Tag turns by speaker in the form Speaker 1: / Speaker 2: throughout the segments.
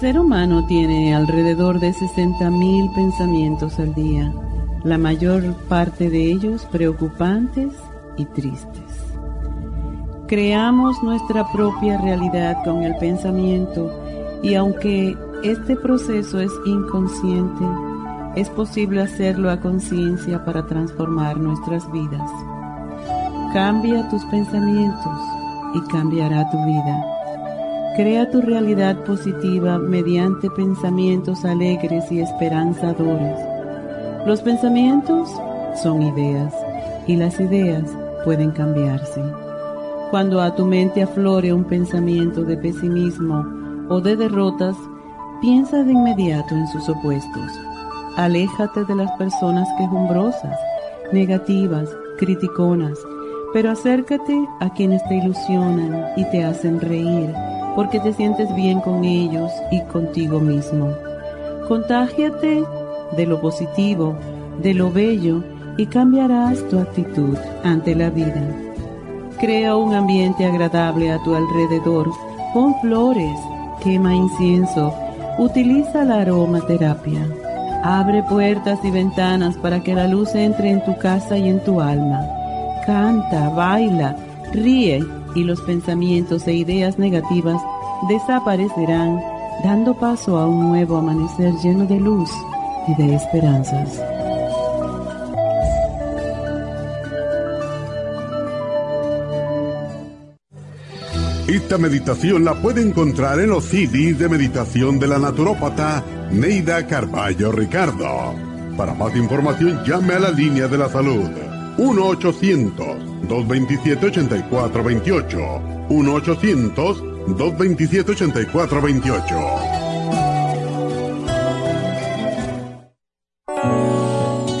Speaker 1: Ser humano tiene alrededor de 60.000 pensamientos al día, la mayor parte de ellos preocupantes y tristes. Creamos nuestra propia realidad con el pensamiento y aunque este proceso es inconsciente, es posible hacerlo a conciencia para transformar nuestras vidas. Cambia tus pensamientos y cambiará tu vida. Crea tu realidad positiva mediante pensamientos alegres y esperanzadores. Los pensamientos son ideas y las ideas pueden cambiarse. Cuando a tu mente aflore un pensamiento de pesimismo o de derrotas, piensa de inmediato en sus opuestos. Aléjate de las personas quejumbrosas, negativas, criticonas, pero acércate a quienes te ilusionan y te hacen reír porque te sientes bien con ellos y contigo mismo. Contágiate de lo positivo, de lo bello y cambiarás tu actitud ante la vida. Crea un ambiente agradable a tu alrededor, pon flores, quema incienso, utiliza la aromaterapia. Abre puertas y ventanas para que la luz entre en tu casa y en tu alma. Canta, baila, ríe y los pensamientos e ideas negativas desaparecerán, dando paso a un nuevo amanecer lleno de luz y de esperanzas.
Speaker 2: Esta meditación la puede encontrar en los CDs de meditación de la naturópata Neida Carballo Ricardo. Para más información llame a la línea de la salud 1-800-227-8428. 1-800-227-8428.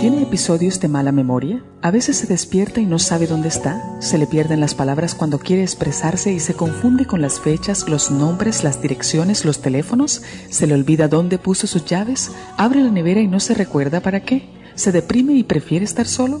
Speaker 3: ¿Tiene episodios de mala memoria? A veces se despierta y no sabe dónde está. Se le pierden las palabras cuando quiere expresarse y se confunde con las fechas, los nombres, las direcciones, los teléfonos. Se le olvida dónde puso sus llaves. Abre la nevera y no se recuerda para qué. ¿Se deprime y prefiere estar solo?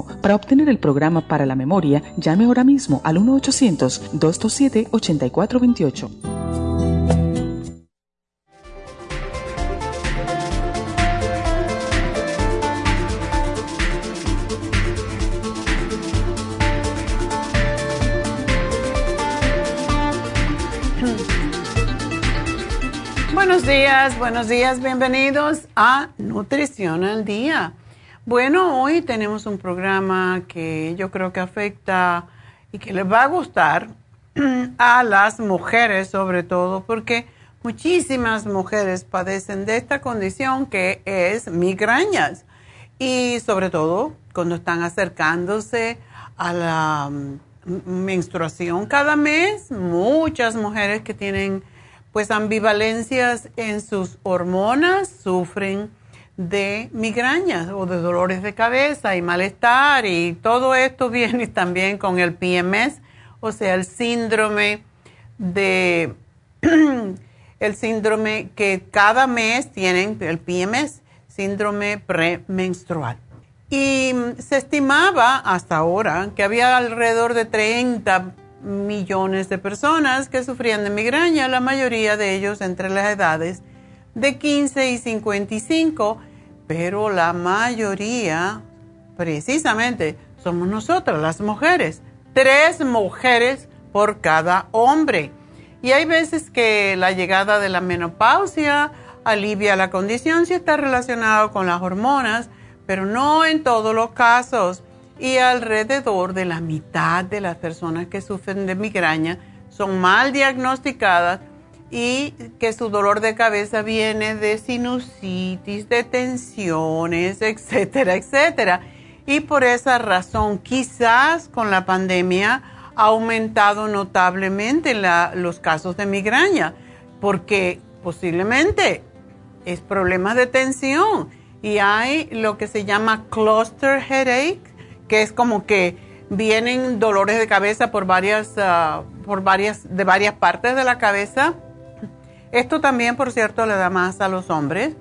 Speaker 3: para obtener el programa para la memoria, llame ahora mismo al 1-800-227-8428.
Speaker 4: Buenos días, buenos días, bienvenidos a Nutrición al Día. Bueno, hoy tenemos un programa que yo creo que afecta y que les va a gustar a las mujeres sobre todo porque muchísimas mujeres padecen de esta condición que es migrañas. Y sobre todo cuando están acercándose a la mm, menstruación cada mes, muchas mujeres que tienen pues ambivalencias en sus hormonas sufren de migrañas o de dolores de cabeza y malestar y todo esto viene también con el PMS, o sea, el síndrome de el síndrome que cada mes tienen el PMS, síndrome premenstrual. Y se estimaba hasta ahora que había alrededor de 30 millones de personas que sufrían de migraña, la mayoría de ellos entre las edades de 15 y 55, pero la mayoría, precisamente, somos nosotras, las mujeres. Tres mujeres por cada hombre. Y hay veces que la llegada de la menopausia alivia la condición si está relacionado con las hormonas, pero no en todos los casos. Y alrededor de la mitad de las personas que sufren de migraña son mal diagnosticadas y que su dolor de cabeza viene de sinusitis, de tensiones, etcétera, etcétera. Y por esa razón, quizás con la pandemia ha aumentado notablemente los casos de migraña, porque posiblemente es problemas de tensión y hay lo que se llama cluster headache, que es como que vienen dolores de cabeza por varias, ah, por varias, de varias partes de la cabeza. Esto también, por cierto, le da más a los hombres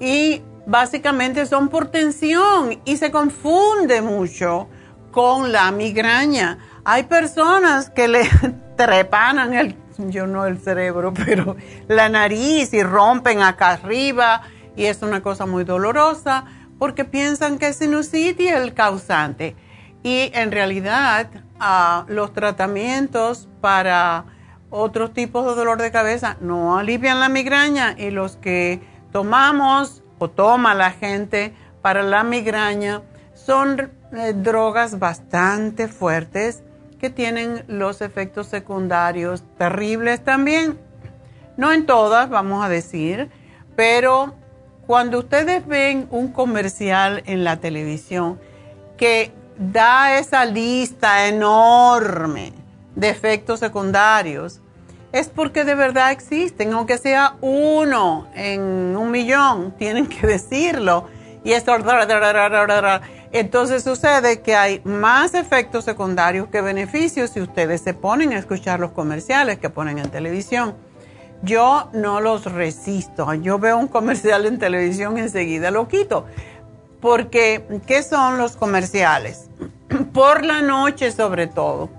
Speaker 4: y básicamente son por tensión y se confunde mucho con la migraña. Hay personas que le trepanan el, yo no el cerebro, pero la nariz y rompen acá arriba y es una cosa muy dolorosa porque piensan que es sinusitis el causante. Y en realidad ah, los tratamientos para otros tipos de dolor de cabeza no alivian la migraña y los que tomamos o toma la gente para la migraña son eh, drogas bastante fuertes que tienen los efectos secundarios terribles también. No en todas, vamos a decir, pero cuando ustedes ven un comercial en la televisión que da esa lista enorme de efectos secundarios, es porque de verdad existen, aunque sea uno en un millón, tienen que decirlo. Y esto entonces sucede que hay más efectos secundarios que beneficios si ustedes se ponen a escuchar los comerciales que ponen en televisión. Yo no los resisto. Yo veo un comercial en televisión enseguida lo quito. Porque, ¿qué son los comerciales? Por la noche sobre todo,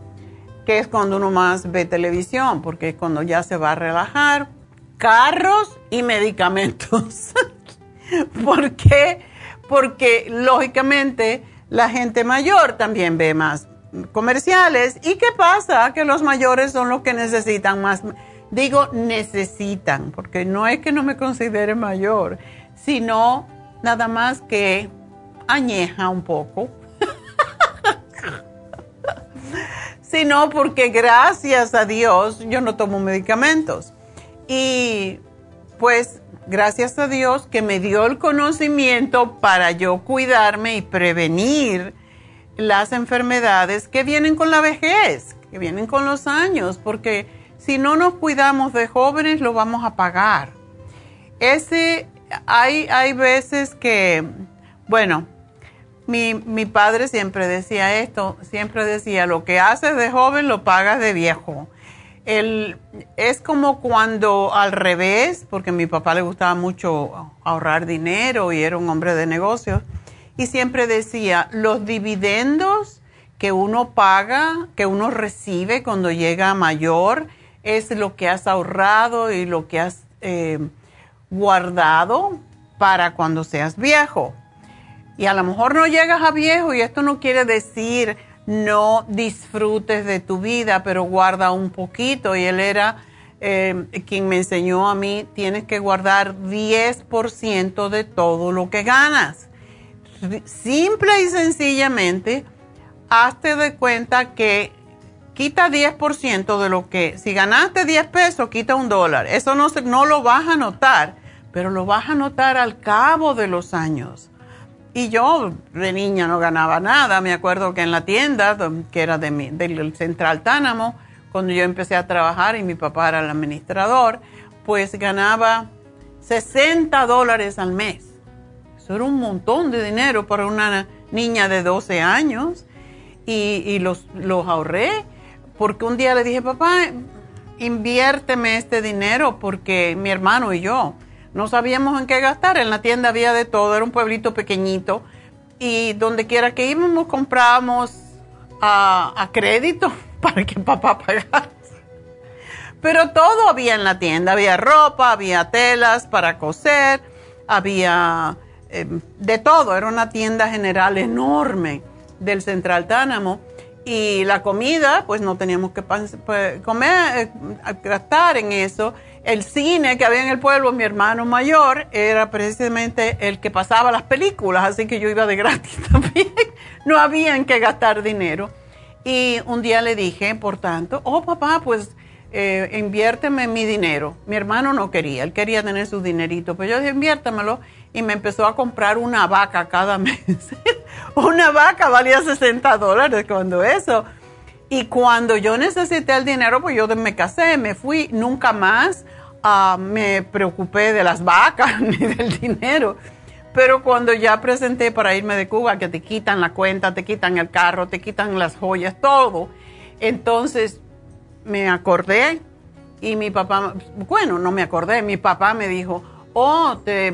Speaker 4: que es cuando uno más ve televisión, porque es cuando ya se va a relajar, carros y medicamentos. ¿Por qué? porque lógicamente la gente mayor también ve más comerciales. ¿Y qué pasa? Que los mayores son los que necesitan más. Digo necesitan, porque no es que no me considere mayor, sino nada más que añeja un poco. Sino porque gracias a Dios yo no tomo medicamentos. Y pues gracias a Dios que me dio el conocimiento para yo cuidarme y prevenir las enfermedades que vienen con la vejez, que vienen con los años, porque si no nos cuidamos de jóvenes lo vamos a pagar. Ese, hay, hay veces que, bueno, mi, mi padre siempre decía esto, siempre decía, lo que haces de joven lo pagas de viejo el, es como cuando al revés, porque a mi papá le gustaba mucho ahorrar dinero y era un hombre de negocios, y siempre decía, los dividendos que uno paga, que uno recibe cuando llega mayor, es lo que has ahorrado y lo que has eh, guardado para cuando seas viejo. Y a lo mejor no llegas a viejo y esto no quiere decir no disfrutes de tu vida, pero guarda un poquito. Y él era eh, quien me enseñó a mí, tienes que guardar 10% de todo lo que ganas. Simple y sencillamente, hazte de cuenta que quita 10% de lo que, si ganaste 10 pesos, quita un dólar. Eso no, no lo vas a notar, pero lo vas a notar al cabo de los años. Y yo de niña no ganaba nada. Me acuerdo que en la tienda, que era de mi, del Central Tánamo, cuando yo empecé a trabajar y mi papá era el administrador, pues ganaba 60 dólares al mes. Eso era un montón de dinero para una niña de 12 años. Y, los, los ahorré porque un día le dije, papá, inviérteme este dinero porque mi hermano y yo no sabíamos en qué gastar. En la tienda había de todo, era un pueblito pequeñito. Y donde quiera que íbamos comprábamos a, crédito para que papá pagara. pero todo había en la tienda, había ropa, había telas para coser, había em, de todo, era una tienda general enorme del Central Tánamo y la comida, pues no teníamos que pues, comer, eh, gastar en eso. El cine que había en el pueblo, mi hermano mayor, era precisamente el que pasaba las películas, así que yo iba de gratis también. no había en qué gastar dinero. Y un día le dije, por tanto, oh papá, pues eh, inviérteme mi dinero. Mi hermano no quería, él quería tener su dinerito, pero yo dije, inviértamelo y me empezó a comprar una vaca cada mes. una vaca valía 60 dólares cuando eso. Y cuando yo necesité el dinero, pues yo me casé, me fui, nunca más ah, me preocupé de las vacas ni del dinero. Pero cuando ya presenté para irme de Cuba, que te quitan la cuenta, te quitan el carro, te quitan las joyas, todo, entonces me acordé y mi papá, bueno, no me acordé, mi papá me dijo, oh, te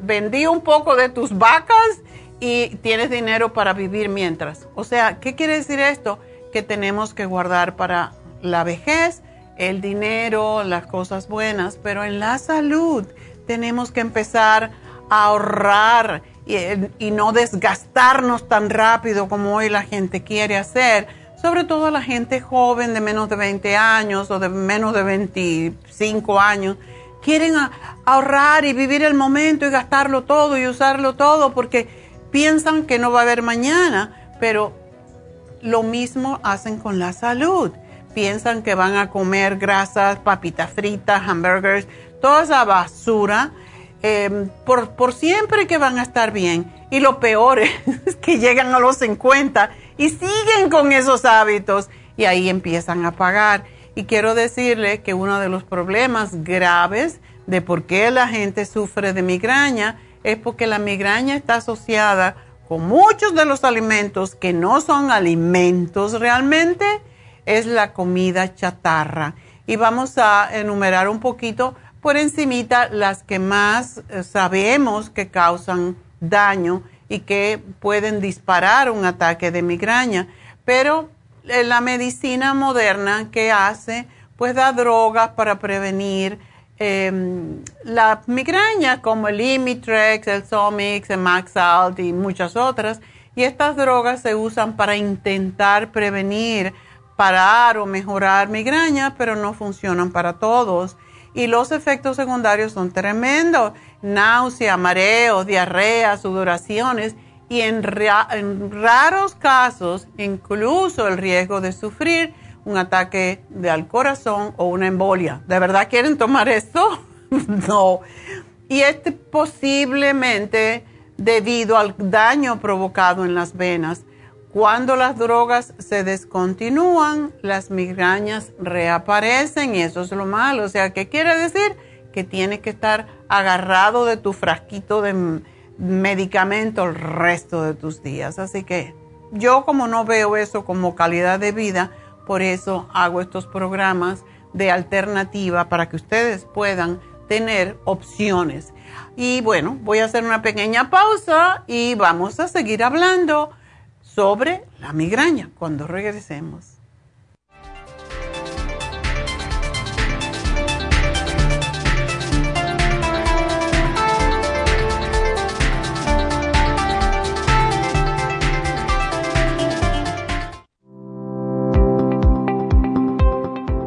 Speaker 4: vendí un poco de tus vacas y tienes dinero para vivir mientras. O sea, ¿qué quiere decir esto? Que tenemos que guardar para la vejez el dinero, las cosas buenas, pero en la salud tenemos que empezar a ahorrar y, no desgastarnos tan rápido como hoy la gente quiere hacer, sobre todo la gente joven de menos de 20 años o de menos de 25 años. Quieren ahorrar y vivir el momento y gastarlo todo y usarlo todo porque piensan que no va a haber mañana, pero lo mismo hacen con la salud. Piensan que van a comer grasas, papitas fritas, hamburgers, toda esa basura Em, por, siempre que van a estar bien. Y lo peor es que llegan a los 50 y siguen con esos hábitos y ahí empiezan a pagar. Y quiero decirle que uno de los problemas graves de por qué la gente sufre de migraña es porque la migraña está asociada con muchos de los alimentos que no son alimentos realmente, es la comida chatarra. Y vamos a enumerar un poquito por encimita las que más eh, sabemos que causan daño y que pueden disparar un ataque de migraña. Pero eh, la medicina moderna que hace, pues da drogas para prevenir em, la migraña, como el Imitrex, el Somix, el Maxalt y muchas otras. Y estas drogas se usan para intentar prevenir, parar o mejorar migraña, pero no funcionan para todos y los efectos secundarios son tremendos. Náusea, mareos, diarrea, sudoraciones y en, raros casos incluso el riesgo de sufrir un ataque de al corazón o una embolia. ¿De verdad quieren tomar esto? no. Y este posiblemente debido al daño provocado en las venas cuando las drogas se descontinúan, las migrañas reaparecen y eso es lo malo. O sea, ¿qué quiere decir? Que tienes que estar agarrado de tu frasquito de medicamento el resto de tus días. Así que yo como no veo eso como calidad de vida, por eso hago estos programas de alternativa para que ustedes puedan tener opciones. Y bueno, voy a hacer una pequeña pausa y vamos a seguir hablando sobre la migraña cuando regresemos.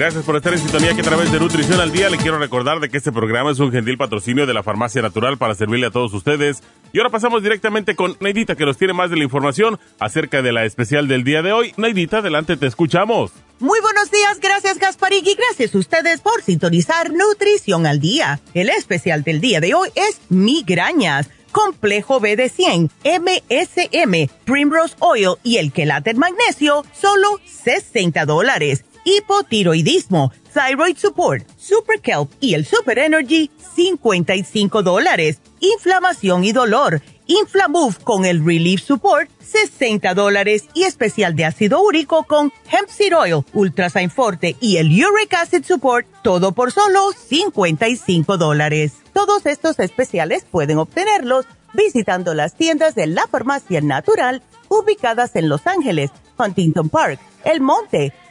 Speaker 5: Gracias por estar en sintonía que a través de Nutrición al Día le quiero recordar de que este programa es un gentil patrocinio de la Farmacia Natural para servirle a todos ustedes. Y ahora pasamos directamente con Neidita que nos tiene más de la información acerca de la especial del día de hoy. Neidita, adelante, te escuchamos.
Speaker 6: Muy buenos días, gracias Gasparín y gracias a ustedes por sintonizar Nutrición al Día. El especial del día de hoy es migrañas complejo B de 100, MSM, Primrose Oil y el quelate magnesio, solo 60 dólares hipotiroidismo, thyroid support, super kelp y el super energy, 55 dólares. Inflamación y dolor, Inflamove con el Relief Support, 60 dólares y especial de ácido úrico con Hemp Seed Oil, Ultrasign Forte y el Uric Acid Support, todo por solo 55 dólares. Todos estos especiales pueden obtenerlos visitando las tiendas de la farmacia natural ubicadas en Los Ángeles, Huntington Park, El Monte,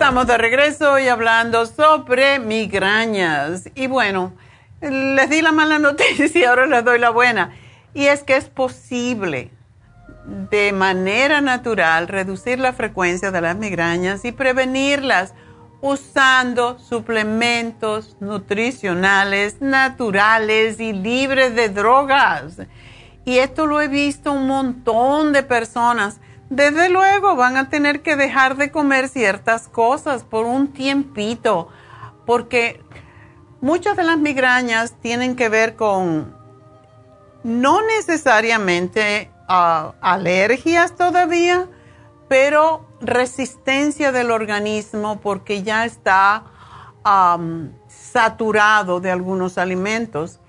Speaker 4: Estamos de regreso y hablando sobre migrañas. Y bueno, les di la mala noticia y ahora les doy la buena. Y es que es posible de manera natural reducir la frecuencia de las migrañas y prevenirlas usando suplementos nutricionales naturales y libres de drogas. Y esto lo he visto un montón de personas desde luego van a tener que dejar de comer ciertas cosas por un tiempito, porque muchas de las migrañas tienen que ver con no necesariamente ah, alergias todavía, pero resistencia del organismo porque ya está saturado de algunos alimentos.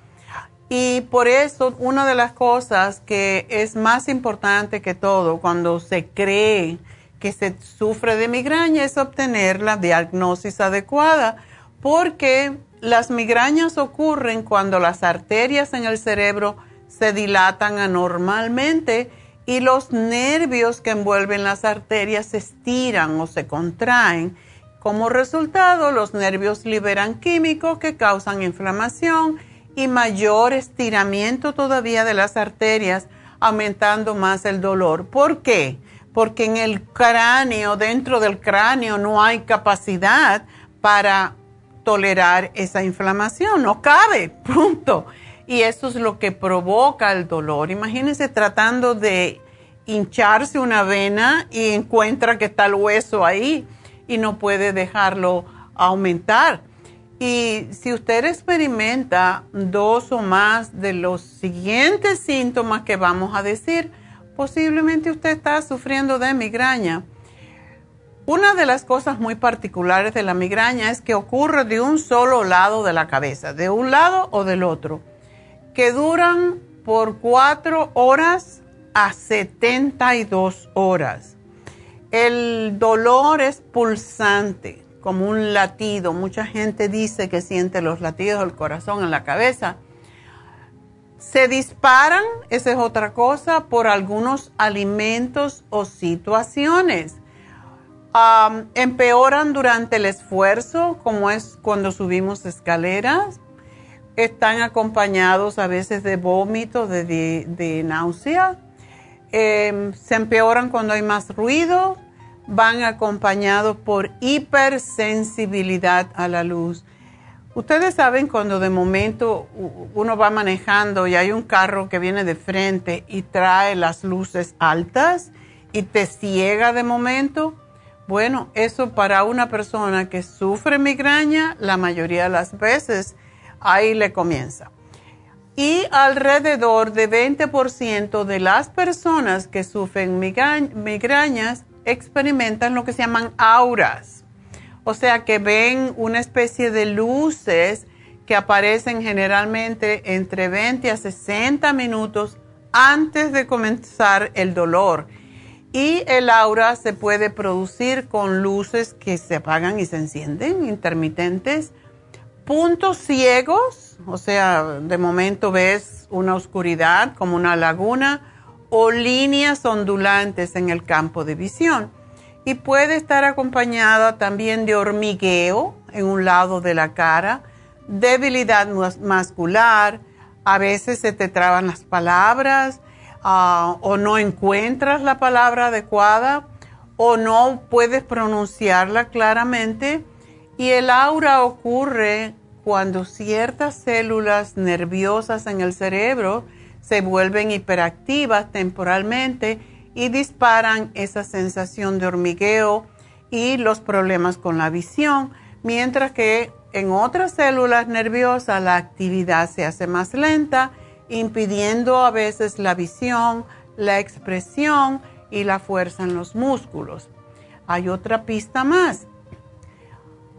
Speaker 4: Y por eso una de las cosas que es más importante que todo cuando se cree que se sufre de migraña es obtener la diagnosis adecuada, porque las migrañas ocurren cuando las arterias en el cerebro se dilatan anormalmente y los nervios que envuelven las arterias se estiran o se contraen. Como resultado, los nervios liberan químicos que causan inflamación y mayor estiramiento todavía de las arterias, aumentando más el dolor. ¿Por qué? Porque en el cráneo, dentro del cráneo, no hay capacidad para tolerar esa inflamación, no cabe, punto. Y eso es lo que provoca el dolor. Imagínense tratando de hincharse una vena y encuentra que está el hueso ahí y no puede dejarlo aumentar. Y si usted experimenta dos o más de los siguientes síntomas que vamos a decir, posiblemente usted está sufriendo de migraña. Una de las cosas muy particulares de la migraña es que ocurre de un solo lado de la cabeza, de un lado o del otro, que duran por cuatro horas a 72 horas. El dolor es pulsante como un latido. Mucha gente dice que siente los latidos del corazón en la cabeza. Se disparan, esa es otra cosa, por algunos alimentos o situaciones. empeoran durante el esfuerzo, como es cuando subimos escaleras. Están acompañados a veces de vómito, de, náusea. Em, se empeoran cuando hay más ruido, van acompañados por hipersensibilidad a la luz. Ustedes saben cuando de momento uno va manejando y hay un carro que viene de frente y trae las luces altas y te ciega de momento. Bueno, eso para una persona que sufre migraña, la mayoría de las veces ahí le comienza. Y alrededor de 20% de las personas que sufren migrañas experimentan lo que se llaman auras. O sea que ven una especie de luces que aparecen generalmente entre 20 a 60 minutos antes de comenzar el dolor. Y el aura se puede producir con luces que se apagan y se encienden, intermitentes, puntos ciegos, o sea, de momento ves una oscuridad como una laguna, o líneas ondulantes en el campo de visión. Y puede estar acompañada también de hormigueo en un lado de la cara, debilidad muscular, a veces se te traban las palabras ah, o no encuentras la palabra adecuada o no puedes pronunciarla claramente. Y el aura ocurre cuando ciertas células nerviosas en el cerebro se vuelven hiperactivas temporalmente y disparan esa sensación de hormigueo y los problemas con la visión, mientras que en otras células nerviosas la actividad se hace más lenta, impidiendo a veces la visión, la expresión y la fuerza en los músculos. Hay otra pista más.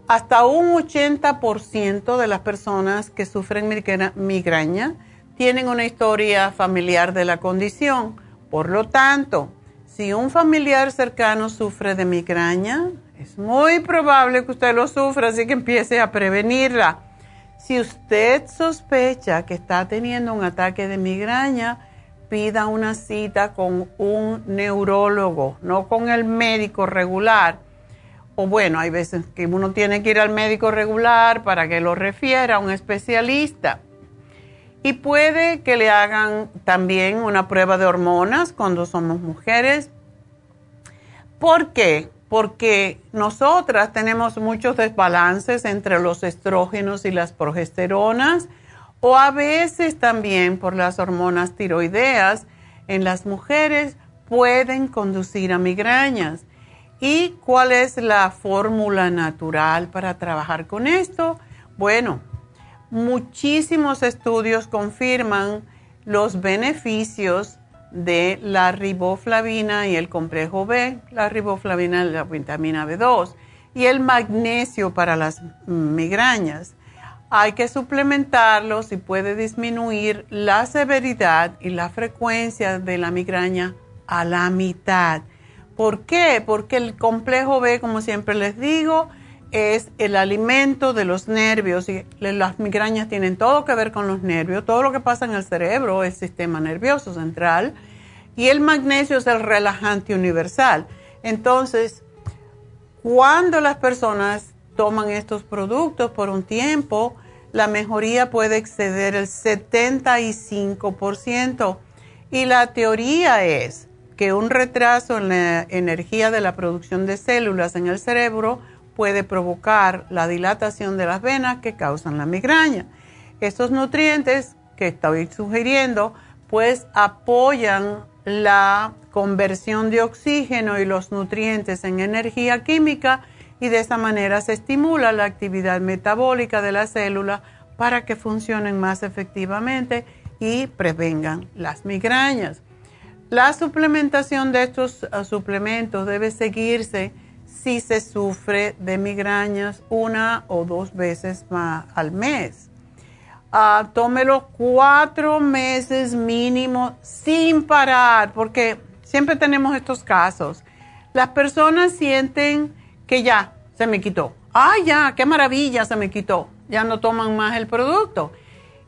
Speaker 4: Hasta un 80% de las personas que sufren migraña tienen una historia familiar de la condición. Por lo tanto, si un familiar cercano sufre de migraña, es muy probable que usted lo sufra, así que empiece a prevenirla. Si usted sospecha que está teniendo un ataque de migraña, pida una cita con un neurólogo, no con el médico regular. O bueno, hay veces que uno tiene que ir al médico regular para que lo refiera a un especialista. Y puede que le hagan también una prueba de hormonas cuando somos mujeres. ¿Por qué? Porque nosotras tenemos muchos desbalances entre los estrógenos y las progesteronas o a veces también por las hormonas tiroideas en las mujeres pueden conducir a migrañas. ¿Y cuál es la fórmula natural para trabajar con esto? Bueno, muchísimos estudios confirman los beneficios de la riboflavina y el complejo B, la riboflavina la vitamina B2 y el magnesio para las migrañas. Hay que suplementarlos y puede disminuir la severidad y la frecuencia de la migraña a la mitad. ¿Por qué? Porque el complejo B, como siempre les digo, es el alimento de los nervios y las migrañas tienen todo que ver con los nervios, todo lo que pasa en el cerebro es sistema nervioso central y el magnesio es el relajante universal. Entonces, cuando las personas toman estos productos por un tiempo, la mejoría puede exceder el 75% y la teoría es que un retraso en la energía de la producción de células en el cerebro puede provocar la dilatación de las venas que causan la migraña. Estos nutrientes que estoy sugiriendo pues apoyan la conversión de oxígeno y los nutrientes en energía química y de esa manera se estimula la actividad metabólica de la célula para que funcionen más efectivamente y prevengan las migrañas. La suplementación de estos uh, suplementos debe seguirse si se sufre de migrañas una o dos veces más al mes. Uh, tómelo cuatro meses mínimo sin parar, porque siempre tenemos estos casos. Las personas sienten que ya se me quitó. ¡Ay, ya! ¡Qué maravilla! Se me quitó. Ya no toman más el producto.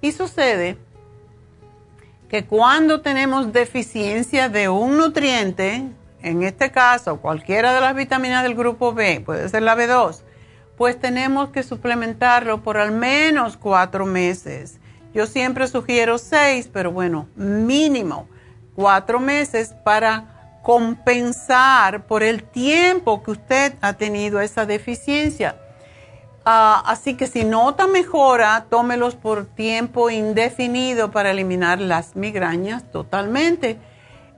Speaker 4: Y sucede que cuando tenemos deficiencia de un nutriente, en este caso cualquiera de las vitaminas del grupo B, puede ser la B2, pues tenemos que suplementarlo por al menos cuatro meses. Yo siempre sugiero seis, pero bueno, mínimo cuatro meses para compensar por el tiempo que usted ha tenido esa deficiencia. Ah, así que si nota mejora, tómelos por tiempo indefinido para eliminar las migrañas totalmente.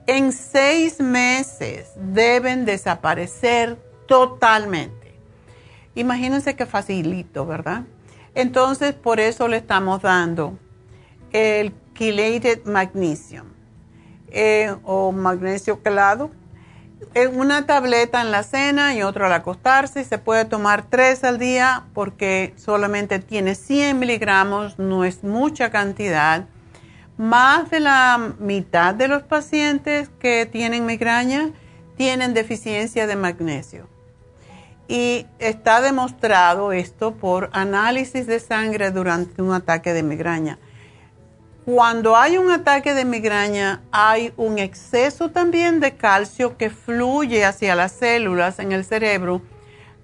Speaker 4: En seis meses deben desaparecer totalmente. Imagínense qué facilito, ¿verdad? Entonces, por eso le estamos dando el chelated magnesium eh, o magnesio quelado una tableta en la cena y otra al acostarse. Se puede tomar tres al día porque solamente tiene 100 miligramos, no es mucha cantidad. Más de la mitad de los pacientes que tienen migraña tienen deficiencia de magnesio. Y está demostrado esto por análisis de sangre durante un ataque de migraña. Cuando hay un ataque de migraña, hay un exceso también de calcio que fluye hacia las células en el cerebro,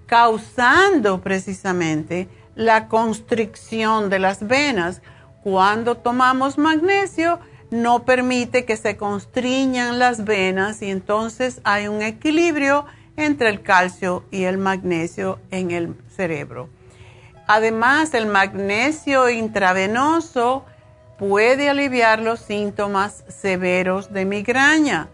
Speaker 4: causando precisamente la constricción de las venas. Cuando tomamos magnesio, no permite que se constriñan las venas y entonces hay un equilibrio entre el calcio y el magnesio en el cerebro. Además, el magnesio intravenoso puede aliviar los síntomas severos de migraña.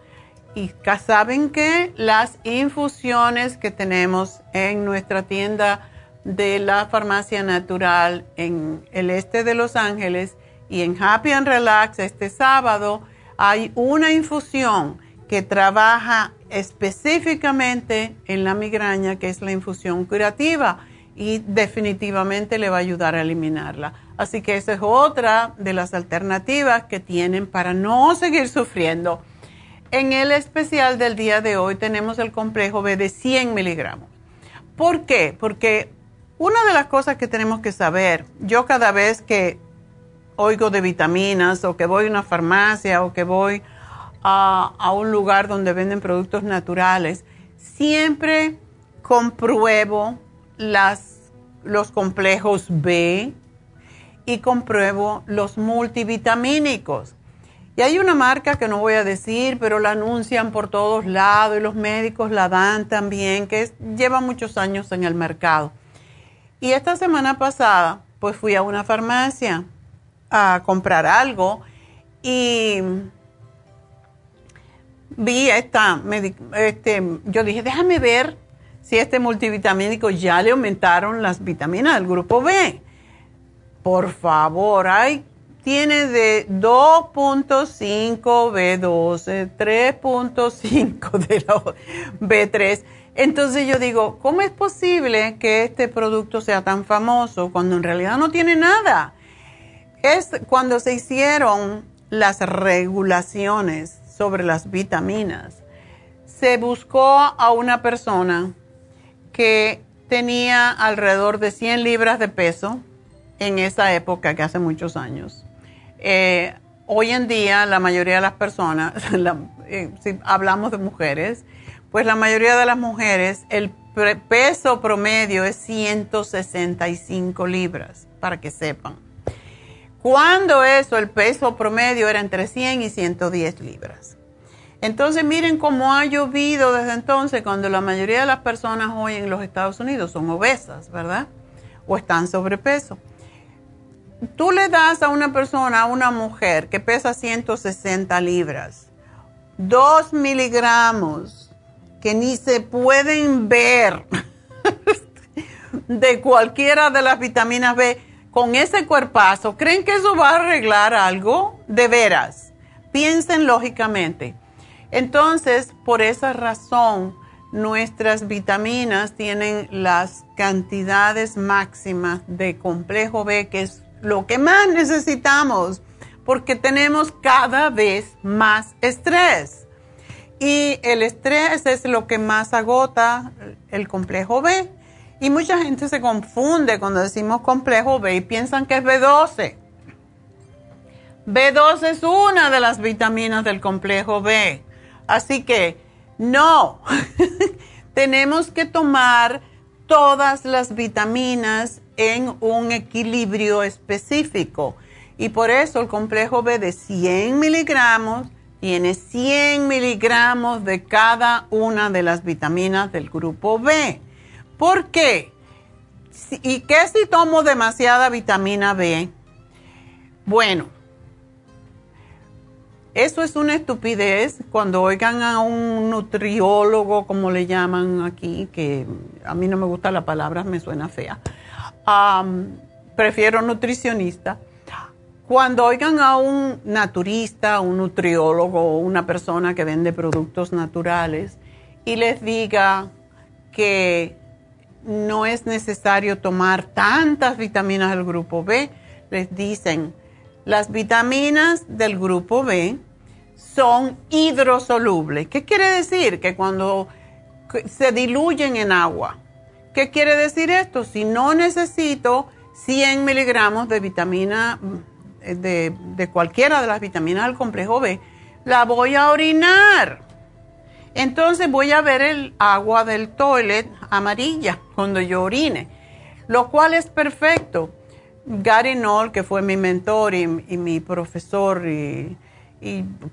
Speaker 4: Y saben que las infusiones que tenemos en nuestra tienda de la farmacia natural en el este de Los Ángeles y en Happy and Relax este sábado hay una infusión que trabaja específicamente en la migraña, que es la infusión curativa y definitivamente le va a ayudar a eliminarla. Así que esa es otra de las alternativas que tienen para no seguir sufriendo. En el especial del día de hoy tenemos el complejo B de 100 miligramos. ¿Por qué? Porque una de las cosas que tenemos que saber, yo cada vez que oigo de vitaminas o que voy a una farmacia o que voy a, un lugar donde venden productos naturales, siempre compruebo los complejos B, y compruebo los multivitamínicos. Y hay una marca que no voy a decir, pero la anuncian por todos lados y los médicos la dan también, que lleva muchos años en el mercado. Y esta semana pasada, pues fui a una farmacia a comprar algo y vi esta, este, yo dije, déjame ver si este multivitamínico ya le aumentaron las vitaminas del grupo B. Por favor, hay, tiene de 2.5 B12, 3.5 de la B3. Entonces yo digo, ¿cómo es posible que este producto sea tan famoso cuando en realidad no tiene nada? Es cuando se hicieron las regulaciones sobre las vitaminas, se buscó a una persona que tenía alrededor de 100 libras de peso, en esa época, que hace muchos años. Eh, hoy en día, la mayoría de las personas, eh, si hablamos de mujeres, pues la mayoría de las mujeres, el peso promedio es 165 libras, para que sepan. Cuando eso, el peso promedio era entre 100 y 110 libras. Entonces miren cómo ha llovido desde entonces cuando la mayoría de las personas hoy en los Estados Unidos son obesas, ¿verdad? O están sobrepeso tú le das a una persona, a una mujer que pesa 160 libras, 2 miligramos que ni se pueden ver de cualquiera de las vitaminas B, con ese cuerpazo, ¿creen que eso va a arreglar algo? De veras, piensen lógicamente. Entonces, por esa razón, nuestras vitaminas tienen las cantidades máximas de complejo B, que es lo que más necesitamos, porque tenemos cada vez más estrés. Y el estrés es lo que más agota el complejo B. Y mucha gente se confunde cuando decimos complejo B y piensan que es B12. B12 es una de las vitaminas del complejo B. Así que no, tenemos que tomar todas las vitaminas en un equilibrio específico. Y por eso el complejo B de 100 miligramos tiene 100 miligramos de cada una de las vitaminas del grupo B. ¿Por qué? ¿Y qué si tomo demasiada vitamina B? Bueno, eso es una estupidez cuando oigan a un nutriólogo, como le llaman aquí, que a mí no me gusta la palabra, me suena fea. prefiero nutricionista. Cuando oigan a un naturista, un nutriólogo, una persona que vende productos naturales y les diga que no es necesario tomar tantas vitaminas del grupo B, les dicen, las vitaminas del grupo B son hidrosolubles. ¿Qué quiere decir? Que cuando se diluyen en agua. ¿Qué quiere decir esto? Si no necesito 100 miligramos de vitamina, mm, de, de cualquiera de las vitaminas del complejo B, la voy a orinar. Entonces voy a ver el agua del toilet amarilla cuando yo orine, lo cual es perfecto Gary Knoll, que fue mi mentor y, mi profesor y,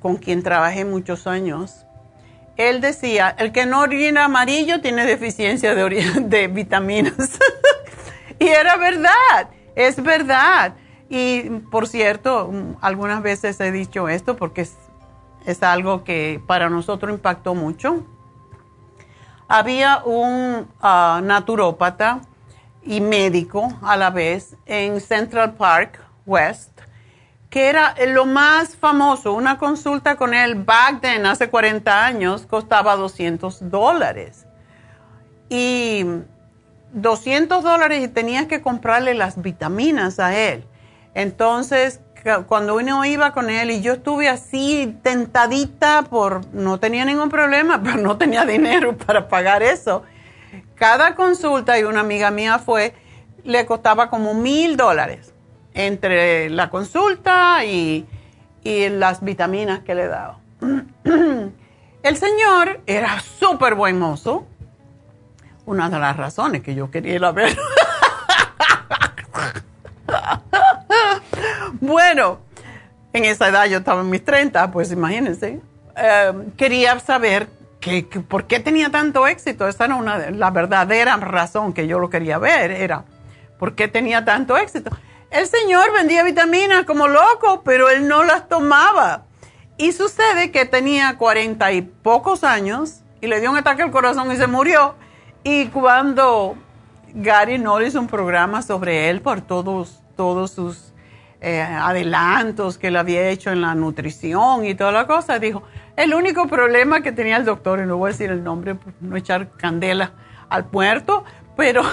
Speaker 4: con quien trabajé muchos años, él decía, el que no orina amarillo tiene deficiencia de, de vitaminas. y era verdad, es verdad. Y por cierto, algunas veces he dicho esto porque es, es algo que para nosotros impactó mucho. Había un uh, naturópata y médico a la vez en Central Park West, que era lo más famoso. Una consulta con él back then, hace 40 años, costaba 200 dólares. Y 200 dólares y tenías que comprarle las vitaminas a él. Entonces, cuando uno iba con él y yo estuve así tentadita por, no tenía ningún problema, pero no tenía dinero para pagar eso cada consulta, y una amiga mía fue, le costaba como mil dólares entre la consulta y, las vitaminas que le daba. El señor era súper buen mozo. Una de las razones que yo quería ir a ver. Bueno, en esa edad yo estaba en mis 30, pues imagínense. Eh, quería saber por qué tenía tanto éxito. Esa era una, la verdadera razón que yo lo quería ver, era por qué tenía tanto éxito. El señor vendía vitaminas como loco, pero él no las tomaba. Y sucede que tenía cuarenta y pocos años y le dio un ataque al corazón y se murió. Y cuando Gary no hizo un programa sobre él por todos, todos sus eh, adelantos que él había hecho en la nutrición y toda la cosa, dijo, el único problema que tenía el doctor, y no voy a decir el nombre por no echar candela al puerto, pero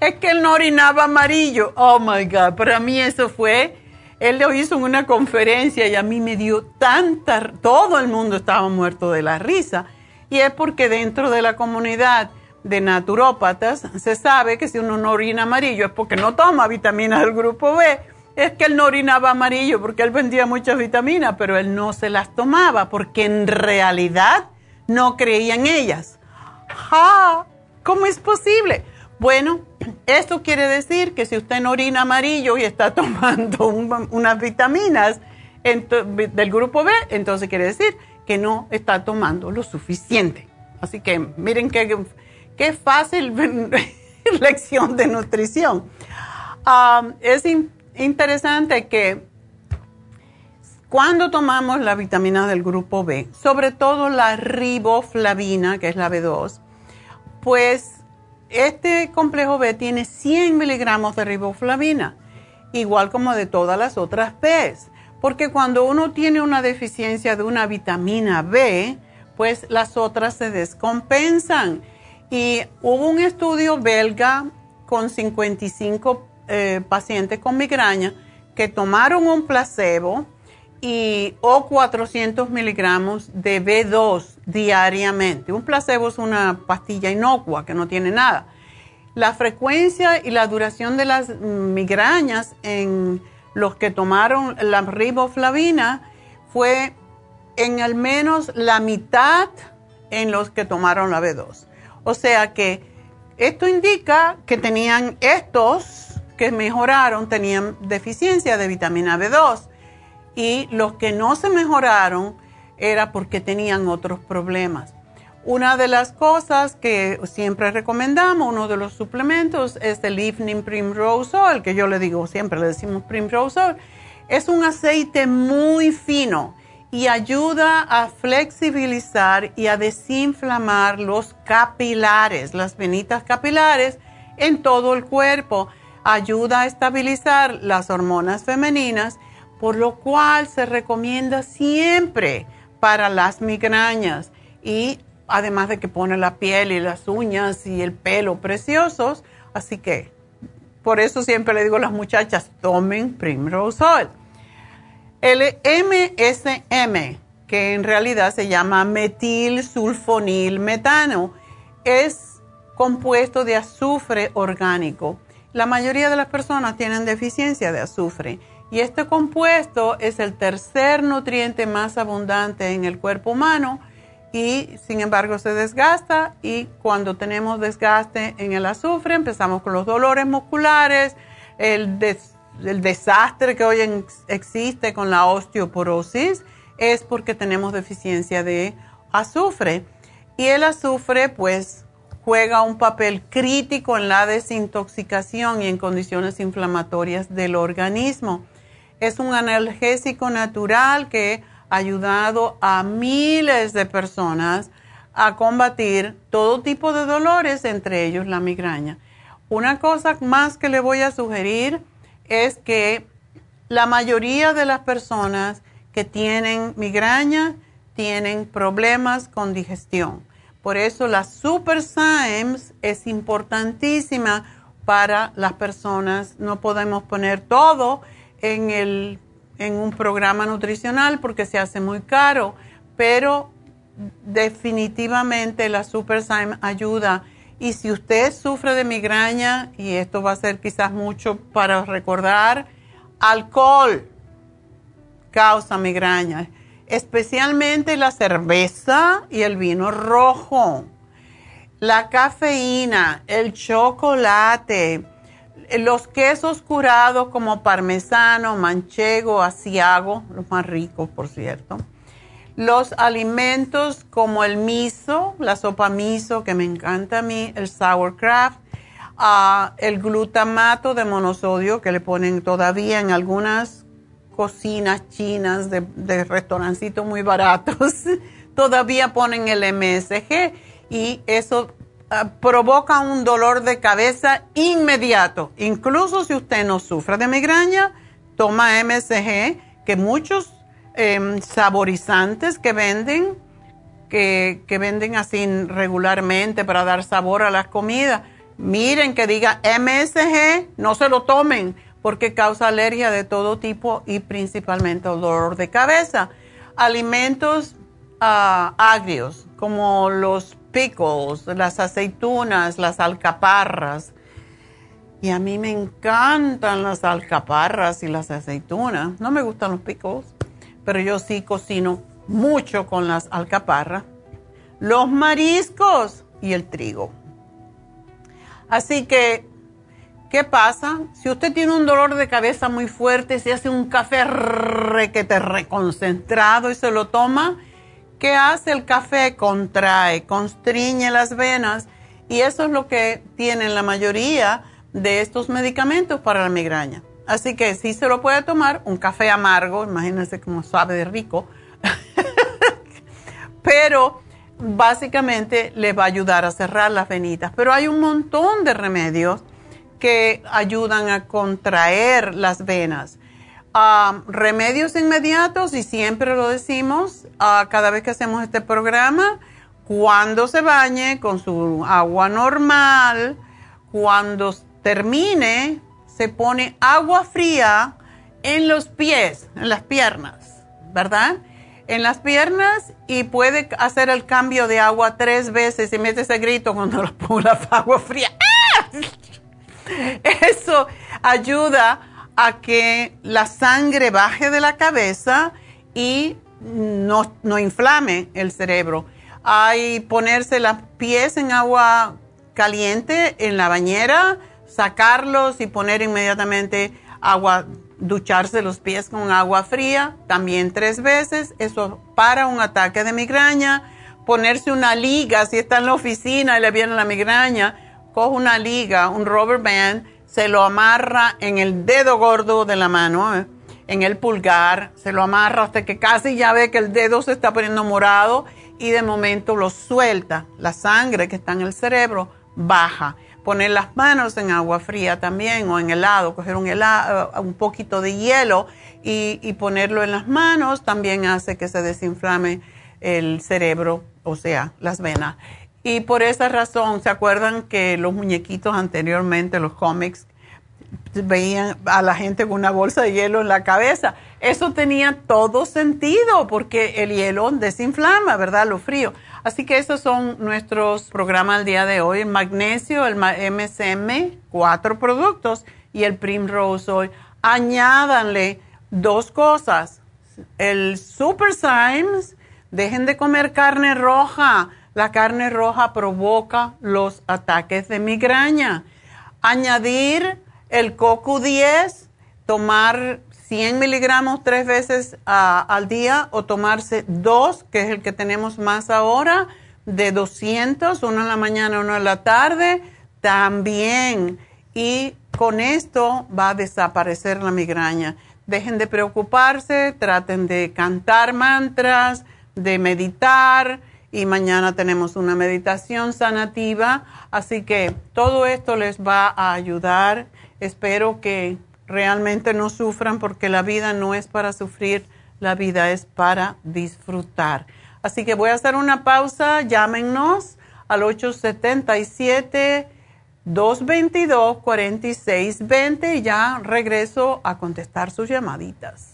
Speaker 4: es que él no orinaba amarillo. Oh my God, para mí eso fue, él lo hizo en una conferencia y a mí me dio tanta, todo el mundo estaba muerto de la risa. Y es porque dentro de la comunidad de naturópatas se sabe que si uno no orina amarillo es porque no toma vitaminas del grupo B es que él no orinaba amarillo porque él vendía muchas vitaminas, pero él no se las tomaba porque en realidad no creía en ellas. ¡Ja! ¿Cómo es posible? Bueno, esto quiere decir que si usted no orina amarillo y está tomando unas vitaminas del grupo B, entonces quiere decir que no está tomando lo suficiente. Así que miren qué, qué fácil lección de nutrición. Es interesante que cuando tomamos la vitamina del grupo B, sobre todo la riboflavina, que es la B2, pues este complejo B tiene 100 miligramos de riboflavina, igual como de todas las otras B, porque cuando uno tiene una deficiencia de una vitamina B, pues las otras se descompensan. Y hubo un estudio belga con 55 eh, pacientes con migraña que tomaron un placebo y, o 400 miligramos de B2 diariamente. Un placebo es una pastilla inocua que no tiene nada. La frecuencia y la duración de las migrañas en los que tomaron la riboflavina fue en al menos la mitad en los que tomaron la B2. O sea que esto indica que tenían estos que mejoraron tenían deficiencia de vitamina B2 y los que no se mejoraron era porque tenían otros problemas. Una de las cosas que siempre recomendamos, uno de los suplementos, es el Evening Primrose Oil, que yo le digo siempre, le decimos Primrose Oil. Es un aceite muy fino y ayuda a flexibilizar y a desinflamar los capilares, las venitas capilares en todo el cuerpo. Ayuda a estabilizar las hormonas femeninas, por lo cual se recomienda siempre para las migrañas y además de que pone la piel y las uñas y el pelo preciosos. Así que por eso siempre le digo a las muchachas, tomen Primrose Oil. El MSM, que en realidad se llama metilsulfonil metano, es compuesto de azufre orgánico. La mayoría de las personas tienen deficiencia de azufre. Y este compuesto es el tercer nutriente más abundante en el cuerpo humano y sin embargo se desgasta. Y cuando tenemos desgaste en el azufre empezamos con los dolores musculares, el, desastre que hoy existe con la osteoporosis es porque tenemos deficiencia de azufre y el azufre pues juega un papel crítico en la desintoxicación y en condiciones inflamatorias del organismo. Es un analgésico natural que ayudado a miles de personas a combatir todo tipo de dolores, entre ellos la migraña. Una cosa más que le voy a sugerir es que la mayoría de las personas que tienen migraña tienen problemas con digestión. Por eso la Super Symes es importantísima para las personas. No podemos poner todo en el en un programa nutricional porque se hace muy caro, pero definitivamente la SuperSime ayuda. Y si usted sufre de migraña, y esto va a ser quizás mucho para recordar, alcohol causa migraña, especialmente la cerveza y el vino rojo, la cafeína, el chocolate, los quesos curados como parmesano, manchego, asiago, los más ricos por cierto. Los alimentos como el miso, la sopa miso que me encanta a mí, el sauerkraut, uh, el glutamato de monosodio que le ponen todavía en algunas cocinas chinas de, de restaurancitos muy baratos, todavía ponen el MSG y eso Ah, provoca un dolor de cabeza inmediato. Incluso si usted no sufre de migraña, toma MSG, que muchos em, saborizantes que venden, que, que, venden así regularmente para dar sabor a las comidas, miren que diga MSG, no se lo tomen porque causa alergia de todo tipo y principalmente dolor de cabeza. Alimentos ah, agrios como los pickles, las aceitunas, las alcaparras. Y a mí me encantan las alcaparras y las aceitunas. No me gustan los pickles, pero yo sí cocino mucho con las alcaparras. Los mariscos y el trigo. Así que, ¿qué pasa? Si usted tiene un dolor de cabeza muy fuerte, se hace un café requete reconcentrado y se lo toma, ¿Qué hace el café? Contrae, constriñe las venas y eso es lo que tienen la mayoría de estos medicamentos para la migraña. Así que si se lo puede tomar, un café amargo, imagínense cómo sabe de rico, pero básicamente le va a ayudar a cerrar las venitas. Pero hay un montón de remedios que ayudan a contraer las venas remedios inmediatos, y siempre lo decimos cada vez que hacemos este programa, cuando se bañe con su agua normal, cuando termine, se pone agua fría en los pies, en las piernas, ¿verdad? En las piernas y puede hacer el cambio de agua tres veces y mete ese grito cuando lo pongo la agua fría. ¡Ah! Eso ayuda a que la sangre baje de la cabeza y no, inflame el cerebro. Hay ponerse los pies en agua caliente en la bañera, sacarlos y poner inmediatamente agua, ducharse los pies con agua fría, también tres veces. Eso para un ataque de migraña, ponerse una liga, si está en la oficina y le viene la migraña, coge una liga, un rubber band, se lo amarra en el dedo gordo de la mano, ¿eh? en el pulgar, se lo amarra hasta que casi ya ve que el dedo se está poniendo morado y de momento lo suelta. La sangre que está en el cerebro baja. Poner las manos en agua fría también o en helado, coger un, helado, un poquito de hielo y, y ponerlo en las manos también hace que se desinflame el cerebro, o sea, las venas. Y por esa razón, ¿se acuerdan que los muñequitos anteriormente, los cómics, veían a la gente con una bolsa de hielo en la cabeza. Eso tenía todo sentido porque el hielo desinflama, ¿verdad? Lo frío. Así que esos son nuestros programas del día de hoy. El magnesio, el MSM, cuatro productos y el Primrose Oil. Añádanle dos cosas. El Super Symes, dejen de comer carne roja. La carne roja provoca los ataques de migraña. Añadir el CoQ10, tomar 100 miligramos tres veces al día o tomarse dos, que es el que tenemos más ahora, de 200, uno en la mañana, uno en la tarde, también. Y con esto va a desaparecer la migraña. Dejen de preocuparse, traten de cantar mantras, de meditar y mañana tenemos una meditación sanativa. Así que todo esto les va a ayudar Espero que realmente no sufran porque la vida no es para sufrir, la vida es para disfrutar. Así que voy a hacer una pausa, llámenos al 877-222-4620 y ya regreso a contestar sus llamaditas.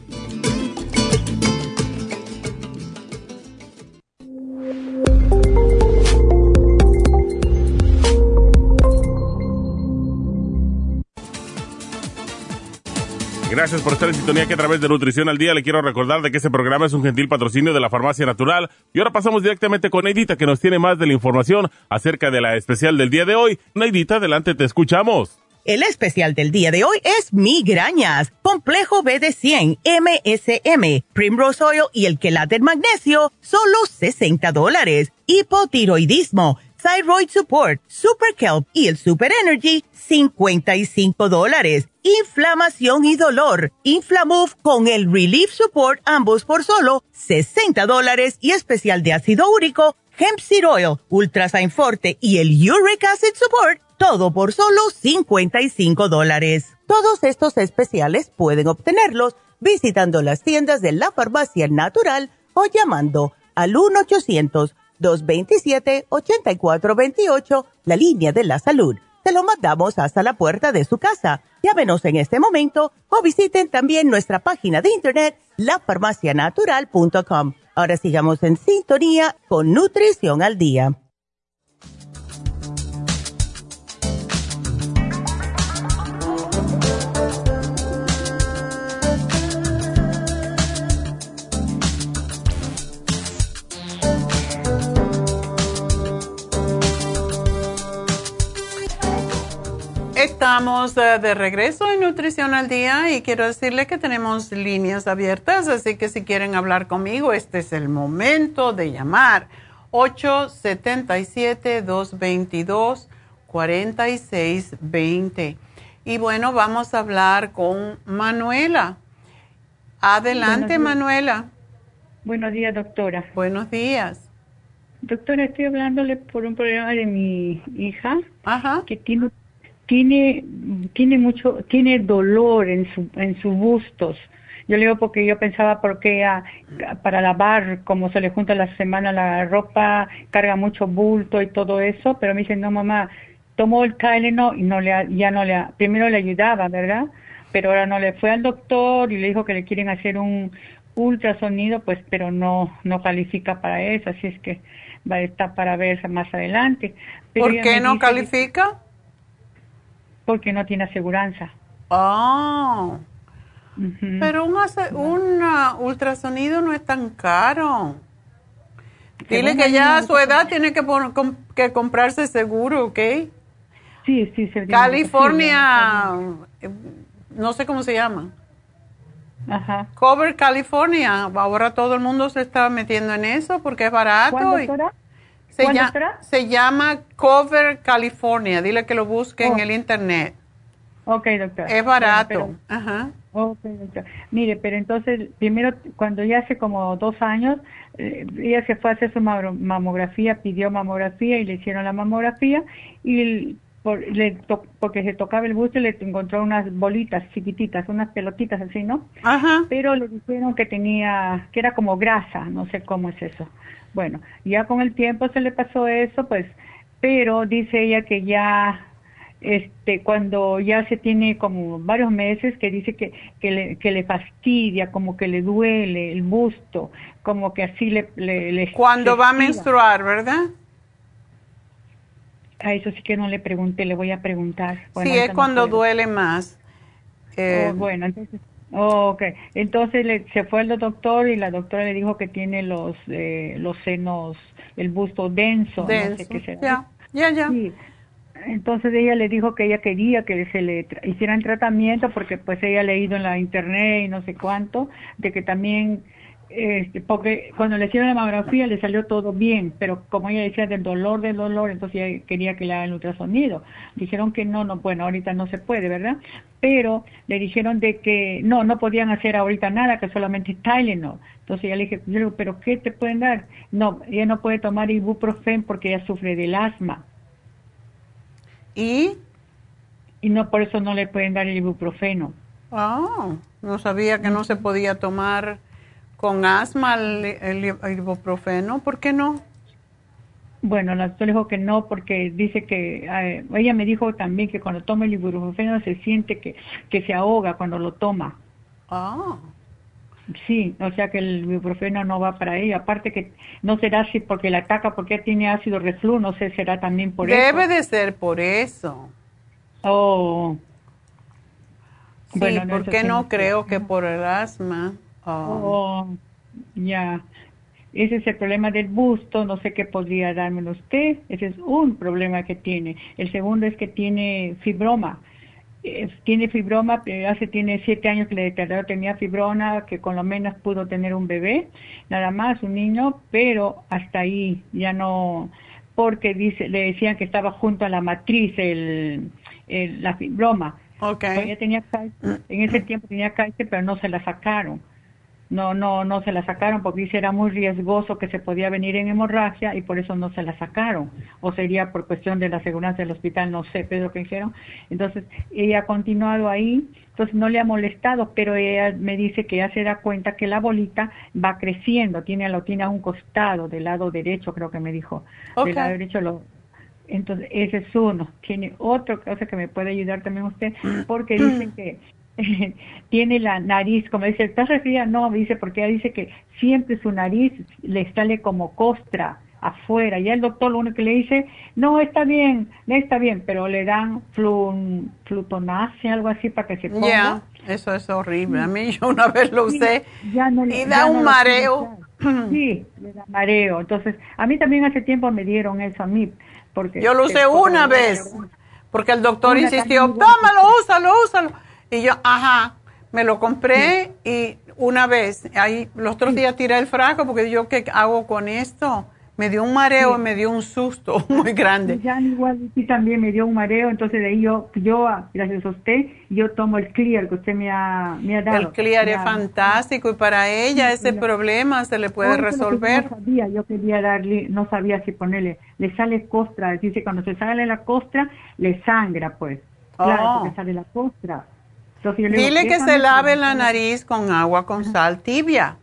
Speaker 5: Gracias por estar en sintonía que a través de Nutrición al Día le quiero recordar de que este programa es un gentil patrocinio de la Farmacia Natural. Y ahora pasamos directamente con Neidita que nos tiene más de la información acerca de la especial del día de hoy. Neidita, adelante, te escuchamos.
Speaker 6: El especial del día de hoy es migrañas, complejo B de 100, MSM, Primrose Oil y el quelate magnesio, solo 60 dólares. Hipotiroidismo Thyroid Support, Super Kelp y el Super Energy, 55 dólares. Inflamación y dolor, Inflamove con el Relief Support, ambos por solo 60 dólares y especial de ácido úrico, Hemp Seed Oil, Ultrasign Forte y el Uric Acid Support, todo por solo 55 dólares. Todos estos especiales pueden obtenerlos visitando las tiendas de la farmacia natural o llamando al 1 800 227-8428, la línea de la salud. Se lo mandamos hasta la puerta de su casa. Llámenos en este momento o visiten también nuestra página de internet, lafarmacianatural.com. Ahora sigamos en sintonía con Nutrición al Día.
Speaker 4: Estamos eh, de regreso en Nutrición al Día y quiero decirles que tenemos líneas abiertas, así que si quieren hablar conmigo, este es el momento de llamar. 877-222-4620. Y bueno, vamos a hablar con Manuela. Adelante, Manuela.
Speaker 7: Buenos días, doctora.
Speaker 4: Buenos días.
Speaker 7: Doctora, estoy hablándole por un problema de mi hija
Speaker 4: Ajá.
Speaker 7: que tiene tiene tiene mucho tiene dolor en su en sus bustos. Yo le digo porque yo pensaba porque para lavar como se le junta la semana la ropa carga mucho bulto y todo eso, pero me dice no mamá tomó el Tylenol y no le ya no le primero le ayudaba, ¿verdad? Pero ahora no le fue al doctor y le dijo que le quieren hacer un ultrasonido, pues pero no no califica para eso, así es que va a estar para verse más adelante.
Speaker 4: ¿Por qué no califica?
Speaker 7: Porque no tiene aseguranza.
Speaker 4: Oh. Pero un, un uh, ultrasonido no es tan caro. Dile que ya a su edad tiene que, que comprarse seguro, ¿ok?
Speaker 7: Sí, sí.
Speaker 4: California, no sé cómo se llama.
Speaker 7: Ajá.
Speaker 4: Cover California. Ahora todo el mundo se está metiendo en eso porque es barato.
Speaker 7: Y
Speaker 4: se, se llama Cover California. Dile que lo busque en oh. el internet.
Speaker 7: Ok, doctora.
Speaker 4: Es barato. Ajá.
Speaker 7: Ok, doctora. Mire, pero entonces, primero, cuando ya hace como dos años, eh, ella se fue a hacer su mamografía, pidió mamografía y le hicieron la mamografía y por, le porque se tocaba el busto y le encontró unas bolitas chiquititas, unas pelotitas así, ¿no?
Speaker 4: Ajá.
Speaker 7: Pero le dijeron que tenía, que era como grasa, no sé cómo es eso. Bueno, ya con el tiempo se le pasó eso, pues, pero dice ella que ya, este, cuando ya se tiene como varios meses, que dice que, que, le, que le fastidia, como que le duele el busto, como que así le... le,
Speaker 4: cuando va a menstruar, ¿verdad?
Speaker 7: A eso sí que no le pregunté, le voy a preguntar.
Speaker 4: sí, es cuando duele más.
Speaker 7: Oh, eh, bueno, entonces ok, entonces le, se fue al doctor y la doctora le dijo que tiene los eh, los senos, el busto denso.
Speaker 4: denso. Ya, ya, ya. Sí.
Speaker 7: Entonces ella le dijo que ella quería que se le hicieran tratamiento porque pues ella ha leído en la internet y no sé cuánto, de que también este, porque cuando le hicieron la mamografía le salió todo bien, pero como ella decía del dolor, del dolor, entonces ella quería que le hagan el ultrasonido. Dijeron que no, no, bueno, ahorita no se puede, ¿verdad? Pero le dijeron de que no, no podían hacer ahorita nada, que solamente Tylenol. Entonces ella le dije, yo pero ¿qué te pueden dar? No, ella no puede tomar ibuprofen porque ella sufre del asma.
Speaker 4: ¿Y?
Speaker 7: Y no, por eso no le pueden dar el ibuprofeno.
Speaker 4: Ah, no sabía que no se podía tomar con asma el, ibuprofeno, ¿por qué no?
Speaker 7: Bueno, la doctora dijo que no porque dice que eh, ella me dijo también que cuando toma el ibuprofeno se siente que, que se ahoga cuando lo toma.
Speaker 4: Ah.
Speaker 7: Sí, o sea que el ibuprofeno no va para ella. Aparte que no será así porque la ataca porque tiene ácido reflujo, no sé, será también por
Speaker 4: eso. Debe de ser por eso.
Speaker 7: Oh.
Speaker 4: Sí, bueno, porque no creo que por el asma.
Speaker 7: Oh. ya. Ese es el problema del busto, no sé qué podría dármelo usted. Ese es un problema que tiene. El segundo es que tiene fibroma. tiene fibroma, hace tiene siete años que le declaró tenía fibrona, que con lo menos pudo tener un bebé, nada más, un niño, pero hasta ahí ya no, porque dice, le decían que estaba junto a la matriz el, la fibroma.
Speaker 4: Okay.
Speaker 7: tenía en ese tiempo tenía cáncer, pero no se la sacaron no, no, no se la sacaron porque dice era muy riesgoso que se podía venir en hemorragia y por eso no se la sacaron. O sería por cuestión de la seguridad del hospital, no sé, pero que hicieron. Entonces, ella ha continuado ahí, entonces no le ha molestado, pero ella me dice que ya se da cuenta que la bolita va creciendo, tiene, lo tiene a un costado, del lado derecho, creo que me dijo. Del lado derecho lo, entonces, ese es uno. Tiene otra cosa que me puede ayudar también usted, porque dice que tiene la nariz, como dice, ¿estás resfriada? No, dice, porque ella dice que siempre su nariz le sale como costra afuera. Y el doctor lo único que le dice, no, está bien, no está bien, pero le dan flun, flutonacia, algo así para que se ponga.
Speaker 4: Ya, eso es horrible. A mí yo una vez lo usé y da un mareo.
Speaker 7: Sí, le da mareo. Entonces, a mí también hace tiempo me dieron eso a mí. Porque
Speaker 4: yo lo usé una vez Porque el doctor insistió, tómalo, úsalo, úsalo. Y yo, ajá, me lo compré y una vez, ahí los otros días tiré el frasco porque yo, ¿qué hago con esto? Me dio un mareo y me dio un susto muy grande.
Speaker 7: Ya igual sí también me dio un mareo, entonces de ahí yo, yo gracias a usted, yo tomo el Clear que usted me ha, me ha dado.
Speaker 4: El Clear es fantástico y para ella ese problema se le puede resolver.
Speaker 7: No sabía, yo quería darle, no sabía si ponerle, le sale costra, dice cuando se sale la costra, le sangra pues. Claro, oh. porque sale la costra.
Speaker 4: Dile que se lave la nariz con agua con sal tibia.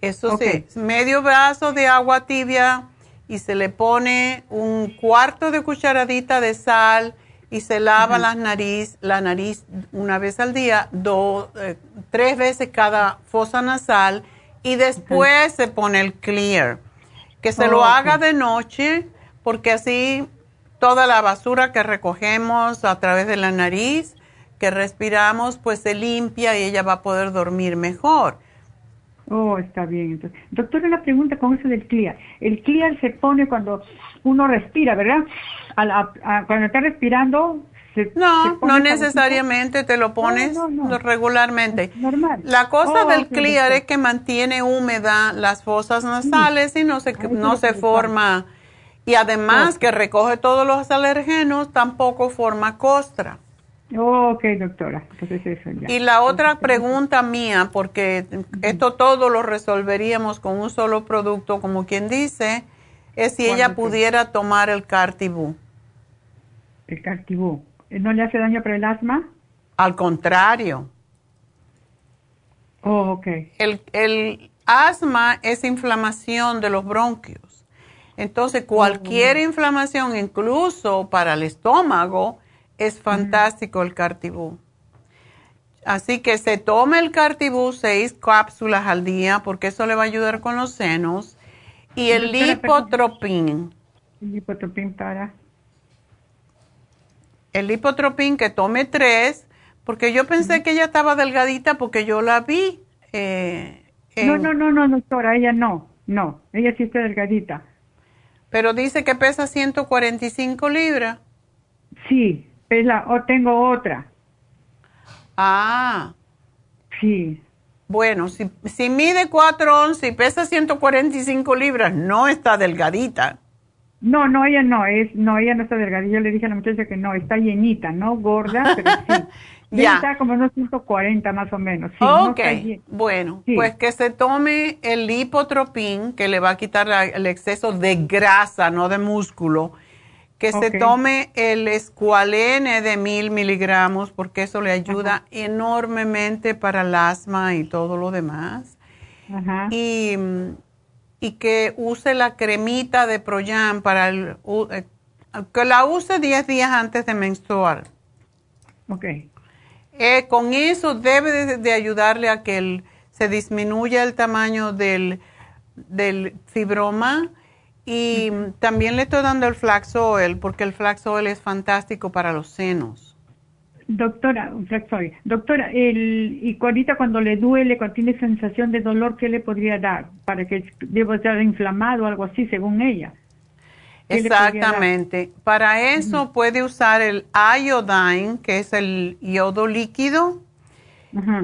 Speaker 4: Eso sí, medio vaso de agua tibia y se le pone un cuarto de cucharadita de sal y se lava la nariz, la nariz una vez al día, dos, eh, tres veces cada fosa nasal y después se pone el clear. Que se lo haga de noche porque así toda la basura que recogemos a través de la nariz, que respiramos, pues se limpia y ella va a poder dormir mejor.
Speaker 7: Oh, está bien. Entonces, doctora, la pregunta con eso del clear. El clear se pone cuando uno respira, ¿verdad? cuando está respirando,
Speaker 4: se, no, no necesariamente te lo pones regularmente.
Speaker 7: Normal.
Speaker 4: La cosa oh, del clear es que mantiene húmeda las fosas nasales y no se, no se forma. Y además que recoge todos los alergenos, tampoco forma costra.
Speaker 7: Ok, doctora. Entonces eso ya.
Speaker 4: Y la otra pregunta mía, porque esto todo lo resolveríamos con un solo producto, como quien dice, es si ella pudiera tomar el Cartibú.
Speaker 7: El Cartibú. ¿No le hace daño para el asma?
Speaker 4: Al contrario.
Speaker 7: Oh, ok.
Speaker 4: El, el asma es inflamación de los bronquios. Entonces, cualquier oh. inflamación, incluso para el estómago, es fantástico el Cartibú. Así que se tome el Cartibú seis cápsulas al día porque eso le va a ayudar con los senos y el lipotropín.
Speaker 7: El lipotropín para.
Speaker 4: El lipotropín que tome tres, porque yo pensé que ella estaba delgadita porque yo la vi. Eh,
Speaker 7: no, no, no, no, doctora, ella no, no, ella sí está delgadita.
Speaker 4: Pero dice que pesa 145 libras.
Speaker 7: Sí, pesa, o tengo otra.
Speaker 4: Ah.
Speaker 7: Sí.
Speaker 4: Bueno, si, si mide 4 onzas y pesa 145 libras, no está delgadita.
Speaker 7: No, no, ella no, es, no, ella no está delgadita. Yo le dije a la muchacha que no, está llenita, no gorda, pero sí. ya. Está como unos 140 más o menos. Sí,
Speaker 4: ok, bueno, pues que se tome el lipotropín, que le va a quitar el exceso de grasa, no de músculo que se tome el escualene de mil miligramos porque eso le ayuda enormemente para el asma y todo lo demás. Y, que use la cremita de Proyan para el... Eh, que la use 10 días antes de menstruar.
Speaker 7: Ok.
Speaker 4: Eh, con eso debe de, ayudarle a que se disminuya el tamaño del, del fibroma y también le estoy dando el flax oil porque el flax oil es fantástico para los senos.
Speaker 7: Doctora, flax oil. Doctora, el, y ahorita cuando le duele, cuando tiene sensación de dolor, ¿qué le podría dar? Para que debo estar inflamado o algo así, según ella.
Speaker 4: Exactamente. Para eso puede usar el iodine, que es el yodo líquido,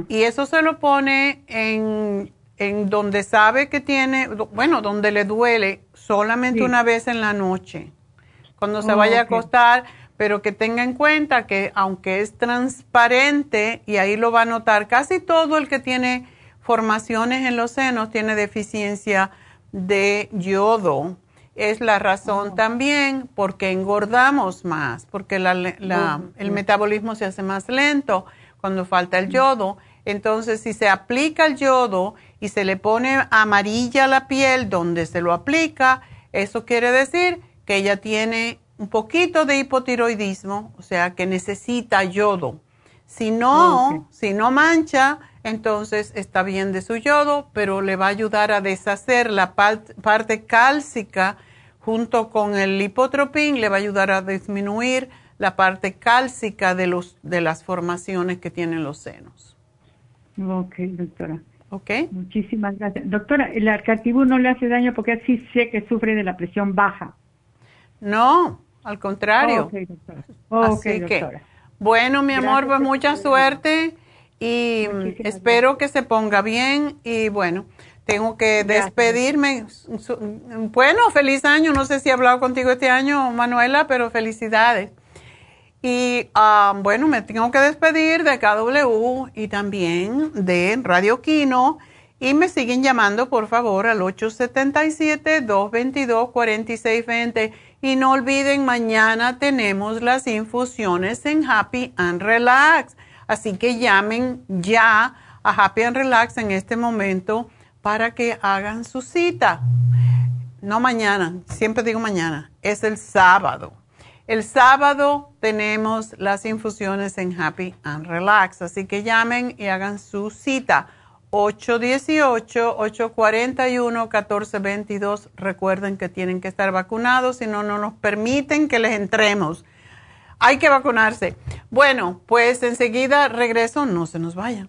Speaker 4: y eso se lo pone en, en donde sabe que tiene, bueno, donde le duele solamente una vez en la noche, cuando se vaya a acostar, pero que tenga en cuenta que aunque es transparente, y ahí lo va a notar, casi todo el que tiene formaciones en los senos tiene deficiencia de yodo. Es la razón también porque engordamos más, porque el metabolismo se hace más lento cuando falta el yodo. Entonces, si se aplica el yodo y se le pone amarilla la piel donde se lo aplica, eso quiere decir que ella tiene un poquito de hipotiroidismo, o sea, que necesita yodo. Si no, si no mancha, entonces está bien de su yodo, pero le va a ayudar a deshacer la parte cálcica junto con el lipotropín, le va a ayudar a disminuir la parte cálcica de, los, de las formaciones que tienen los senos.
Speaker 7: Ok, doctora.
Speaker 4: Ok.
Speaker 7: Muchísimas gracias. Doctora, ¿el arcatibú no le hace daño porque así sé que sufre de la presión baja?
Speaker 4: No, al contrario. Así que, bueno, mi amor, pues mucha suerte y espero que se ponga bien y bueno, tengo que despedirme. Bueno, feliz año, no sé si he hablado contigo este año, Manuela, pero felicidades. Y ah, bueno, me tengo que despedir de KW y también de Radio Kino. Y me siguen llamando, por favor, al 877-222-4620. Y no olviden, mañana tenemos las infusiones en Happy and Relax. Así que llamen ya a Happy and Relax en este momento para que hagan su cita. No mañana, siempre digo mañana, es el sábado. El sábado tenemos las infusiones en Happy and Relax, así que llamen y hagan su cita. 818-841-1422. Recuerden que tienen que estar vacunados, si no, no nos permiten que les entremos. Hay que vacunarse. Bueno, pues enseguida regreso, no se nos vayan.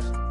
Speaker 8: Jeff.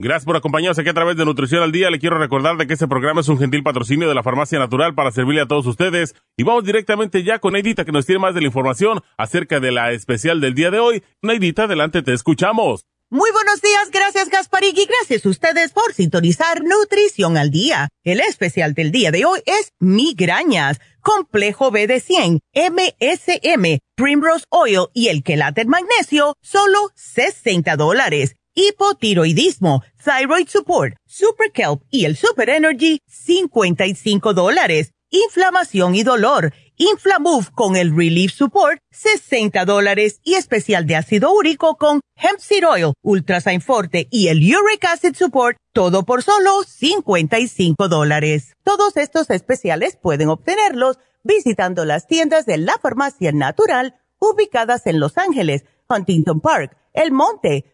Speaker 5: Gracias por acompañarnos aquí a través de Nutrición al Día. Le quiero recordar de que este programa es un gentil patrocinio de la Farmacia Natural para servirle a todos ustedes. Y vamos directamente ya con Neidita que nos tiene más de la información acerca de la especial del día de hoy. Neidita, adelante, te escuchamos.
Speaker 6: Muy buenos días, gracias Gasparig y gracias a ustedes por sintonizar Nutrición al Día. El especial del día de hoy es migrañas, complejo B de 100, MSM, Primrose Oil y el quelate magnesio, solo 60 dólares hipotiroidismo, thyroid support, super kelp y el super energy, 55 dólares. Inflamación y dolor, Inflamove con el relief support, 60 dólares y especial de ácido úrico con hemp seed oil, ultrasign forte y el uric acid support, todo por solo 55 dólares. Todos estos especiales pueden obtenerlos visitando las tiendas de la farmacia natural ubicadas en Los Ángeles, Huntington Park, El Monte,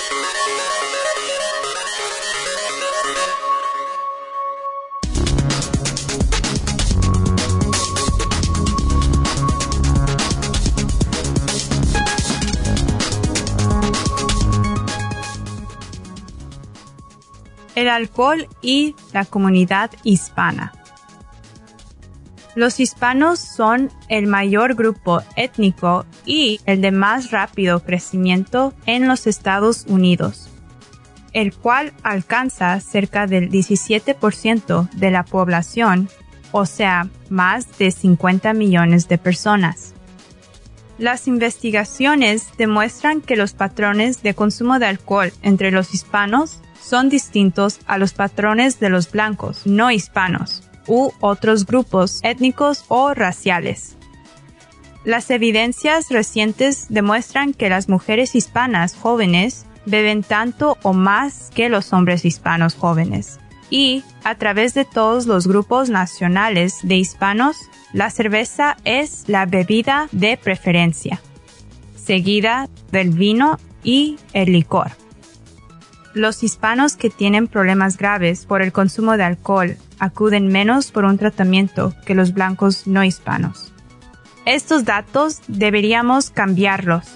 Speaker 9: El alcohol y la comunidad hispana. Los hispanos son el mayor grupo étnico y el de más rápido crecimiento en los Estados Unidos, el cual alcanza cerca del 17% de la población, o sea, más de 50 millones de personas. Las investigaciones demuestran que los patrones de consumo de alcohol entre los hispanos son distintos a los patrones de los blancos no hispanos u otros grupos étnicos o raciales. Las evidencias recientes demuestran que las mujeres hispanas jóvenes beben tanto o más que los hombres hispanos jóvenes. Y, a través de todos los grupos nacionales de hispanos, la cerveza es la bebida de preferencia, seguida del vino y el licor. Los hispanos que tienen problemas graves por el consumo de alcohol acuden menos por un tratamiento que los blancos no hispanos. Estos datos deberíamos cambiarlos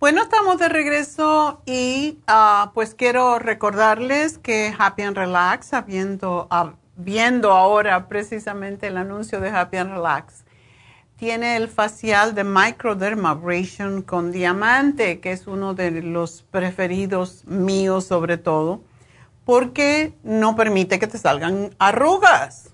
Speaker 4: Bueno, estamos de regreso y ah, pues quiero recordarles que Happy and Relax, ah, viendo ahora precisamente el anuncio de Happy and Relax, tiene el facial de microdermabrasion con diamante, que es uno de los preferidos míos sobre todo, porque no permite que te salgan arrugas.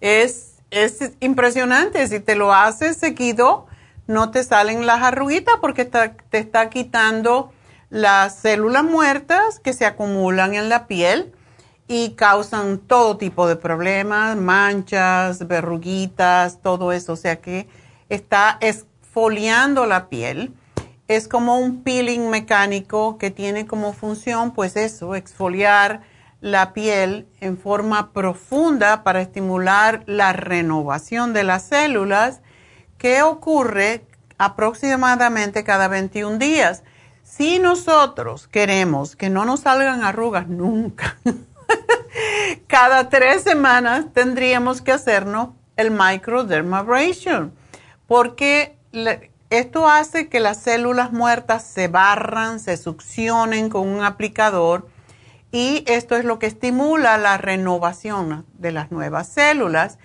Speaker 4: Es, es impresionante, si te lo haces seguido, no te salen las arruguitas porque te está quitando las células muertas que se acumulan en la piel y causan todo tipo de problemas, manchas, verruguitas, todo eso. O sea que está exfoliando la piel. Es como un peeling mecánico que tiene como función, pues eso, exfoliar la piel en forma profunda para estimular la renovación de las células ¿Qué ocurre aproximadamente cada 21 días. Si nosotros queremos que no nos salgan arrugas nunca, cada tres semanas tendríamos que hacernos el microdermabrasion, porque esto hace que las células muertas se barran, se succionen con un aplicador y esto es lo que estimula la renovación de las nuevas células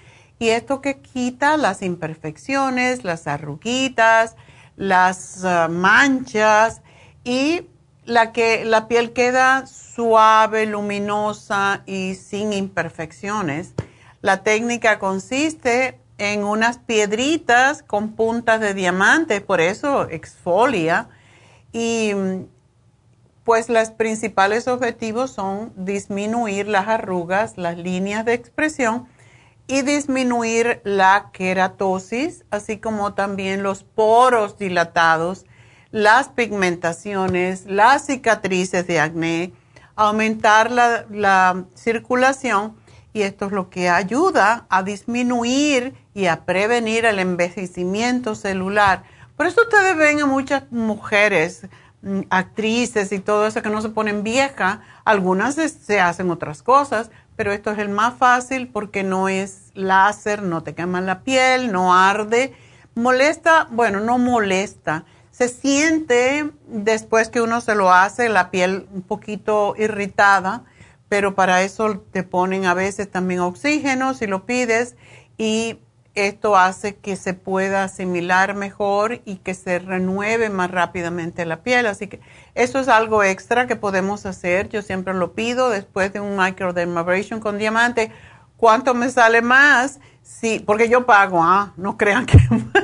Speaker 4: y esto que quita las imperfecciones, las arruguitas, las ah, manchas y la que la piel queda suave, luminosa y sin imperfecciones. La técnica consiste en unas piedritas con puntas de diamante, por eso exfolia y pues los principales objetivos son disminuir las arrugas, las líneas de expresión y disminuir la queratosis, así como también los poros dilatados, las pigmentaciones, las cicatrices de acné, aumentar la, circulación y esto es lo que ayuda a disminuir y a prevenir el envejecimiento celular. Por eso ustedes ven a muchas mujeres, mm, actrices y todo eso que no se ponen viejas, algunas se hacen otras cosas, pero esto es el más fácil porque no es láser, no te quema la piel, no arde, Molesta, bueno, no molesta. Se siente después que uno se lo hace la piel un poquito irritada, pero para eso te ponen a veces también oxígeno si lo pides y esto hace que se pueda asimilar mejor y que se renueve más rápidamente la piel. Así que eso es algo extra que podemos hacer. Yo siempre lo pido después de un microdermabrasion con diamante. ¿Cuánto me sale más? Sí, porque yo pago, ah, no crean que,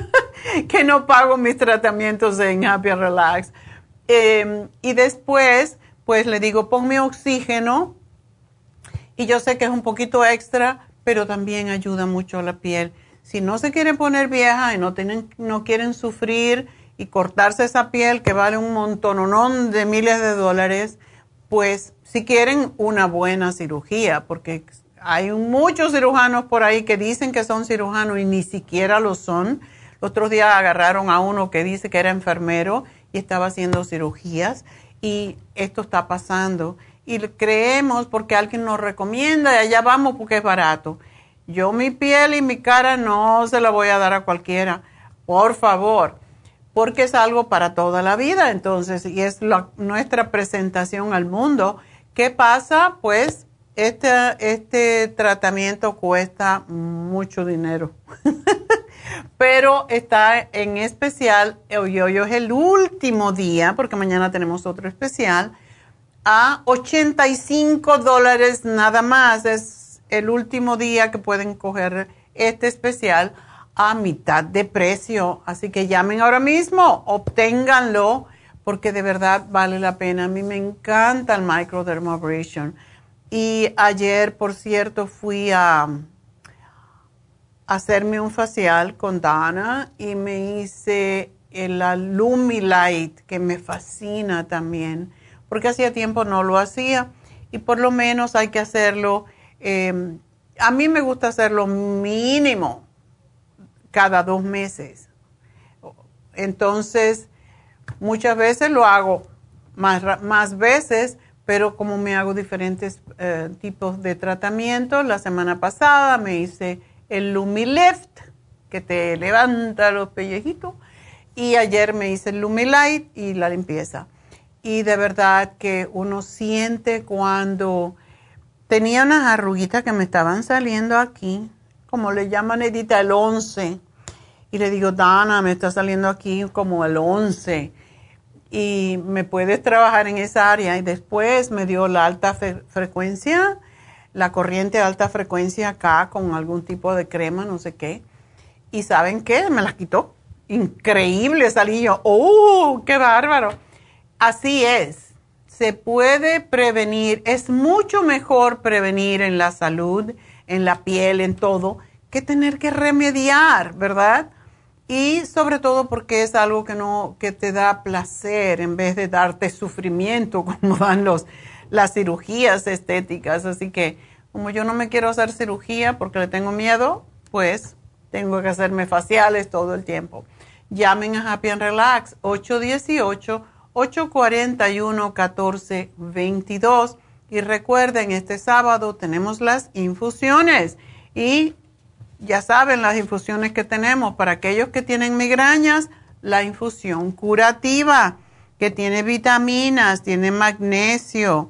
Speaker 4: que no pago mis tratamientos en Happy Relax. Em, y después, pues le digo, ponme oxígeno. Y yo sé que es un poquito extra, pero también ayuda mucho a la piel. Si no se quieren poner vieja y no, tienen, no quieren sufrir y cortarse esa piel que vale un montón de miles de dólares, pues si quieren una buena cirugía, porque hay muchos cirujanos por ahí que dicen que son cirujanos y ni siquiera lo son. Otros días agarraron a uno que dice que era enfermero y estaba haciendo cirugías y esto está pasando. Y creemos porque alguien nos recomienda y allá vamos porque es barato. Yo mi piel y mi cara no se la voy a dar a cualquiera, por favor, porque es algo para toda la vida, entonces, y es nuestra presentación al mundo. ¿Qué pasa? Pues este, este tratamiento cuesta mucho dinero, pero está en especial, hoy, hoy es el último día, porque mañana tenemos otro especial, a 85 dólares nada más. Es el último día que pueden coger este especial a mitad de precio. Así que llamen ahora mismo, obténganlo, porque de verdad vale la pena. A mí me encanta el microdermabrasion. Y ayer, por cierto, fui a, hacerme un facial con Dana y me hice el Lumilight, que me fascina también, porque hacía tiempo no lo hacía y por lo menos hay que hacerlo Em, a mí me gusta hacerlo mínimo cada dos meses. Entonces, muchas veces lo hago más, más veces, pero como me hago diferentes eh, tipos de tratamiento, la semana pasada me hice el Lumilift, que te levanta los pellejitos, y ayer me hice el Lumilight y la limpieza. Y de verdad que uno siente cuando tenía unas arruguitas que me estaban saliendo aquí, como le llaman Edita el 11. Y le digo, Dana, me está saliendo aquí como el 11. Y me puedes trabajar en esa área. Y después me dio la alta frecuencia, la corriente de alta frecuencia acá con algún tipo de crema, no sé qué. Y ¿saben qué? Me las quitó. Increíble salí yo. ¡Oh, qué bárbaro! Así es se puede prevenir, es mucho mejor prevenir en la salud, en la piel, en todo, que tener que remediar, ¿verdad? Y sobre todo porque es algo que no que te da placer en vez de darte sufrimiento como dan los las cirugías estéticas, así que como yo no me quiero hacer cirugía porque le tengo miedo, pues tengo que hacerme faciales todo el tiempo. Llamen a Happy and Relax 818 841-1422. Y recuerden, este sábado tenemos las infusiones. Y ya saben las infusiones que tenemos. Para aquellos que tienen migrañas, la infusión curativa que tiene vitaminas, tiene magnesio,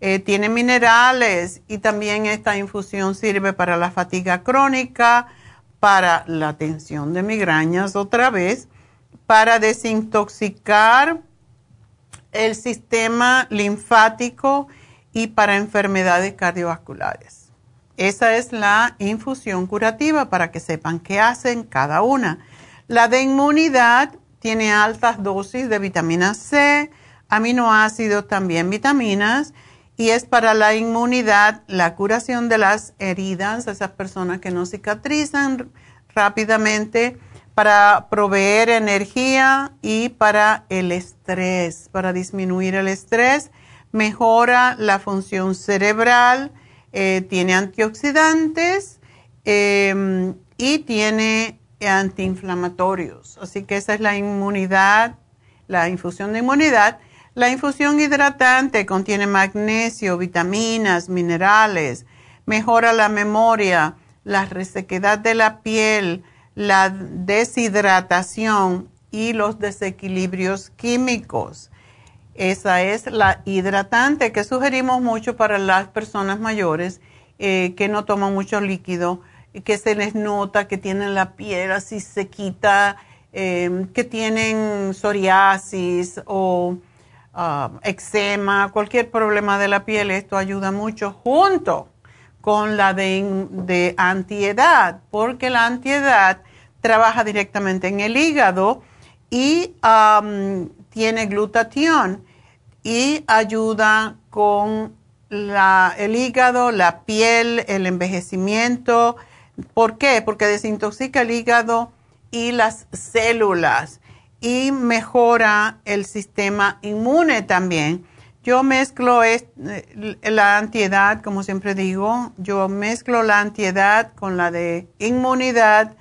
Speaker 4: eh, tiene minerales. Y también esta infusión sirve para la fatiga crónica, para la tensión de migrañas otra vez, para desintoxicar el sistema linfático y para enfermedades cardiovasculares. Esa es la infusión curativa para que sepan qué hacen cada una. La de inmunidad tiene altas dosis de vitamina C, aminoácidos, también vitaminas, y es para la inmunidad, la curación de las heridas, esas personas que no cicatrizan rápidamente para proveer energía y para el estrés, para disminuir el estrés, mejora la función cerebral, eh, tiene antioxidantes em, y tiene antiinflamatorios. Así que esa es la inmunidad, la infusión de inmunidad. La infusión hidratante contiene magnesio, vitaminas, minerales, mejora la memoria, la resequedad de la piel, la deshidratación y los desequilibrios químicos. Esa es la hidratante que sugerimos mucho para las personas mayores eh, que no toman mucho líquido, que se les nota que tienen la piel así sequita, eh, que tienen psoriasis o ah, eczema, cualquier problema de la piel. Esto ayuda mucho junto con la de, de antiedad, porque la antiedad trabaja directamente en el hígado y tiene glutatión y ayuda con el hígado, la piel, el envejecimiento. ¿Por qué? Porque desintoxica el hígado y las células y mejora el sistema inmune también. Yo mezclo la antiedad, como siempre digo, yo mezclo la antiedad con la de inmunidad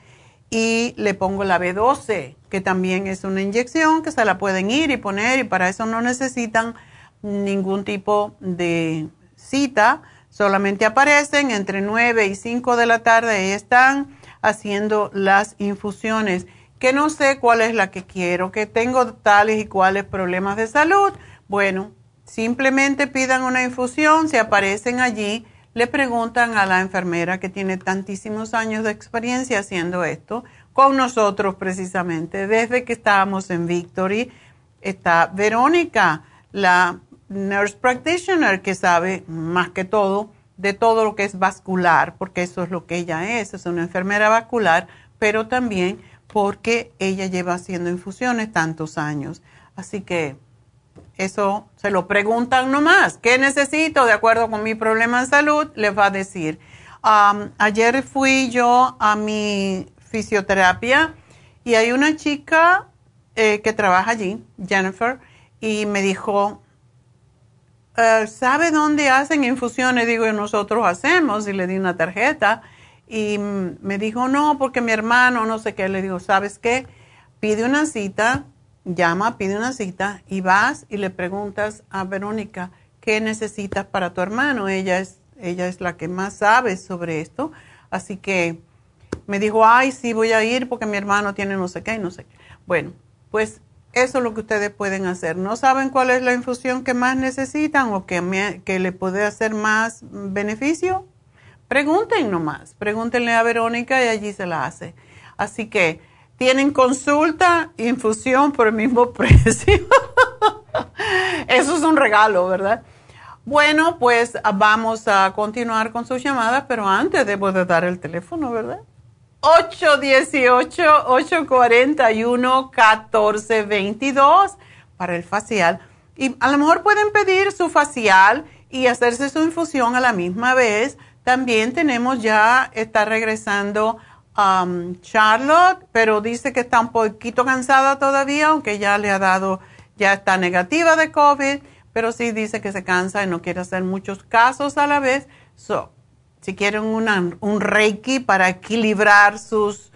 Speaker 4: y le pongo la B12, que también es una inyección que se la pueden ir y poner y para eso no necesitan ningún tipo de cita, solamente aparecen entre 9 y 5 de la tarde y están haciendo las infusiones, que no sé cuál es la que quiero, que tengo tales y cuales problemas de salud. Bueno, simplemente pidan una infusión, si aparecen allí le preguntan a la enfermera que tiene tantísimos años de experiencia haciendo esto, con nosotros precisamente, desde que estábamos en Victory, está Verónica, la nurse practitioner que sabe más que todo de todo lo que es vascular, porque eso es lo que ella es, es una enfermera vascular, pero también porque ella lleva haciendo infusiones tantos años. Así que eso se lo preguntan nomás. ¿Qué necesito de acuerdo con mi problema de salud? Les va a decir. ayer fui yo a mi fisioterapia y hay una chica eh, que trabaja allí, Jennifer, y me dijo, eh, ¿sabe dónde hacen infusiones? Digo, nosotros hacemos y le di una tarjeta. Y me dijo, no, porque mi hermano, no sé qué. Le digo, ¿sabes qué? Pide una cita llama, pide una cita y vas y le preguntas a Verónica qué necesitas para tu hermano. Ella es, ella es la que más sabe sobre esto. Así que me dijo, ay, sí, voy a ir porque mi hermano tiene no sé qué y no sé qué. Bueno, pues eso es lo que ustedes pueden hacer. ¿No saben cuál es la infusión que más necesitan o que, que le puede hacer más beneficio? Pregunten nomás, pregúntenle a Verónica y allí se la hace. Así que tienen consulta, infusión por el mismo precio. Eso es un regalo, ¿verdad? Bueno, pues vamos a continuar con sus llamadas, pero antes debo de dar el teléfono, ¿verdad? 818-841-1422 para el facial. Y a lo mejor pueden pedir su facial y hacerse su infusión a la misma vez. También tenemos ya, está regresando Um, Charlotte, pero dice que está un poquito cansada todavía, aunque ya le ha dado, ya está negativa de COVID, pero sí dice que se cansa y no quiere hacer muchos casos a la vez. So, si quieren un reiki para equilibrar sus,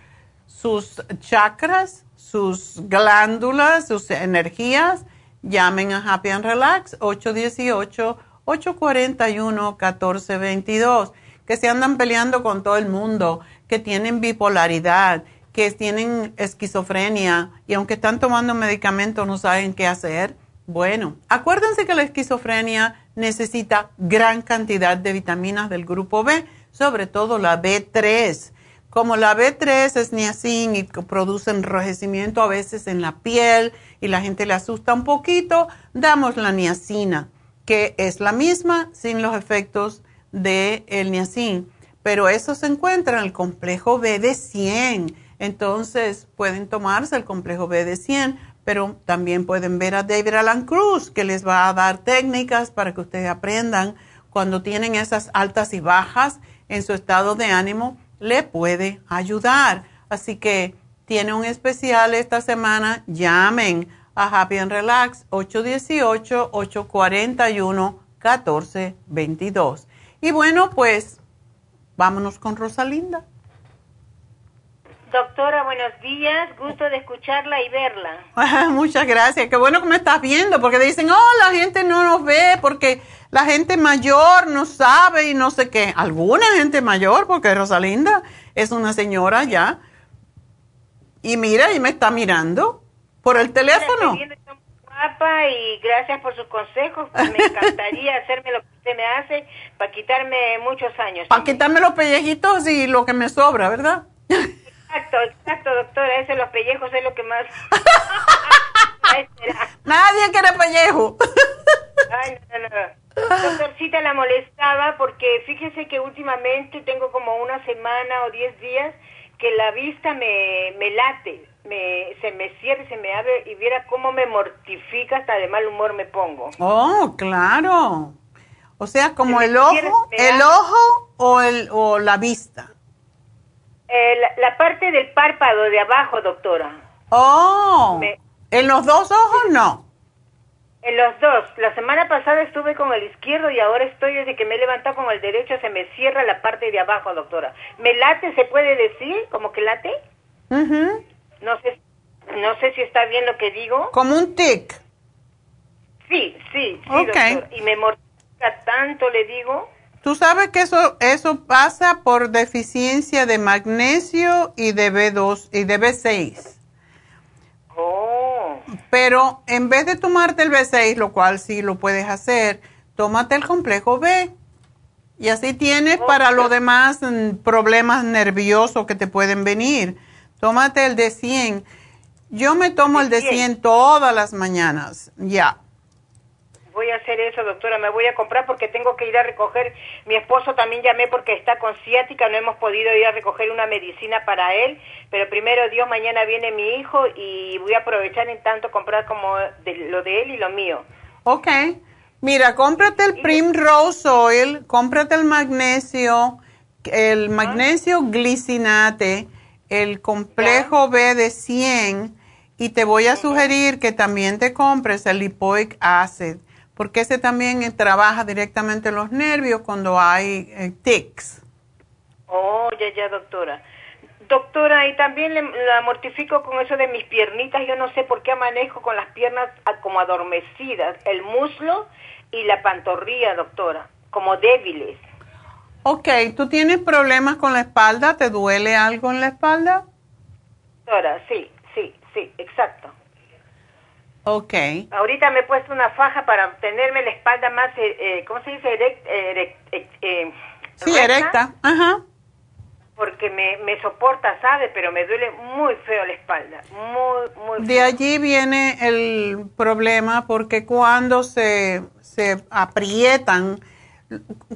Speaker 4: sus chakras, sus glándulas, sus energías, llamen a Happy and Relax 818-841-1422, que se andan peleando con todo el mundo que tienen bipolaridad, que tienen esquizofrenia y aunque están tomando medicamentos no saben qué hacer. Bueno, acuérdense que la esquizofrenia necesita gran cantidad de vitaminas del grupo B, sobre todo la B3. Como la B3 es niacin y produce enrojecimiento a veces en la piel y la gente le asusta un poquito, damos la niacina, que es la misma sin los efectos del el niacin pero eso se encuentra en el complejo B de 100. Entonces pueden tomarse el complejo B de 100, pero también pueden ver a David Alan Cruz, que les va a dar técnicas para que ustedes aprendan cuando tienen esas altas y bajas en su estado de ánimo, le puede ayudar. Así que tiene un especial esta semana. Llamen a Happy and Relax 818-841-1422. Y bueno, pues Vámonos con Rosalinda.
Speaker 10: Doctora, buenos días. Gusto de escucharla y verla.
Speaker 4: Muchas gracias. Qué bueno que me estás viendo, porque dicen, oh, la gente no nos ve porque la gente mayor no sabe y no sé qué. Alguna gente mayor, porque Rosalinda es una señora ya. Y mira, y me está mirando por el teléfono.
Speaker 10: Guapa y gracias por sus consejos. Me encantaría hacerme lo que usted me hace para quitarme muchos años.
Speaker 4: Para quitarme los pellejitos y lo que me sobra, ¿verdad?
Speaker 10: Exacto, exacto, doctora. Eso, los pellejos es lo que más.
Speaker 4: Nadie quiere pellejo.
Speaker 10: Ay, no, no, no. Doctorcita la molestaba porque fíjese que últimamente tengo como una semana o diez días que la vista me, me late, me, se me cierra y se me abre y viera cómo me mortifica, hasta de mal humor me pongo.
Speaker 4: Oh, claro. O sea, como el ojo, el ojo o, el, o la vista.
Speaker 10: Eh, la, la, parte del párpado de abajo, doctora.
Speaker 4: Oh. ¿En los dos ojos no?
Speaker 10: En los dos. La semana pasada estuve con el izquierdo y ahora estoy desde que me he levantado con el derecho, se me cierra la parte de abajo, doctora. ¿Me late, se puede decir? ¿Como que late? No sé, no sé si está bien lo que digo.
Speaker 4: Como un tic.
Speaker 10: Sí, sí, sí, doctor. Y me mortifica tanto, le digo.
Speaker 4: Tú sabes que eso, eso pasa por deficiencia de magnesio y de B2 y de B6.
Speaker 10: Oh.
Speaker 4: Pero en vez de tomarte el B6, lo cual sí lo puedes hacer, tómate el complejo B. Y así tienes para los demás mm, problemas nerviosos que te pueden venir. Tómate el de 100. Yo me tomo el de 100 todas las mañanas, ya.
Speaker 10: Voy a hacer eso, doctora, me voy a comprar porque tengo que ir a recoger. Mi esposo también llamé porque está con ciática, no hemos podido ir a recoger una medicina para él, pero primero Dios, mañana viene mi hijo y voy a aprovechar en tanto comprar como lo de él y lo mío.
Speaker 4: Ok, mira, cómprate el Primrose Oil, cómprate el magnesio, el magnesio glicinate, el complejo B de 100 y te voy a sugerir que también te compres el lipoic acid porque ese también eh, trabaja directamente en los nervios cuando hay eh, tics.
Speaker 10: Oh, ya, ya, doctora. Doctora, y también la mortifico con eso de mis piernitas. Yo no sé por qué manejo con las piernas como adormecidas, el muslo y la pantorrilla, doctora, como débiles.
Speaker 4: Ok, ¿tú tienes problemas con la espalda? ¿Te duele algo en la espalda?
Speaker 10: Doctora, sí, sí, sí, exacto.
Speaker 4: Ok.
Speaker 10: Ahorita me he puesto una faja para tenerme la espalda más, eh, eh ¿cómo se dice? Eh, eh,
Speaker 4: sí, erecta. Ajá.
Speaker 10: Porque me, me soporta, ¿sabe? Pero me duele muy feo la espalda. Muy, muy feo.
Speaker 4: De allí viene el problema porque cuando se, se aprietan,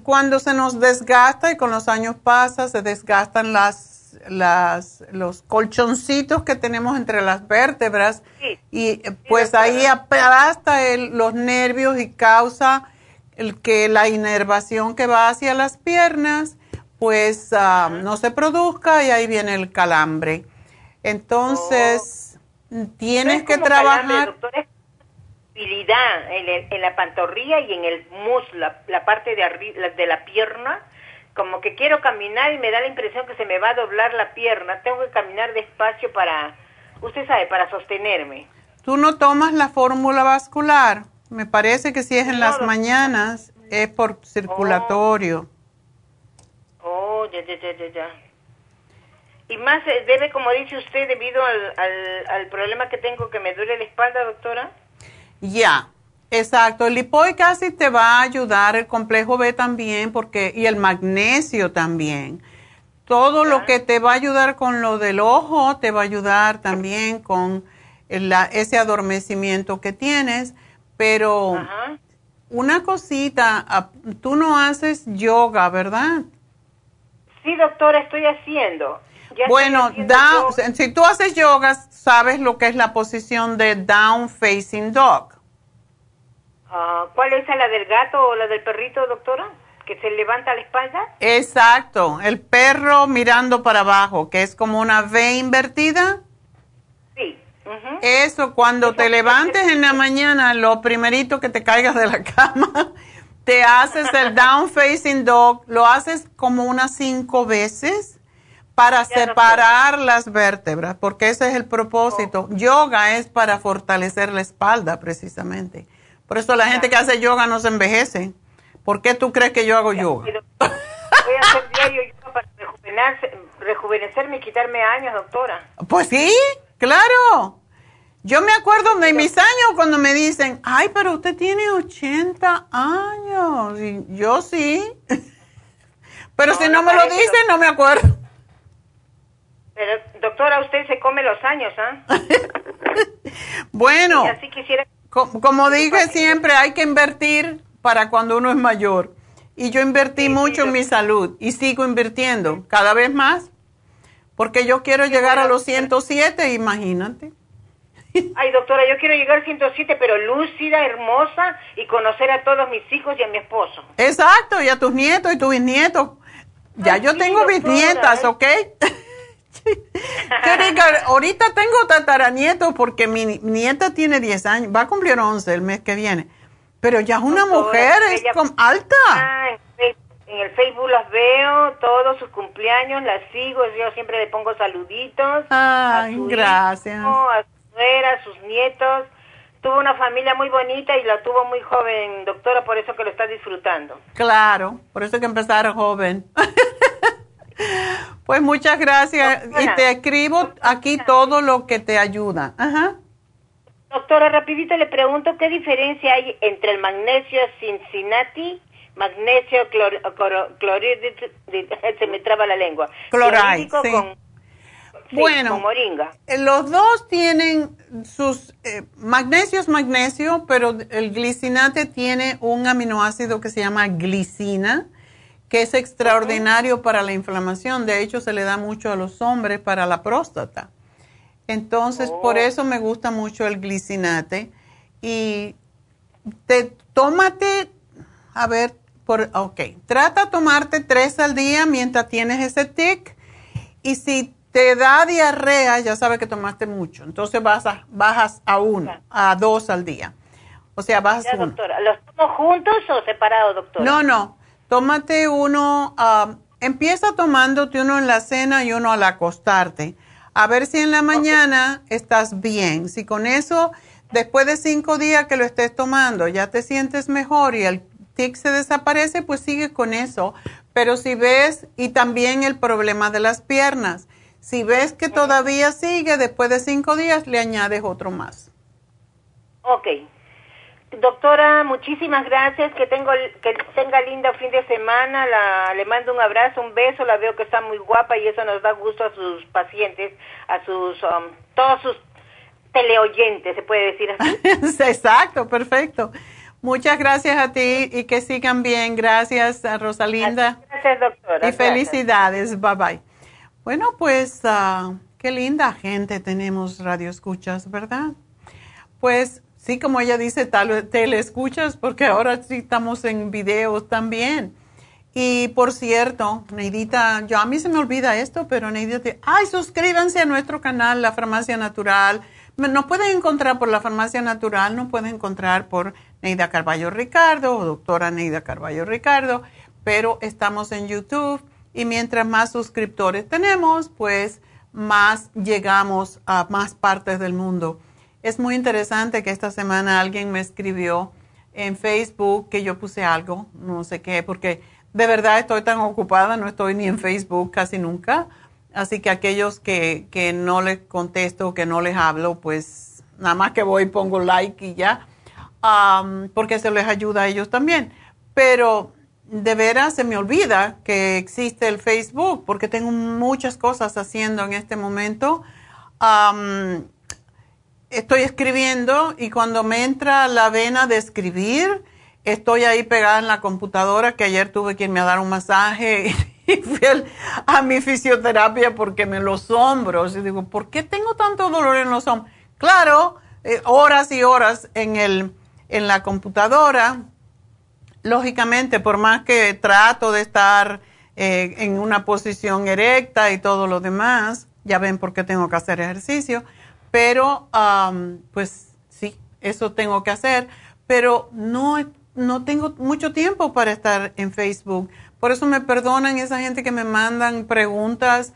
Speaker 4: cuando se nos desgasta y con los años pasa, se desgastan las las, los colchoncitos que tenemos entre las vértebras y pues ahí aplasta los nervios y causa el que la inervación que va hacia las piernas pues ah, no se produzca y ahí viene el calambre. Entonces, tienes que trabajar...
Speaker 10: en, en, la pantorrilla y en el muslo, la, la parte de arriba de la pierna, como que quiero caminar y me da la impresión que se me va a doblar la pierna. Tengo que caminar despacio para, usted sabe, para sostenerme.
Speaker 4: ¿Tú no tomas la fórmula vascular? Me parece que si es en las mañanas es por circulatorio.
Speaker 10: Oh, ya, ya, ya, ya, Y más eh, debe, como dice usted, debido al, al, al problema que tengo que me duele la espalda, doctora.
Speaker 4: Ya, Exacto, el lipoic acid te va a ayudar, el complejo B también, porque y el magnesio también. Todo lo que te va a ayudar con lo del ojo, te va a ayudar también con ese adormecimiento que tienes, pero una cosita, tú no haces yoga, ¿verdad?
Speaker 10: Sí, doctora, estoy haciendo.
Speaker 4: bueno, si tú haces yoga, sabes lo que es la posición de down facing dog.
Speaker 10: Ah, ¿Cuál es la del gato o la del perrito, doctora? ¿Que se levanta la espalda?
Speaker 4: Exacto, el perro mirando para abajo, que es como una V invertida.
Speaker 10: Sí.
Speaker 4: Eso, cuando te levantes en la mañana, lo primerito que te caigas de la cama, te haces el down facing dog, lo haces como unas cinco veces para separar las vértebras, porque ese es el propósito. Oh. Yoga es para fortalecer la espalda, precisamente. Por eso la gente que hace yoga no se envejece. ¿Por qué tú crees que yo hago yoga?
Speaker 10: Voy a hacer diario yoga para rejuvenecerme y quitarme años, doctora.
Speaker 4: Pues sí, claro. Yo me acuerdo de mis años cuando me dicen, ay, pero usted tiene 80 años. Y yo sí. pero si no me lo dicen, no me acuerdo.
Speaker 10: Pero, doctora, usted se come los años, ¿ah?
Speaker 4: bueno, como dije siempre, hay que invertir para cuando uno es mayor. Y yo invertí mucho en mi salud y sigo invirtiendo cada vez más porque yo quiero llegar a los 107, imagínate.
Speaker 10: Ay, doctora, yo quiero llegar a 107, pero lúcida, hermosa y conocer a todos mis hijos y a mi esposo.
Speaker 4: Exacto, y a tus nietos y tus bisnietos. Ya yo tengo bisnietas, ¿ok? ahorita tengo tataranietos porque mi nieta tiene 10 años, va a cumplir 11 el mes que viene, pero ya es una mujer, es alta.
Speaker 10: Ah, en el Facebook las veo, todos sus cumpleaños, las sigo, yo siempre le pongo saluditos.
Speaker 4: Ay, gracias
Speaker 10: a sus nietos. Tuvo una familia muy bonita y la tuvo muy joven, doctora, por eso que lo está disfrutando.
Speaker 4: Claro, por eso que empezaron joven. pues muchas gracias y te escribo aquí todo lo que te ayuda. Ajá.
Speaker 10: Doctora, rapidito le pregunto qué diferencia hay entre el magnesio Cincinnati, magnesio clorhídrico, se me traba la lengua.
Speaker 4: Cloride, bueno, eh, los dos tienen sus eh, magnesio es magnesio, pero el glicinate tiene un aminoácido que se llama glicina, que es extraordinario para la inflamación. De hecho, se le da mucho a los hombres para la próstata. Entonces, por oh. eso me gusta mucho el glicinate. Y te tómate, a ver, por, ok, trata de tomarte tres al día mientras tienes ese tic. Y si te da diarrea, ya sabes que tomaste mucho. Entonces vas a, bajas a uno, a dos al día. O sea, bajas
Speaker 10: ya, doctora. ¿Los tomo juntos o separados, doctora?
Speaker 4: No, no. Tómate uno, ah, empieza tomándote uno en la cena y uno al acostarte. A ver si en la mañana estás bien. Si con eso, después de cinco días que lo estés tomando, ya te sientes mejor y el tic se desaparece, pues sigue con eso. Pero si ves, y también el problema de las piernas si ves que todavía sigue, después de cinco días le añades otro más.
Speaker 10: Ok. Doctora, muchísimas gracias. Que, tengo, que tenga lindo fin de semana. La, le mando un abrazo, un beso. La veo que está muy guapa y eso nos da gusto a sus pacientes, a sus, um, todos sus teleoyentes, se puede decir así.
Speaker 4: Exacto, perfecto. Muchas gracias a ti y que sigan bien. Gracias, a Rosalinda.
Speaker 10: Gracias, doctora.
Speaker 4: Y felicidades. Bye bye. Bueno, pues ah, qué linda gente tenemos radio escuchas, ¿verdad? Pues sí, como ella dice, tal, escuchas, porque ahora sí estamos en videos también. Y por cierto, Neidita, yo a mí se me olvida esto, pero Neidita, ay, suscríbanse a nuestro canal, La Farmacia Natural. Nos pueden encontrar por La Farmacia Natural, nos pueden encontrar por Neida Carballo Ricardo o doctora Neida Carballo Ricardo, pero estamos en YouTube y mientras más suscriptores tenemos, pues más llegamos a más partes del mundo. Es muy interesante que esta semana alguien me escribió en Facebook que yo puse algo, no sé qué, porque de verdad estoy tan ocupada, no estoy ni en Facebook casi nunca. Así que aquellos que, que no les contesto, que no les hablo, pues nada más que voy y pongo like y ya, porque se les ayuda a ellos también. Pero de veras se me olvida que existe el Facebook porque tengo muchas cosas haciendo en este momento. Estoy escribiendo y cuando me entra la vena de escribir, estoy ahí pegada en la computadora que ayer tuve quien me dar un masaje y fui a mi fisioterapia porque me los hombros. Y digo, ¿por qué tengo tanto dolor en los hombros? Claro, eh, horas y horas en, el, en la computadora lógicamente, por más que trato de estar eh, en una posición erecta y todo lo demás, ya ven por qué tengo que hacer ejercicio, pero pues sí, eso tengo que hacer, pero no, no tengo mucho tiempo para estar en Facebook. Por eso me perdonan esa gente que me mandan preguntas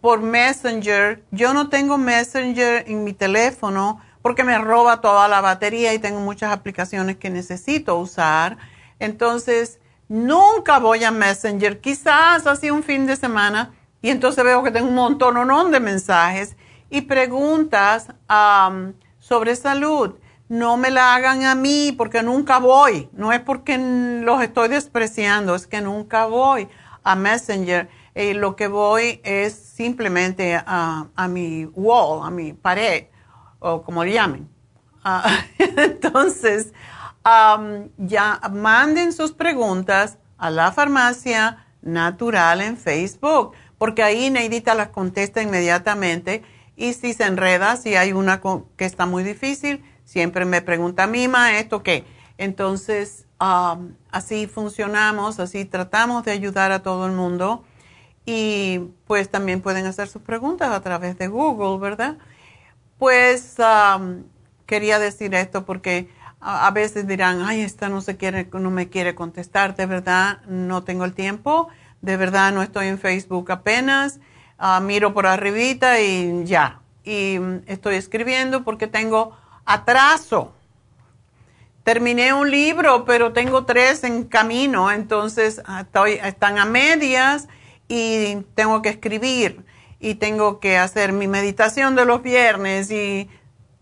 Speaker 4: por Messenger. Yo no tengo Messenger en mi teléfono porque me roba toda la batería y tengo muchas aplicaciones que necesito usar. Entonces, Nunca voy a Messenger, quizás así un fin de semana, y entonces veo que tengo un montón de mensajes y preguntas sobre salud. No me la hagan a mí porque nunca voy. No es porque los estoy despreciando, es que nunca voy a Messenger. Eh, lo que voy es simplemente a, a mi wall, a mi pared, o como le llamen. Ah, entonces, ya manden sus preguntas a la farmacia natural en Facebook, porque ahí Neidita las contesta inmediatamente y si se enreda, si hay una que está muy difícil, siempre me pregunta, Mima, ¿esto qué? Entonces, así funcionamos, así tratamos de ayudar a todo el mundo y pues también pueden hacer sus preguntas a través de Google, ¿verdad? Pues quería decir esto porque a, veces dirán, ay, esta no se quiere, no me quiere contestar, de verdad no tengo el tiempo, de verdad no estoy en Facebook apenas, ah, miro por arribita y ya. Y mm, estoy escribiendo porque tengo atraso. Terminé un libro, pero tengo tres en camino, entonces ah, están a medias y tengo que escribir y tengo que hacer mi meditación de los viernes y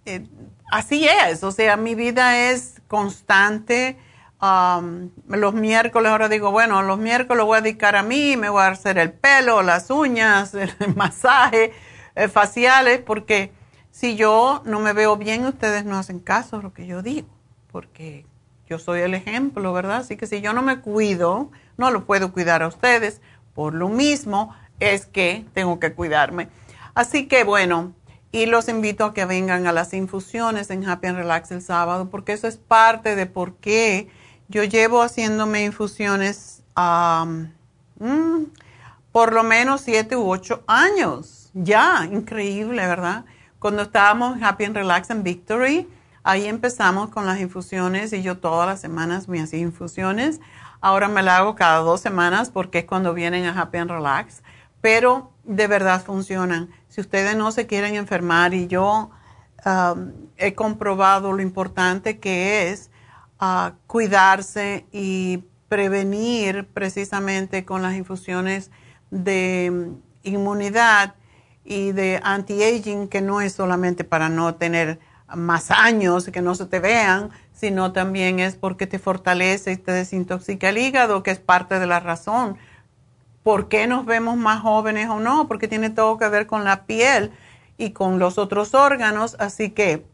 Speaker 4: eh, así es, o sea, mi vida es constante. Um, los miércoles, ahora digo, bueno, los miércoles voy a dedicar a mí, me voy a hacer el pelo, las uñas, el masaje, eh, faciales, porque si yo no me veo bien, ustedes no hacen caso a lo que yo digo, porque yo soy el ejemplo, ¿verdad? Así que si yo no me cuido, no lo puedo cuidar a ustedes. Por lo mismo es que tengo que cuidarme. Así que bueno, y los invito a que vengan a las infusiones en Happy and Relax el sábado, porque eso es parte de por qué yo llevo haciéndome infusiones mm, por lo menos siete u ocho años. Ya, increíble, ¿verdad? Cuando estábamos Happy and Relax en Victory, ahí empezamos con las infusiones y yo todas las semanas me hacía infusiones. Ahora me la hago cada dos semanas porque es cuando vienen a Happy and Relax, pero de verdad funcionan si ustedes no se quieren enfermar y yo um, he comprobado lo importante que es uh, cuidarse y prevenir precisamente con las infusiones de um, inmunidad y de anti-aging, que no es solamente para no tener más años, que no se te vean, sino también es porque te fortalece y te desintoxica el hígado, que es parte de la razón ¿Por qué nos vemos más jóvenes o no? Porque tiene todo que ver con la piel y con los otros órganos, así que,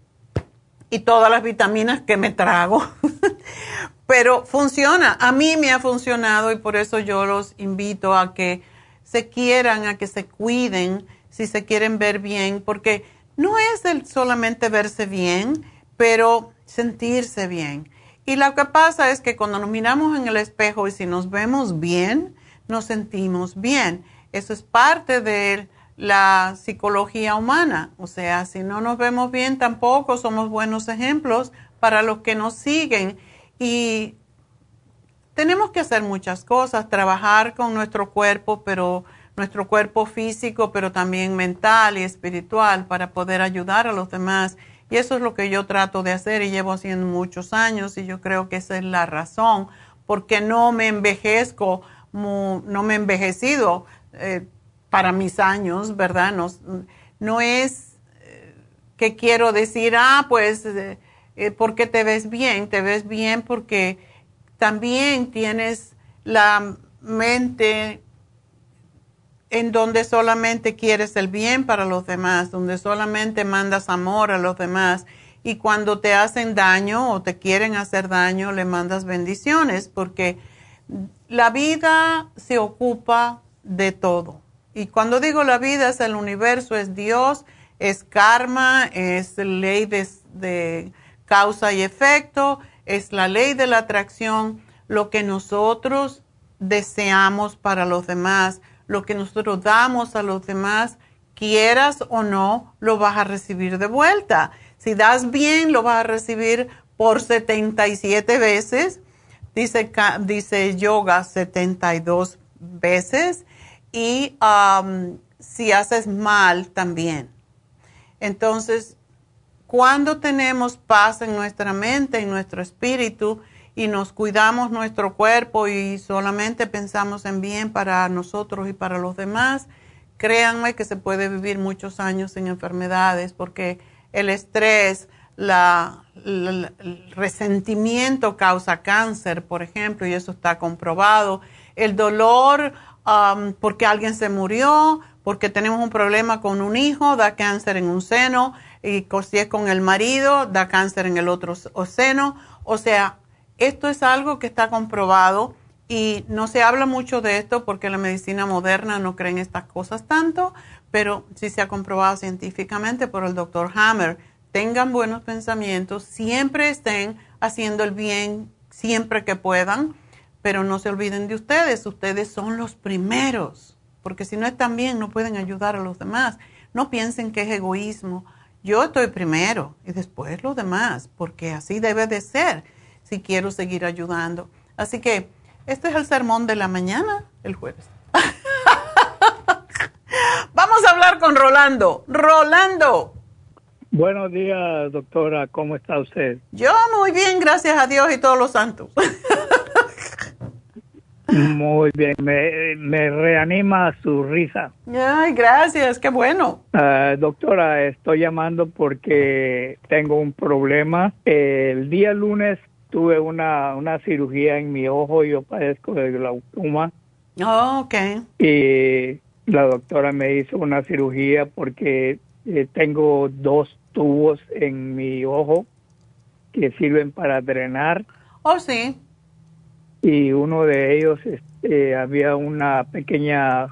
Speaker 4: y todas las vitaminas que me trago. Pero funciona, a mí me ha funcionado y por eso yo los invito a que se quieran, a que se cuiden, si se quieren ver bien, porque no es el solamente verse bien, pero sentirse bien. Y lo que pasa es que cuando nos miramos en el espejo y si nos vemos bien, nos sentimos bien. Eso es parte de la psicología humana. O sea, si no nos vemos bien, tampoco somos buenos ejemplos para los que nos siguen. Y tenemos que hacer muchas cosas, trabajar con nuestro cuerpo, pero nuestro cuerpo físico, pero también mental y espiritual para poder ayudar a los demás. Y eso es lo que yo trato de hacer y llevo haciendo muchos años y yo creo que esa es la razón, porque no me envejezco no me he envejecido eh, para mis años, ¿verdad? No, es eh, que quiero decir, ah, pues, eh, porque te ves bien? Te ves bien porque también tienes la mente en donde solamente quieres el bien para los demás, donde solamente mandas amor a los demás. Y cuando te hacen daño o te quieren hacer daño, le mandas bendiciones, porque la vida se ocupa de todo. Y cuando digo la vida es el universo, es Dios, es karma, es ley de, causa y efecto, es la ley de la atracción, lo que nosotros deseamos para los demás, lo que nosotros damos a los demás, quieras o no, lo vas a recibir de vuelta. Si das bien, lo vas a recibir por 77 veces dice, dice yoga 72 veces y um, si haces mal también. Entonces, cuando tenemos paz en nuestra mente, en nuestro espíritu y nos cuidamos nuestro cuerpo y solamente pensamos en bien para nosotros y para los demás, créanme que se puede vivir muchos años sin enfermedades porque el estrés, el resentimiento causa cáncer, por ejemplo, y eso está comprobado. El dolor um, porque alguien se murió, porque tenemos un problema con un hijo, da cáncer en un seno, y si es con el marido, da cáncer en el otro seno. O sea, esto es algo que está comprobado y no se habla mucho de esto porque la medicina moderna no cree en estas cosas tanto, pero sí se ha comprobado científicamente por el doctor Hammer. Tengan buenos pensamientos, siempre estén haciendo el bien siempre que puedan, pero no se olviden de ustedes, ustedes son los primeros, porque si no están bien no pueden ayudar a los demás. No piensen que es egoísmo. Yo estoy primero y después los demás, porque así debe de ser si quiero seguir ayudando. Así que este es el sermón de la mañana, el jueves. Vamos a hablar con Rolando. Rolando.
Speaker 11: Buenos días, doctora. ¿Cómo está usted?
Speaker 4: Yo muy bien, gracias a Dios y todos los santos.
Speaker 11: Muy bien, me, reanima su risa.
Speaker 4: Ay, gracias, qué bueno.
Speaker 11: Ah, doctora, estoy llamando porque tengo un problema. El día lunes tuve una, una cirugía en mi ojo, yo padezco de glaucoma.
Speaker 4: Oh, ok.
Speaker 11: Y la doctora me hizo una cirugía porque eh, tengo dos tubos en mi ojo que sirven para drenar.
Speaker 4: Oh, sí.
Speaker 11: Y uno de ellos este, había una pequeña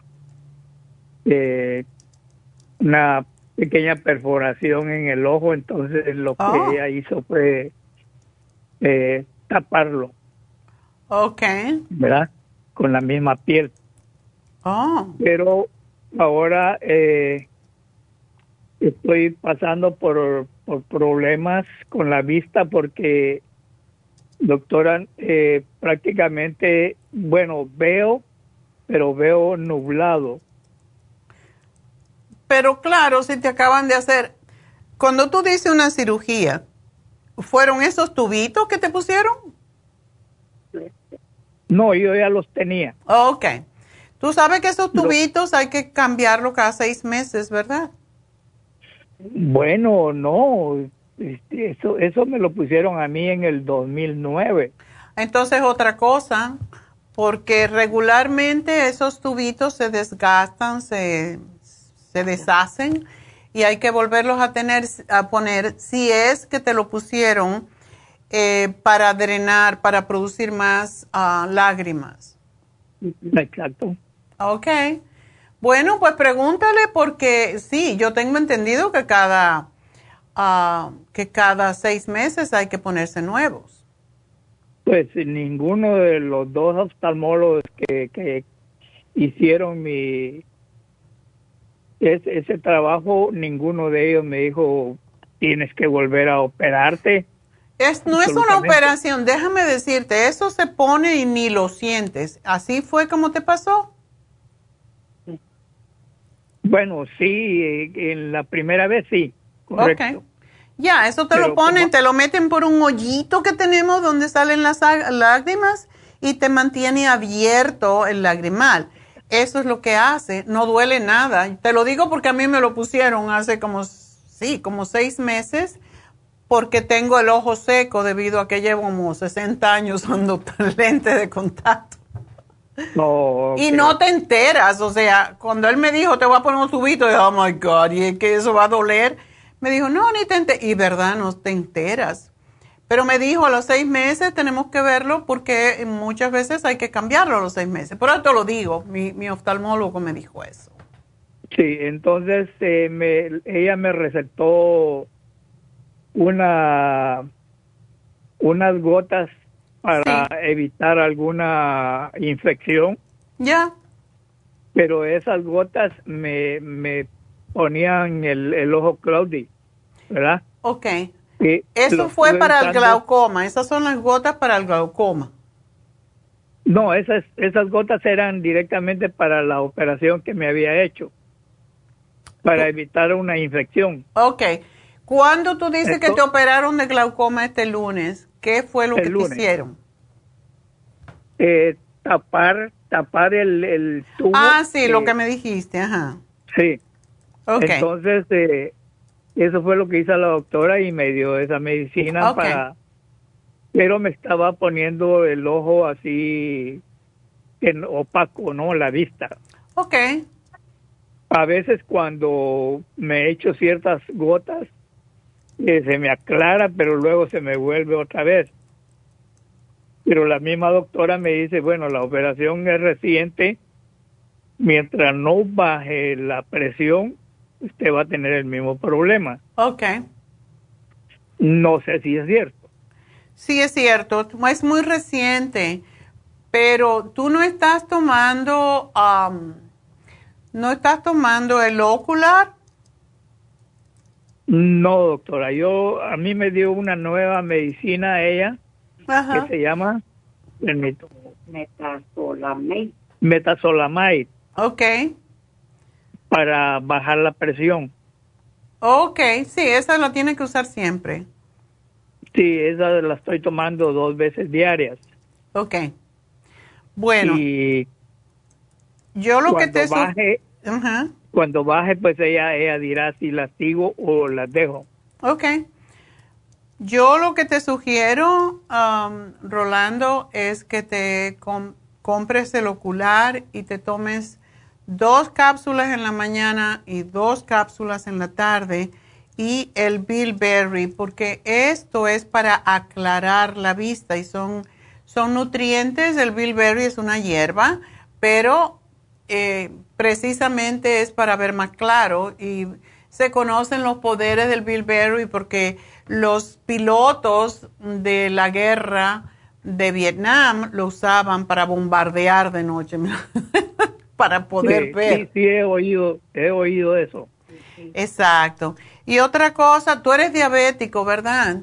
Speaker 11: eh, una pequeña perforación en el ojo, entonces lo que oh. ella hizo fue eh, taparlo.
Speaker 4: Ok.
Speaker 11: ¿Verdad? Con la misma piel.
Speaker 4: Oh.
Speaker 11: Pero ahora eh, estoy pasando por, por, problemas con la vista porque, doctora, eh, prácticamente, bueno, veo, pero veo nublado.
Speaker 4: Pero claro, si te acaban de hacer, cuando tú dices una cirugía, ¿Fueron esos tubitos que te pusieron?
Speaker 11: No, yo ya los tenía.
Speaker 4: Ok. Tú sabes que esos tubitos hay que cambiarlo cada seis meses, ¿verdad?
Speaker 11: Bueno, no. Este, eso, eso me lo pusieron a mí en el 2009.
Speaker 4: Entonces, otra cosa, porque regularmente esos tubitos se desgastan, se, se deshacen y hay que volverlos a tener a poner si es que te lo pusieron eh, para drenar, para producir más ah, lágrimas.
Speaker 11: Exacto.
Speaker 4: Ok. Bueno, pues pregúntale porque sí, yo tengo entendido que cada ah, que cada seis meses hay que ponerse nuevos.
Speaker 11: Pues ninguno de los dos oftalmólogos que, que hicieron mi ese trabajo, ninguno de ellos me dijo, tienes que volver a operarte.
Speaker 4: Es, no es una operación, déjame decirte, eso se pone y ni lo sientes. ¿Así fue como te pasó?
Speaker 11: Bueno, sí, en la primera vez sí, correcto.
Speaker 4: Ya, eso te lo ponen, te lo meten por un hoyito que tenemos donde salen las lágrimas y te mantiene abierto el lagrimal. Eso es lo que hace, no duele nada. Te lo digo porque a mí me lo pusieron hace como, sí, como seis meses, porque tengo el ojo seco debido a que llevo como 60 años usando lente de contacto. Y no te enteras, o sea, cuando él me dijo, te voy a poner un tubito, y oh my God, y es que eso va a doler, me dijo, no, ni te enteras. Y verdad, no te enteras. Pero me dijo, a los seis meses tenemos que verlo porque muchas veces hay que cambiarlo a los seis meses. Por eso lo digo, mi, mi oftalmólogo me dijo eso.
Speaker 11: Sí, entonces eh, me, ella me recetó una unas gotas para evitar alguna infección.
Speaker 4: Ya.
Speaker 11: Pero esas gotas me, me ponían el, el ojo cloudy, ¿verdad?
Speaker 4: Ok. Eso fue para el glaucoma, esas son las gotas para el glaucoma.
Speaker 11: No, esas, esas gotas eran directamente para la operación que me había hecho, para evitar una infección.
Speaker 4: Ok. ¿Cuándo tú dices que te operaron de glaucoma este lunes? ¿Qué fue lo que te hicieron?
Speaker 11: eh, tapar tapar el, el tubo.
Speaker 4: Ah, sí, lo que me dijiste, ajá.
Speaker 11: Sí. Entonces, eh, eso fue lo que hizo la doctora y me dio esa medicina para... Pero me estaba poniendo el ojo así en opaco, ¿no? La vista.
Speaker 4: Ok.
Speaker 11: A veces cuando me echo ciertas gotas, eh, se me aclara, pero luego se me vuelve otra vez. Pero la misma doctora me dice, bueno, la operación es reciente, mientras no baje la presión, usted va a tener el mismo problema.
Speaker 4: Ok.
Speaker 11: No sé si es cierto.
Speaker 4: Sí, es cierto, es muy reciente, pero tú no estás tomando, am, no estás tomando el ocular.
Speaker 11: No, doctora, yo a mí me dio una nueva medicina ella
Speaker 4: Ajá.
Speaker 11: que se llama permítame, metazolamide. Metazolamide
Speaker 4: Ok.
Speaker 11: Para bajar la presión.
Speaker 4: Ok, sí, esa la tienes que usar siempre.
Speaker 11: Sí, esa la estoy tomando dos veces diarias.
Speaker 4: Ok. Bueno,
Speaker 11: y
Speaker 4: yo lo que te...
Speaker 11: baje, cuando baje, pues ella, ella dirá si las sigo o las dejo.
Speaker 4: Ok. Yo lo que te sugiero, um, Rolando, es que te com- compres el ocular y te tomes dos cápsulas en la mañana y dos cápsulas en la tarde y el bilberry, porque esto es para aclarar la vista y son, son nutrientes. El bilberry es una hierba, pero eh, precisamente es para ver más claro y se conocen los poderes del bilberry porque los pilotos de la guerra de Vietnam lo usaban para bombardear de noche, para poder
Speaker 11: sí,
Speaker 4: ver.
Speaker 11: Sí, sí, he oído, he oído eso.
Speaker 4: Exacto. Y otra cosa, tú eres diabético, ¿verdad?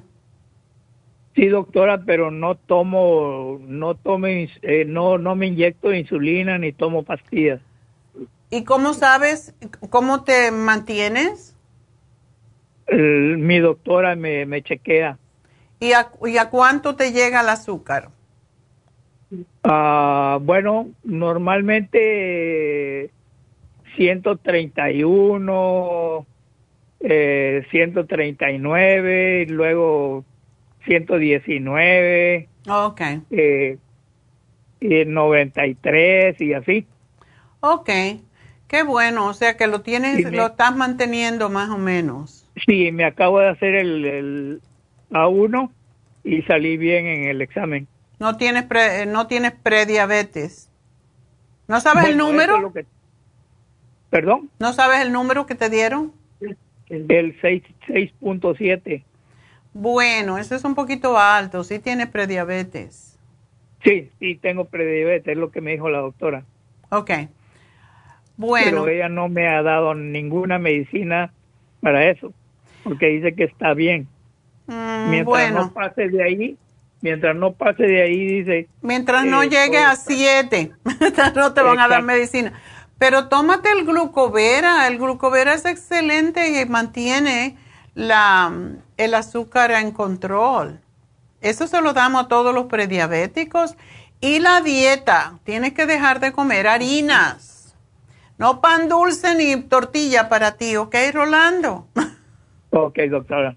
Speaker 11: Sí, doctora, pero no tomo, no tome, eh, no, no me inyecto insulina ni tomo pastillas.
Speaker 4: ¿Y cómo sabes, cómo te mantienes?
Speaker 11: El- mi doctora me, me chequea.
Speaker 4: ¿Y a, y a cuánto te llega el azúcar?
Speaker 11: Ah, bueno, normalmente eh, 131, eh, 139, y luego 119,
Speaker 4: Ok.
Speaker 11: eh, y 93 y así.
Speaker 4: Ok. Qué bueno, o sea que lo tienes,
Speaker 11: Sí,
Speaker 4: lo estás manteniendo más o menos.
Speaker 11: Sí, me acabo de hacer el, el A1 y salí bien en el examen.
Speaker 4: No tienes pre- eh, no tienes prediabetes. ¿No sabes el número?
Speaker 11: eso es lo que- ¿Perdón?
Speaker 4: ¿No sabes el número que te dieron?
Speaker 11: El 6 6.7.
Speaker 4: Bueno, eso es un poquito alto, sí tienes prediabetes.
Speaker 11: Sí, sí, tengo prediabetes, es lo que me dijo la doctora.
Speaker 4: Ok. Bueno,
Speaker 11: Pero ella no me ha dado ninguna medicina para eso, porque dice que está bien.
Speaker 4: mm,
Speaker 11: Mientras
Speaker 4: bueno,
Speaker 11: no pase de ahí, mientras no pase de ahí, dice...
Speaker 4: mientras no
Speaker 11: eh,
Speaker 4: llegue
Speaker 11: todo
Speaker 4: a
Speaker 11: está-
Speaker 4: 7, no te van a dar medicina. Pero tómate el glucovera, el glucovera es excelente y mantiene la, el azúcar en control. Eso se lo damos a todos los prediabéticos. Y la dieta, tienes que dejar de comer harinas. No pan dulce ni tortilla para ti, ¿ok, Rolando?
Speaker 11: Ok, doctora.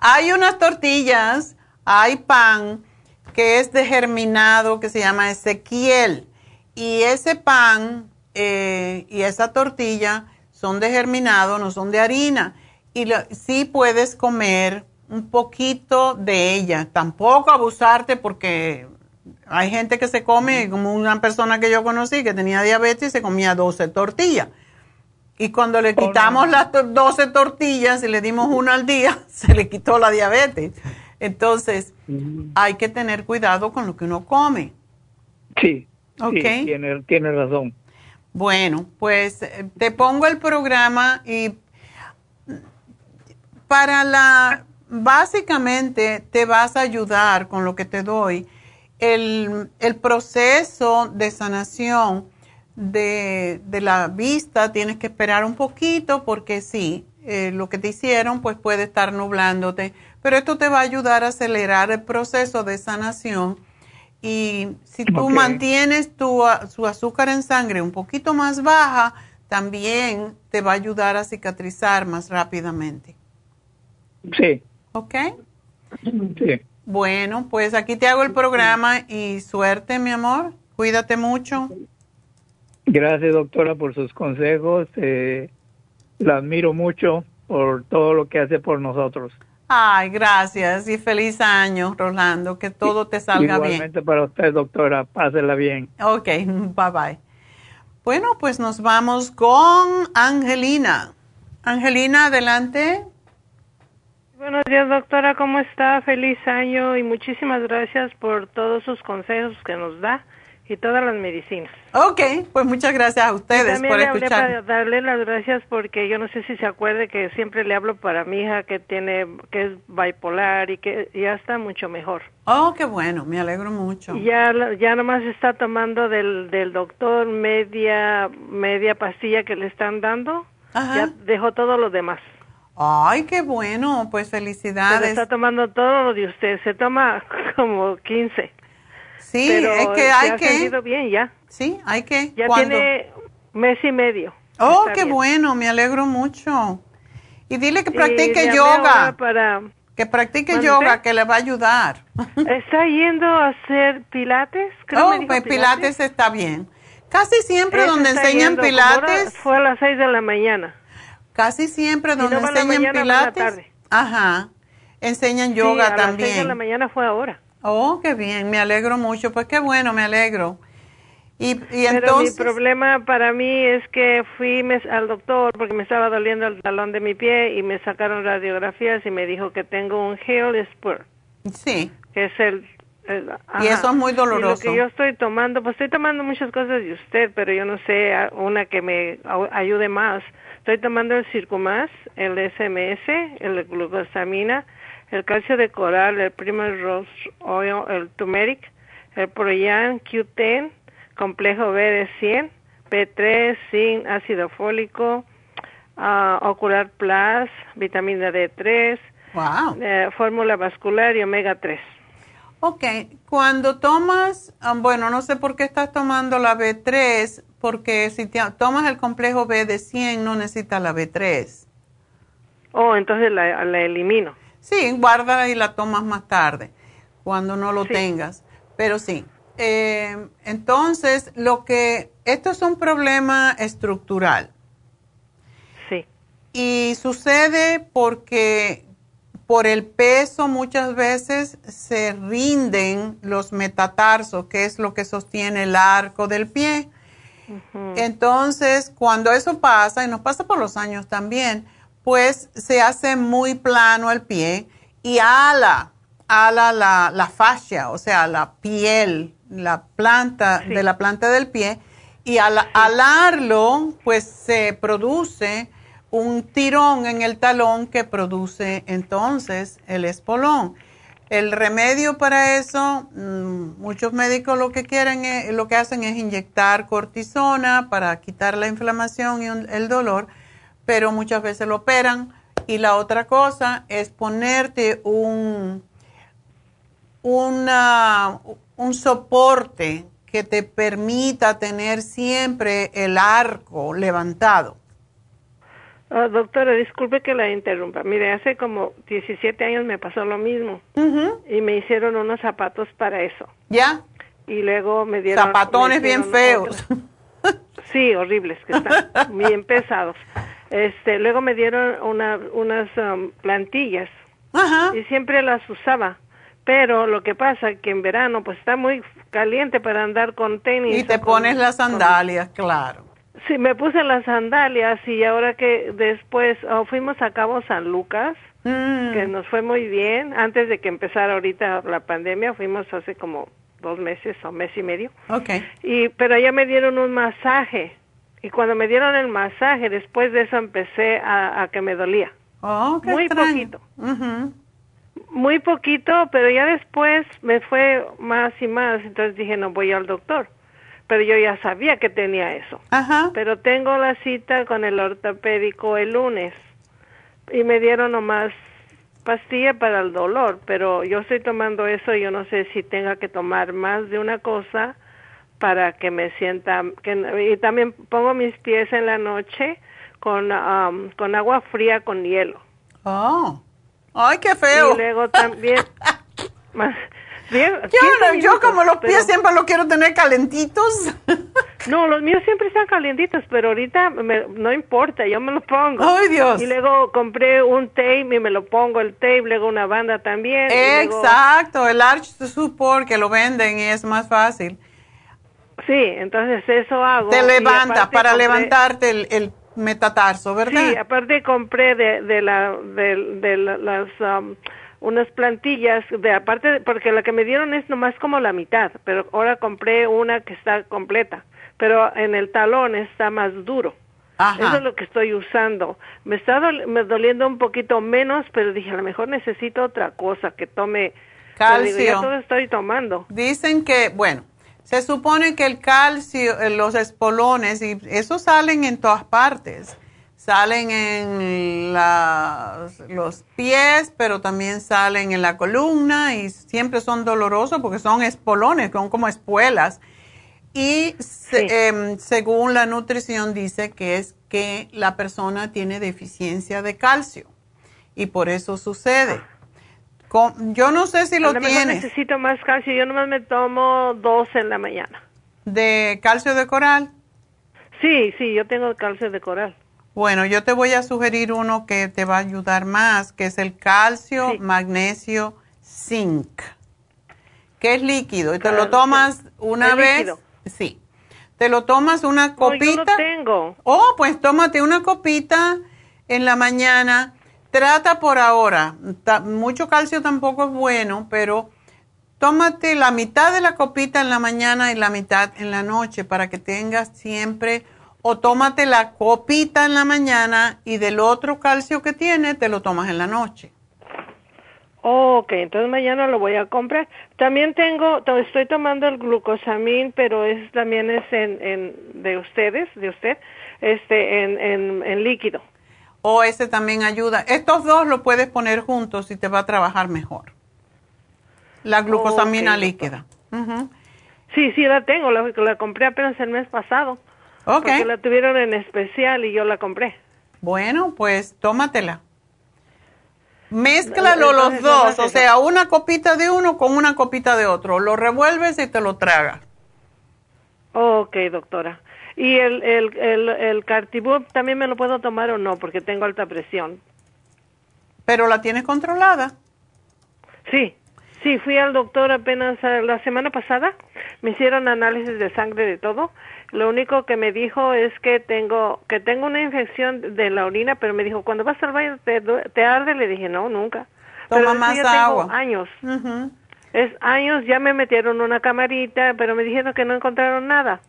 Speaker 4: Hay unas tortillas, hay pan que es de germinado que se llama Ezequiel. Y ese pan eh, y esa tortilla son de germinado, no son de harina. Y lo- sí puedes comer un poquito de ella. Tampoco abusarte porque hay gente que se come, como una persona que yo conocí que tenía diabetes y se comía 12 tortillas. Y cuando le quitamos las to- 12 tortillas y le dimos una al día, se le quitó la diabetes. Entonces, hay que tener cuidado con lo que uno come.
Speaker 11: Sí,
Speaker 4: Ok.
Speaker 11: sí, tiene, tiene razón.
Speaker 4: Bueno, pues eh, te pongo el programa y para la, básicamente te vas a ayudar con lo que te doy. El, el proceso de sanación de, de la vista tienes que esperar un poquito porque sí, eh, lo que te hicieron pues puede estar nublándote, pero esto te va a ayudar a acelerar el proceso de sanación Y si tú mantienes tu, su azúcar en sangre un poquito más baja, también te va a ayudar a cicatrizar más rápidamente.
Speaker 11: Sí,
Speaker 4: ¿Ok?
Speaker 11: sí.
Speaker 4: Bueno, pues aquí te hago el programa y suerte, mi amor. Cuídate mucho.
Speaker 11: Gracias, doctora, por sus consejos. Eh, la admiro mucho por todo lo que hace por nosotros.
Speaker 4: Ay, gracias y feliz año, Rolando. Que todo te salga bien.
Speaker 11: Igualmente para usted, doctora. Pásela bien.
Speaker 4: Ok, bye bye. Bueno, pues nos vamos con Angelina. Angelina, adelante.
Speaker 12: Buenos días, doctora. ¿Cómo está? Feliz año y muchísimas gracias por todos sus consejos que nos da y todas las medicinas.
Speaker 4: Ok, pues muchas gracias a ustedes por
Speaker 12: hablé para
Speaker 4: escuchar.
Speaker 12: darle las gracias porque yo no sé si se acuerde que siempre le hablo para mi hija que tiene que es bipolar y que ya está mucho mejor.
Speaker 4: Oh, qué bueno, me alegro mucho.
Speaker 12: Ya ya nomás está tomando del del doctor media media pastilla que le están dando.
Speaker 4: Ajá.
Speaker 12: Ya dejó todo lo demás.
Speaker 4: Ay, qué bueno, pues felicidades.
Speaker 12: está tomando todo lo de usted. Se toma como 15.
Speaker 4: Sí,
Speaker 12: Pero
Speaker 4: es que hay
Speaker 12: ha
Speaker 4: que.
Speaker 12: sentido bien ya.
Speaker 4: Sí, hay que.
Speaker 12: Ya
Speaker 4: ¿Cuándo?
Speaker 12: tiene mes y medio.
Speaker 4: Oh, qué
Speaker 12: bien.
Speaker 4: bueno, me alegro mucho. Y dile que practique yoga.
Speaker 12: Para,
Speaker 4: Que practique yoga, que le va a ayudar.
Speaker 12: ¿Está yendo a hacer pilates? Creo
Speaker 4: oh,
Speaker 12: me dijo
Speaker 4: pues pilates está bien. Casi siempre donde enseñan
Speaker 12: yendo, ahora
Speaker 4: pilates,
Speaker 12: Fue a las 6 de la mañana.
Speaker 4: casi siempre donde
Speaker 12: no
Speaker 4: enseñan
Speaker 12: mañana,
Speaker 4: pilates, ajá, enseñan
Speaker 12: Sí,
Speaker 4: yoga
Speaker 12: a las 6 de la
Speaker 4: también.
Speaker 12: mañana fue ahora.
Speaker 4: Oh, qué bien, me alegro mucho. Pues qué bueno, me alegro. Y, y
Speaker 12: Pero
Speaker 4: entonces,
Speaker 12: mi problema para mí es que fui mes- al doctor porque me estaba doliendo el talón de mi pie y me sacaron radiografías y me dijo que tengo un heel spur,
Speaker 4: sí,
Speaker 12: que es el... el-
Speaker 4: y eso es muy
Speaker 12: Y lo
Speaker 4: doloroso.
Speaker 12: que yo estoy tomando, pues estoy tomando muchas cosas de usted, pero yo no sé una que me ayude más. Estoy tomando el Circumas, el SMS, el glucosamina, el calcio de coral, el Primer Rose Oil, el turmeric, el Proyan Q10, complejo B de 100, B3, zinc, ácido fólico, ah, ocular plus, vitamina D3,
Speaker 4: Wow.
Speaker 12: eh, fórmula vascular y omega 3.
Speaker 4: Ok, cuando tomas, ah, bueno, no sé por qué estás tomando la B3, porque si te- tomas el complejo B de 100 no necesitas la B3.
Speaker 12: Oh, entonces la, la elimino.
Speaker 4: Sí, guárdala y la tomas más tarde, cuando no lo
Speaker 12: Sí.
Speaker 4: tengas. Pero sí. Eh, entonces, lo que, esto es un problema estructural.
Speaker 12: Sí.
Speaker 4: Y sucede porque por el peso muchas veces se rinden los metatarsos, que es lo que sostiene el arco del pie. Entonces, cuando eso pasa, y nos pasa por los años también, pues se hace muy plano el pie y ala, ala la, la fascia, o sea, la piel, la planta de la planta del pie, y al alarlo, pues se produce un tirón en el talón que produce entonces el espolón. El remedio para eso, mm, muchos médicos lo que quieren, es- lo que hacen es inyectar cortisona para quitar la inflamación y el dolor, pero muchas veces lo operan. Y la otra cosa es ponerte un, una, un soporte que te permita tener siempre el arco levantado.
Speaker 12: Ah, doctora, disculpe que la interrumpa. Mire, hace como 17 años me pasó lo mismo y me hicieron unos zapatos para eso.
Speaker 4: ¿Ya?
Speaker 12: Y luego me dieron...
Speaker 4: Zapatones
Speaker 12: me
Speaker 4: bien feos.
Speaker 12: otros. Sí, horribles, que están bien pesados. Este, luego me dieron una, unas um, plantillas y siempre las usaba. Pero lo que pasa que en verano pues está muy caliente para andar con tenis.
Speaker 4: Y te
Speaker 12: con-
Speaker 4: pones las
Speaker 12: con-
Speaker 4: sandalias, claro.
Speaker 12: Sí, me puse las sandalias y ahora que después oh, fuimos a Cabo San Lucas,
Speaker 4: Mm.
Speaker 12: que nos fue muy bien, antes de que empezara ahorita la pandemia, fuimos hace como dos meses o mes y medio,
Speaker 4: Ok.
Speaker 12: y pero allá me dieron un masaje y cuando me dieron el masaje, después de eso empecé a, a que me dolía.
Speaker 4: Oh, qué
Speaker 12: Muy
Speaker 4: extraño.
Speaker 12: poquito. Muy poquito, pero ya después me fue más y más, entonces dije, no voy al doctor. Pero yo ya sabía que tenía eso.
Speaker 4: Ajá.
Speaker 12: Pero tengo la cita con el ortopédico el lunes y me dieron nomás pastilla para el dolor, pero yo estoy tomando eso y yo no sé si tenga que tomar más de una cosa para que me sienta que y también pongo mis pies en la noche con um, con agua fría con hielo.
Speaker 4: Oh. Ay, qué feo.
Speaker 12: Y luego también más bien,
Speaker 4: yo, no, yo como los pies
Speaker 12: pero-
Speaker 4: siempre los quiero tener calentitos.
Speaker 12: No, los míos siempre están calientitos, pero ahorita me- no importa, yo me lo pongo.
Speaker 4: ¡Ay, Dios!
Speaker 12: Y luego compré un tape y me lo pongo el tape, luego una banda también. luego-
Speaker 4: Exacto, el Arch Support que lo venden y es más fácil.
Speaker 12: Sí, entonces eso hago.
Speaker 4: Te
Speaker 12: y
Speaker 4: levanta
Speaker 12: aparte
Speaker 4: para
Speaker 12: compré-
Speaker 4: levantarte el, el metatarso, ¿verdad?
Speaker 12: Sí, aparte compré de, de la de, de la- las um, unas plantillas de aparte porque la que me dieron es nomás como la mitad, pero ahora compré una que está completa, pero en el talón está más duro.
Speaker 4: Ajá.
Speaker 12: Eso es lo que estoy usando. Me está me doliendo un poquito menos, pero dije, a lo mejor necesito otra cosa que tome digo,
Speaker 4: Calcio.
Speaker 12: ya todo estoy tomando.
Speaker 4: Dicen que, bueno, se supone que el calcio, eh, los espolones, y eso salen en todas partes. Salen en los pies, pero también salen en la columna y siempre son dolorosos porque son espolones, son como espuelas. Y se- em, según la nutrición dice que es que la persona tiene deficiencia de calcio y por eso sucede. Con- yo no sé si lo tienes.
Speaker 12: necesito más calcio. Yo nomás me tomo dos en la mañana.
Speaker 4: ¿De calcio de coral?
Speaker 12: Sí, sí, yo tengo calcio de coral.
Speaker 4: Bueno, yo te voy a sugerir uno que te va a ayudar más, que es el calcio, magnesio, zinc, que es líquido. Y te lo tomas una
Speaker 12: ¿Es
Speaker 4: vez.
Speaker 12: líquido?
Speaker 4: Sí. Te lo tomas una
Speaker 12: No,
Speaker 4: copita.
Speaker 12: yo lo tengo.
Speaker 4: Oh, pues tómate una copita en la mañana. Trata por ahora. Mucho calcio tampoco es bueno, pero tómate la mitad de la copita en la mañana y la mitad en la noche para que tengas siempre, o tómate la copita en la mañana y del otro calcio que tiene te lo tomas en la noche.
Speaker 12: Ok, entonces mañana lo voy a comprar. También tengo, to- estoy tomando el glucosamín, pero es también es en, en de ustedes, de usted, este, en, en líquido.
Speaker 4: O ese también ayuda. Estos dos lo puedes poner juntos y te va a trabajar mejor. La glucosamina líquida.
Speaker 12: Sí, sí, la tengo, la, la compré apenas el mes pasado.
Speaker 4: Ok.
Speaker 12: Porque la tuvieron en especial y yo la compré.
Speaker 4: Bueno, pues tómatela. Mézclalo los dos, o sea, una copita de uno con una copita de otro. Lo revuelves y te lo tragas.
Speaker 12: Ok, doctora. ¿Y el, el, el, el Cartibú también me lo puedo tomar o no? Porque tengo alta presión.
Speaker 4: Pero la tienes controlada.
Speaker 12: Sí, sí, fui al doctor apenas eh, la semana pasada. Me hicieron análisis de sangre de todo. Lo único que me dijo es que tengo que tengo una infección de la orina, pero me dijo, cuando vas al baño te, te arde. Le dije, no, nunca.
Speaker 4: Toma
Speaker 12: pero
Speaker 4: más
Speaker 12: ya tengo
Speaker 4: agua.
Speaker 12: años. Es años, ya me metieron una camarita, pero me dijeron que no encontraron nada.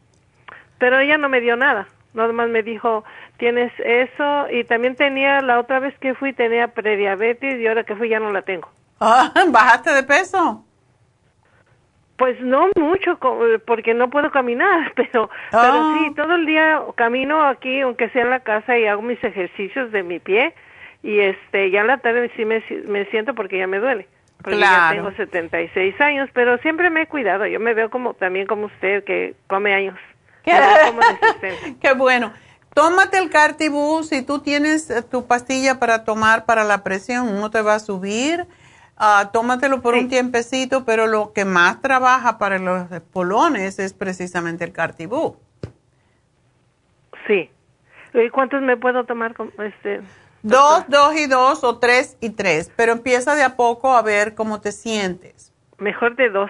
Speaker 12: Pero ella no me dio nada. Nada más me dijo, tienes eso. Y también tenía, la otra vez que fui, tenía prediabetes y ahora que fui ya no la tengo.
Speaker 4: Ah, ¿Bajaste de peso?
Speaker 12: Pues no mucho, porque no puedo caminar, pero,
Speaker 4: Ah.
Speaker 12: pero sí, todo el día camino aquí, aunque sea en la casa, y hago mis ejercicios de mi pie. Y este, ya en la tarde sí me, si- me siento porque ya me duele. Porque ya
Speaker 4: Claro.
Speaker 12: tengo 76 años, pero siempre me he cuidado. Yo me veo como también como usted, que come años.
Speaker 4: ¿Qué?
Speaker 12: Me veo como de 60.
Speaker 4: Qué bueno. Tómate el Cartibú. Si tú tienes eh, tu pastilla para tomar para la presión, no te va a subir. Ah, tómatelo por un tiempecito, pero lo que más trabaja para los polones es precisamente el Cartibú.
Speaker 12: Sí. ¿Y cuántos me puedo tomar? con- Este,
Speaker 4: Dos, dos y dos o tres y tres, pero empieza de a poco a ver cómo te sientes.
Speaker 12: Mejor de dos.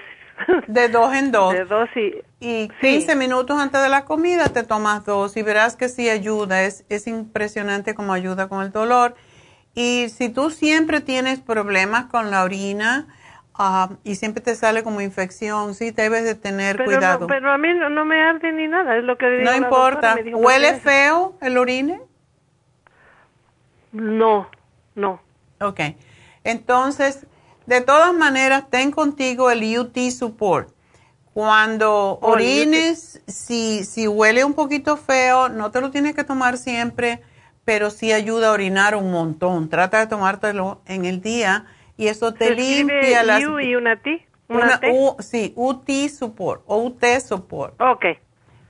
Speaker 4: De dos en dos.
Speaker 12: De dos y...
Speaker 4: Y 15 minutos antes de la comida te tomas dos y verás que sí ayuda. Es, es impresionante cómo ayuda con el dolor. Y si tú siempre tienes problemas con la orina ah, y siempre te sale como infección, sí debes de tener
Speaker 12: Pero,
Speaker 4: cuidado.
Speaker 12: no, pero a mí no, no me arde ni nada, es lo que digo
Speaker 4: no importa.
Speaker 12: doctora, me dijo,
Speaker 4: ¿Huele
Speaker 12: "Porque-
Speaker 4: feo el orine?
Speaker 12: No, no.
Speaker 4: Ok. Entonces, de todas maneras, ten contigo el UT Support. Cuando
Speaker 12: Oh, el
Speaker 4: orines, si, si huele un poquito feo, no te lo tienes que tomar siempre, pero sí ayuda a orinar un montón. Trata de tomártelo en el día y eso te limpia las...
Speaker 12: U y una T.
Speaker 4: Una
Speaker 12: Una T.
Speaker 4: U, sí, UT Support o UT Support.
Speaker 12: Ok.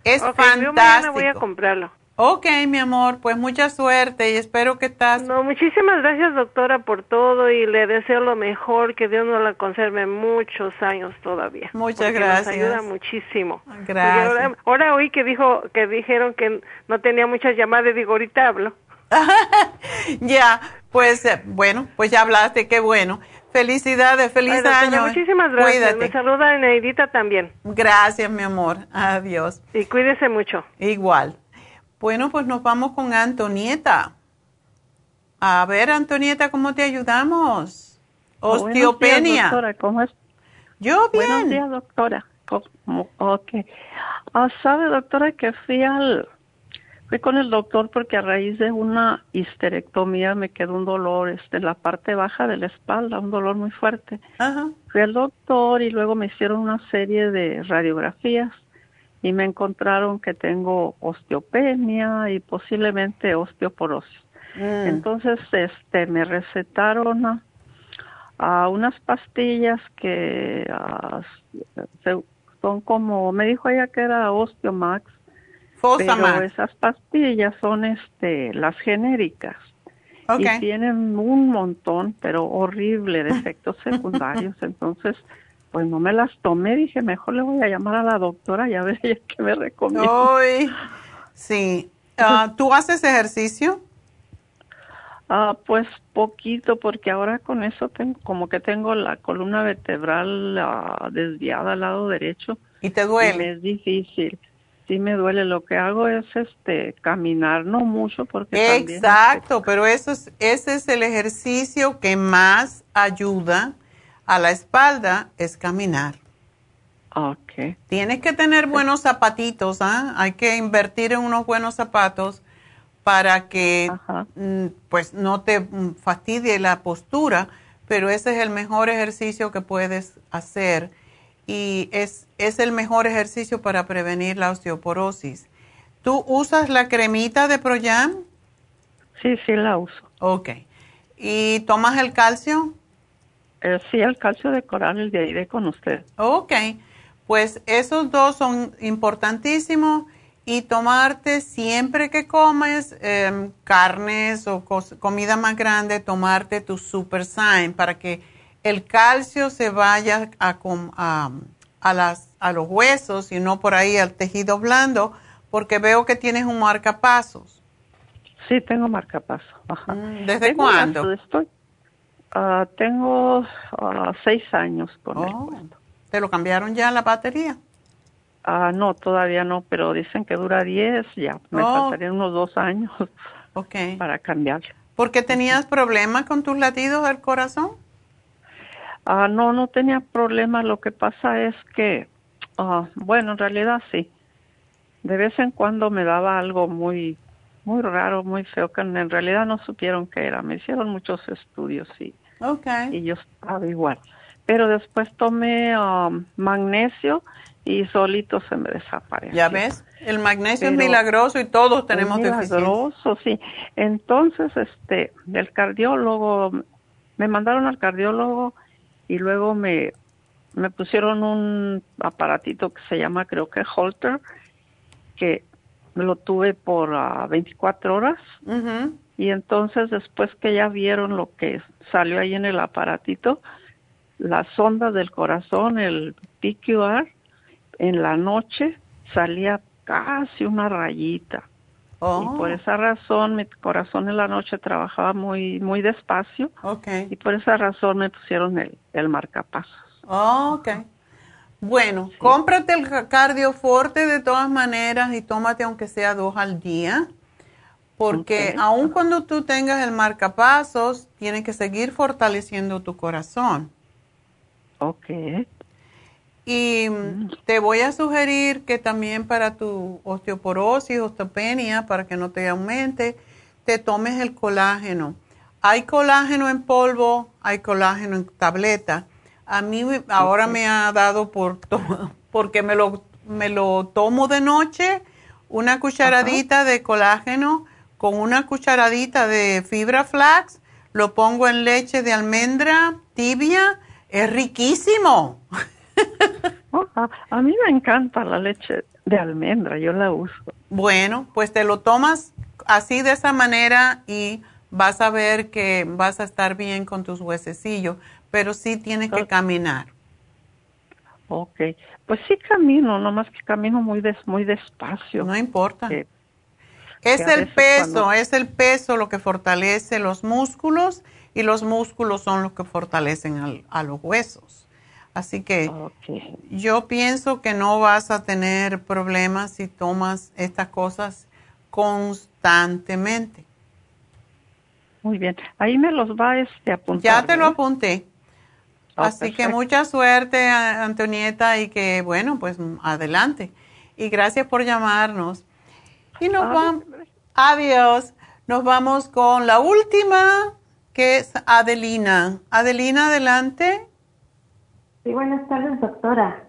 Speaker 4: Es
Speaker 12: Ok, yo mañana voy a
Speaker 4: fantástico.
Speaker 12: comprarlo.
Speaker 4: Ok, mi amor, pues mucha suerte y espero que estás...
Speaker 12: No, muchísimas gracias, doctora, por todo y le deseo lo mejor, que Dios nos la conserve muchos años todavía.
Speaker 4: Muchas gracias.
Speaker 12: Nos ayuda muchísimo.
Speaker 4: Gracias.
Speaker 12: Ahora, ahora oí que dijo que dijeron que no tenía muchas llamadas digo, ahorita hablo.
Speaker 4: Ya, pues eh, bueno, pues ya hablaste, qué bueno. Felicidades, feliz
Speaker 12: Ay, doctora,
Speaker 4: año.
Speaker 12: Muchísimas gracias.
Speaker 4: Cuídate.
Speaker 12: Me saluda Neidita también.
Speaker 4: Gracias, mi amor. Adiós.
Speaker 12: Y cuídese mucho.
Speaker 4: Igual. Bueno, pues nos vamos con Antonieta. A ver, Antonieta, ¿cómo te ayudamos? Osteopenia.
Speaker 13: Buenos días, doctora, ¿cómo es?
Speaker 4: Yo bien.
Speaker 13: Buenos días, doctora. ¿Cómo? Ok. Ah, ¿Sabe, doctora, que fui al... Fui con el doctor porque a raíz de una histerectomía me quedó un dolor este, en la parte baja de la espalda, un dolor muy fuerte.
Speaker 4: Ajá.
Speaker 13: Fui al doctor y luego me hicieron una serie de radiografías y me encontraron que tengo osteopenia y posiblemente osteoporosis.
Speaker 4: Mm.
Speaker 13: Entonces, este, me recetaron a, unas pastillas que se- son como, me dijo ella que era Osteomax,
Speaker 4: Fosamax.
Speaker 13: pero esas pastillas son este, las genéricas. Y tienen un montón, pero horrible, de efectos secundarios. Entonces, pues no me las tomé. Dije, mejor le voy a llamar a la doctora y a ver ella qué me recomienda.
Speaker 4: Ay, sí. Ah, ¿Tú haces ejercicio?
Speaker 13: Ah, pues poquito, porque ahora con eso tengo, como que tengo la columna vertebral ah, desviada al lado derecho.
Speaker 4: ¿Y te duele?
Speaker 13: Y es difícil. Sí me duele. Lo que hago es este caminar, no mucho, porque también
Speaker 4: Exacto, pero eso es, ese es el ejercicio que más ayuda a la espalda, es caminar.
Speaker 13: Ok.
Speaker 4: Tienes que tener buenos zapatitos, ¿ah? Hay que invertir en unos buenos zapatos para que mm, pues no te mm, fastidie la postura, pero ese es el mejor ejercicio que puedes hacer y es, es el mejor ejercicio para prevenir la osteoporosis. ¿Tú usas la cremita de Proyam?
Speaker 13: Sí, sí la uso.
Speaker 4: Ok. ¿Y tomas el calcio?
Speaker 13: Eh, sí, el calcio de coral, el de ahí de con usted.
Speaker 4: Ok, pues esos dos son importantísimos y tomarte siempre que comes em, carnes o comida más grande, tomarte tu Super Sign para que el calcio se vaya a, a, a las, a los huesos y no por ahí al tejido blando, porque veo que tienes un marcapasos.
Speaker 13: Sí, tengo marcapaso. Ajá.
Speaker 4: Mm, ¿Desde cuándo?
Speaker 13: estoy- ah, tengo ah, seis años con él.
Speaker 4: Oh, ¿Te lo cambiaron ya la batería?
Speaker 13: Ah, no, todavía no, pero dicen que dura 10, ya. Me
Speaker 4: Oh.
Speaker 13: faltarían unos dos años para cambiar.
Speaker 4: ¿Porque tenías problemas con tus latidos del corazón?
Speaker 13: No, no tenía problema. Lo que pasa es que, bueno, en realidad sí. De vez en cuando me daba algo muy, muy raro, muy feo, que en realidad no supieron qué era. Me hicieron muchos estudios y, y yo estaba igual. Pero después tomé ah, magnesio y solito se me desapareció.
Speaker 4: ¿Ya ves? El magnesio es milagroso y todos tenemos
Speaker 13: Es
Speaker 4: deficiencia.
Speaker 13: milagroso, sí. Entonces, este, del cardiólogo, me mandaron al cardiólogo y luego me, me pusieron un aparatito que se llama, creo que Holter, que lo tuve por ah, 24 horas. Y entonces, después que ya vieron lo que salió ahí en el aparatito, la sonda del corazón, el PQR, en la noche salía casi una rayita.
Speaker 4: Oh.
Speaker 13: Y por esa razón mi corazón en la noche trabajaba muy muy despacio.
Speaker 4: Okay.
Speaker 13: Y por esa razón me pusieron el, el marcapasos.
Speaker 4: Ok. Bueno, cómprate el ca- cardioforte de todas maneras y tómate aunque sea dos al día. Porque
Speaker 13: Ok.
Speaker 4: aun cuando tú tengas el marcapasos, tienes que seguir fortaleciendo tu corazón.
Speaker 13: Ok.
Speaker 4: Y mm, te voy a sugerir que también para tu osteoporosis, osteopenia, para que no te aumente, te tomes el colágeno. Hay colágeno en polvo, hay colágeno en tableta. A mí ahora me ha dado por porque me lo, me lo tomo de noche, una cucharadita de colágeno con una cucharadita de fibra flax, lo pongo en leche de almendra tibia, es riquísimo.
Speaker 13: Oh, a, mí me encanta la leche de almendra, yo la uso.
Speaker 4: Bueno, pues te lo tomas así de esa manera y vas a ver que vas a estar bien con tus huesecillos, pero sí tienes que caminar.
Speaker 13: Ok, pues sí camino, nomás que camino muy des, muy despacio.
Speaker 4: No importa. es el peso, es el peso lo que fortalece los músculos y los músculos son los que fortalecen a los huesos. Así que yo pienso que no vas a tener problemas si tomas estas cosas constantemente.
Speaker 13: Muy bien. Ahí me los va este, apuntar.
Speaker 4: Ya te lo apunté. Ah, Así que mucha suerte, Antonieta, y que, bueno, pues adelante. Y gracias por llamarnos. Y nos vamos. Adiós. Nos vamos con la última, que es Adelina. Adelina, adelante.
Speaker 14: Sí, buenas tardes, doctora.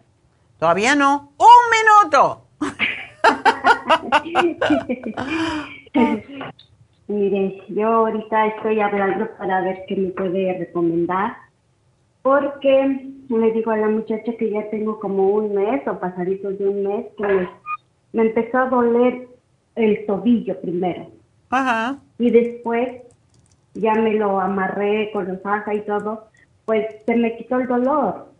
Speaker 4: Todavía no. ¡Un minuto!
Speaker 14: Mire, yo ahorita estoy hablando para ver qué me puede recomendar, porque le digo a la muchacha que ya tengo como un mes o pasaditos de un mes que me, empezó a doler el tobillo primero.
Speaker 4: Ajá.
Speaker 14: Y después ya me lo amarré con los faja y todo, pues se me quitó el dolor.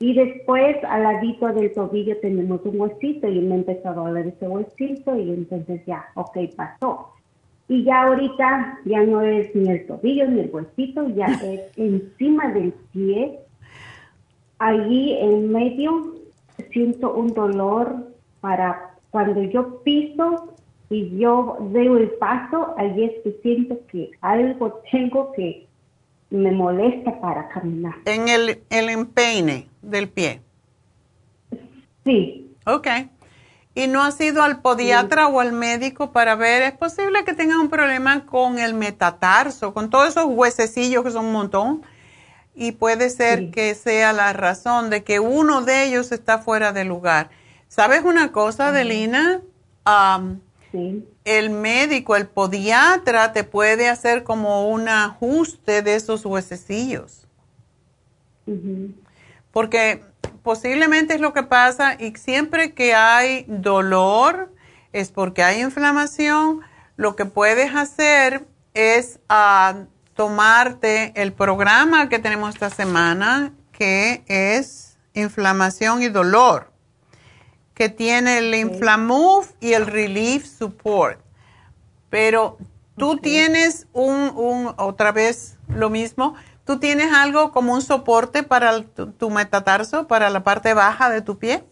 Speaker 14: Y después, al ladito del tobillo tenemos un huesito y me empezó a doler ese huesito y entonces ya, ok, pasó. Y ya ahorita ya no es ni el tobillo ni el huesito, ya es encima del pie. Allí en medio siento un dolor para cuando yo piso y yo veo el paso, allí es que siento que algo tengo que me molesta para caminar.
Speaker 4: En el, el empeine del pie.
Speaker 14: Sí.
Speaker 4: Ok. ¿Y no has ido al podiatra o al médico para ver? Es posible que tengas un problema con el metatarso, con todos esos huesecillos que son un montón. Y puede ser que sea la razón de que uno de ellos está fuera de lugar. ¿Sabes una cosa, Adelina? sí el médico, el podiatra, te puede hacer como un ajuste de esos huesecillos. Porque posiblemente es lo que pasa y siempre que hay dolor es porque hay inflamación. Lo que puedes hacer es ah, tomarte el programa que tenemos esta semana, que es inflamación y dolor que tiene el Inflamove y el Relief Support. Pero tú tienes un, un, otra vez lo mismo, tú tienes algo como un soporte para tu, metatarso, para la parte baja de tu pie.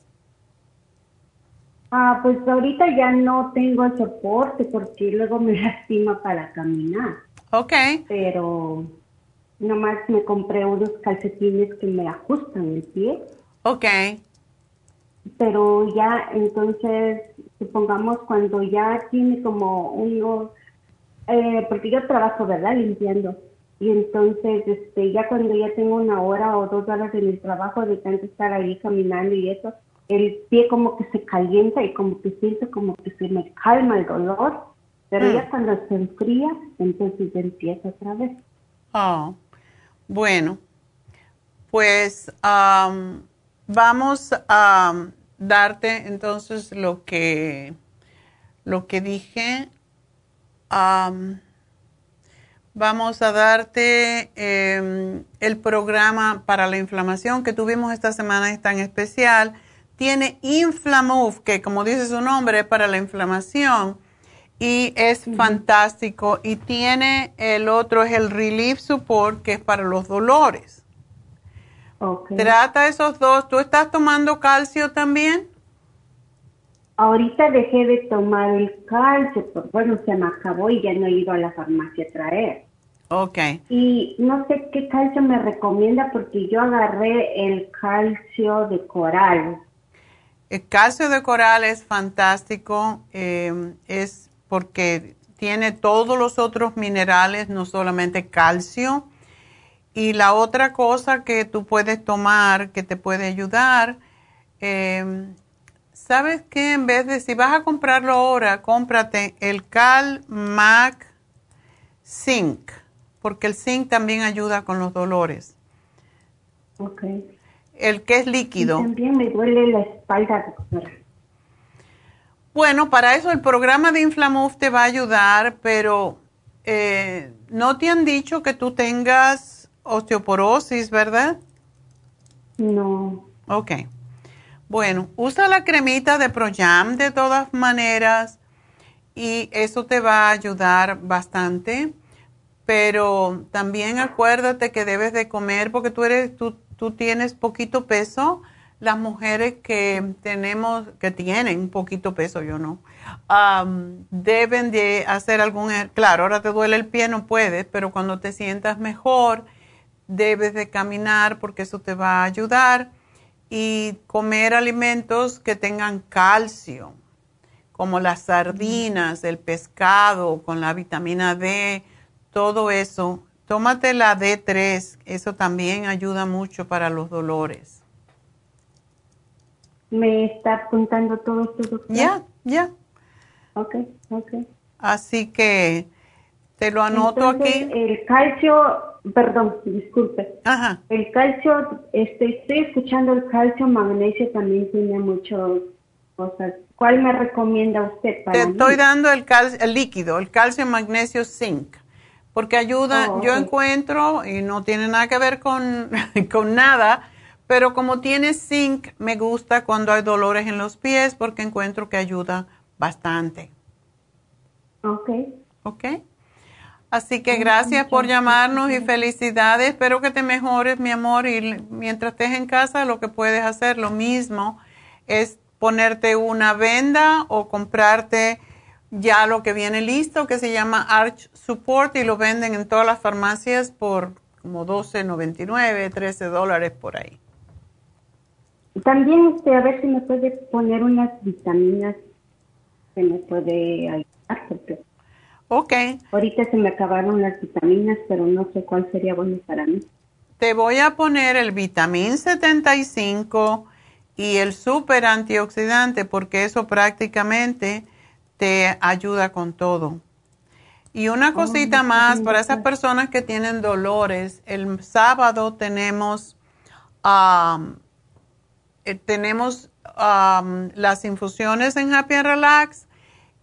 Speaker 14: Ah, pues ahorita ya no tengo el soporte porque luego me lastima para caminar.
Speaker 4: Ok.
Speaker 14: Pero nomás me compré unos calcetines que me ajustan el pie.
Speaker 4: Ok
Speaker 14: pero ya entonces, supongamos cuando ya tiene como uno, eh, porque yo trabajo, ¿verdad? Limpiando. Y entonces, este, ya cuando ya tengo una hora o dos horas en el trabajo de tanto estar ahí caminando y eso, el pie como que se calienta y como que siento como que se me calma el dolor, pero ya mm. cuando se enfría, entonces empieza otra vez.
Speaker 4: Oh, bueno, pues vamos a darte entonces lo que, lo que dije. Vamos a darte em, el programa para la inflamación que tuvimos esta semana, es tan especial. Tiene Inflamove, que como dice su nombre, es para la inflamación y es fantástico. Y tiene el otro, es el Relief Support, que es para los dolores. Trata esos dos. ¿Tú estás tomando calcio también?
Speaker 14: Ahorita dejé de tomar el calcio, bueno, se me acabó y ya no he ido a la farmacia a traer.
Speaker 4: Ok.
Speaker 14: Y no sé qué calcio me recomienda porque yo agarré el calcio de coral.
Speaker 4: El calcio de coral es fantástico, eh, es porque tiene todos los otros minerales, no solamente calcio. Y la otra cosa que tú puedes tomar que te puede ayudar, em, ¿sabes qué? En vez de, si vas a comprarlo ahora, cómprate el Cal Mac Zinc, porque el zinc también ayuda con los dolores.
Speaker 14: Ok.
Speaker 4: El que es líquido.
Speaker 14: también me duele la espalda, doctora.
Speaker 4: Bueno, para eso el programa de Inflamuf te va a ayudar, pero eh, no te han dicho que tú tengas osteoporosis, ¿verdad?
Speaker 14: No.
Speaker 4: Ok. Bueno, usa la cremita de Proyam de todas maneras y eso te va a ayudar bastante. Pero también acuérdate que debes de comer porque tú eres, tú, tú tienes poquito peso. Las mujeres que tenemos, que tienen poquito peso, yo no, deben de hacer algún, claro, ahora te duele el pie, no puedes, pero cuando te sientas mejor, debes de caminar porque eso te va a ayudar y comer alimentos que tengan calcio, como las sardinas, el pescado con la vitamina D, todo eso. Tómate la D3, eso también ayuda mucho para los dolores.
Speaker 14: ¿Me está apuntando todo esto,
Speaker 4: Ya, ya.
Speaker 14: Ok, ok.
Speaker 4: Así que te lo anoto aquí.
Speaker 14: El calcio, perdón, disculpe.
Speaker 4: Ajá.
Speaker 14: El calcio, este, estoy escuchando el calcio, magnesio también tiene muchas cosas. ¿Cuál me recomienda usted para
Speaker 4: Te estoy dando el, calcio, el líquido, el calcio, magnesio, zinc. Porque ayuda,
Speaker 14: Oh,
Speaker 4: yo encuentro, y no tiene nada que ver con, con nada, pero como tiene zinc, me gusta cuando hay dolores en los pies porque encuentro que ayuda bastante.
Speaker 14: Ok.
Speaker 4: ¿Ok? Así que gracias por llamarnos y felicidades. Espero que te mejores, mi amor. Y mientras estés en casa, lo que puedes hacer, lo mismo, es ponerte una venda o comprarte ya lo que viene listo, que se llama Arch Support y lo venden en todas las farmacias por como 12.99, 13 dólares por ahí.
Speaker 14: También, este, a ver si me puede poner unas vitaminas que me puede ayudar, porque
Speaker 4: Ok,
Speaker 14: ahorita se me acabaron las vitaminas, pero no sé cuál sería bueno para mí.
Speaker 4: te voy a poner el vitamin 75 y el super antioxidante porque eso prácticamente te ayuda con todo. Y una cosita más para esas personas que tienen dolores, el sábado tenemos eh, tenemos las infusiones en Happy and Relax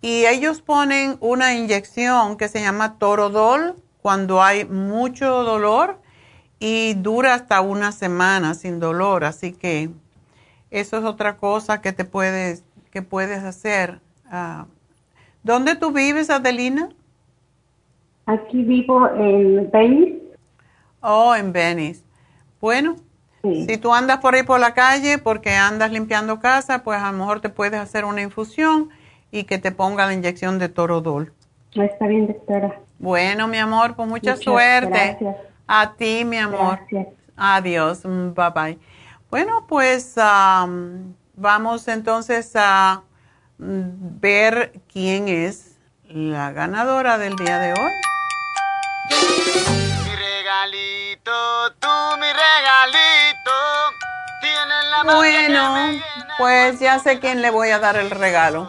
Speaker 4: y ellos ponen una inyección que se llama Torodol cuando hay mucho dolor y dura hasta una semana sin dolor, así que eso es otra cosa que te puedes que puedes hacer. Ah, ¿Dónde tú vives, Adelina?
Speaker 14: Aquí vivo en Venice.
Speaker 4: Oh, en Venice. Bueno, si tú andas por ahí por la calle porque andas limpiando casa, pues a lo mejor te puedes hacer una infusión y que te ponga la inyección de Torodol.
Speaker 14: Está bien, doctora.
Speaker 4: Bueno, mi amor, pues mucha
Speaker 14: Muchas
Speaker 4: suerte.
Speaker 14: gracias.
Speaker 4: A ti, mi amor.
Speaker 14: Gracias.
Speaker 4: Adiós. Mm, Bye bye. Bueno, pues am, vamos entonces a ver quién es la ganadora del día de hoy.
Speaker 15: Mi regalito, tú mi regalito, tienes la
Speaker 4: Bueno, pues ya sé quién le voy a dar el regalo.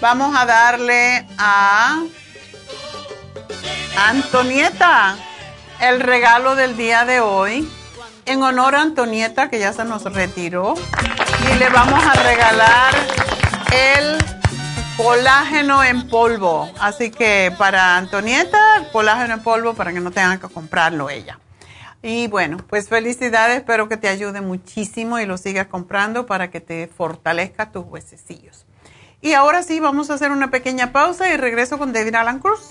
Speaker 4: Vamos a darle a Antonieta el regalo del día de hoy. En honor a Antonieta, que ya se nos retiró. Y le vamos a regalar el colágeno en polvo. Así que para Antonieta, colágeno en polvo para que no tenga que comprarlo ella. Y bueno, pues felicidades, espero que te ayude muchísimo y lo sigas comprando para que te fortalezca tus huesecillos. Y ahora sí, vamos a hacer una pequeña pausa y regreso con David Alan Cruz.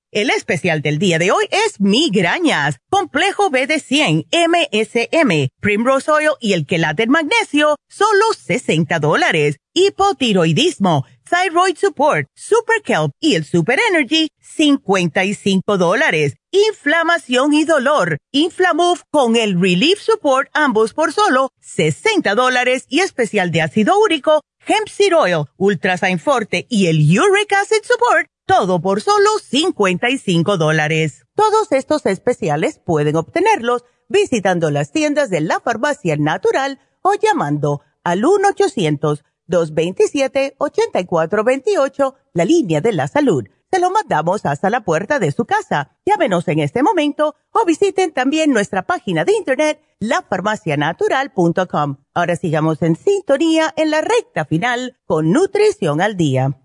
Speaker 6: El especial del día de hoy es migrañas, complejo B de 100, MSM, Primrose Oil y el quelate magnesio, solo 60 dólares. Hipotiroidismo, Thyroid Support, Super Kelp y el Super Energy, 55 dólares. Inflamación y dolor, Inflamove con el Relief Support, ambos por solo 60 dólares y especial de ácido úrico, Hemp Seed Oil, Ultrasign Forte y el Uric Acid Support, todo por solo 55 dólares. Todos estos especiales pueden obtenerlos visitando las tiendas de la farmacia natural o llamando al 1 800 227-8428, la línea de la salud. Se lo mandamos hasta la puerta de su casa. Llámenos en este momento o visiten también nuestra página de internet, lafarmacianatural.com. Ahora sigamos en sintonía en la recta final con Nutrición al Día.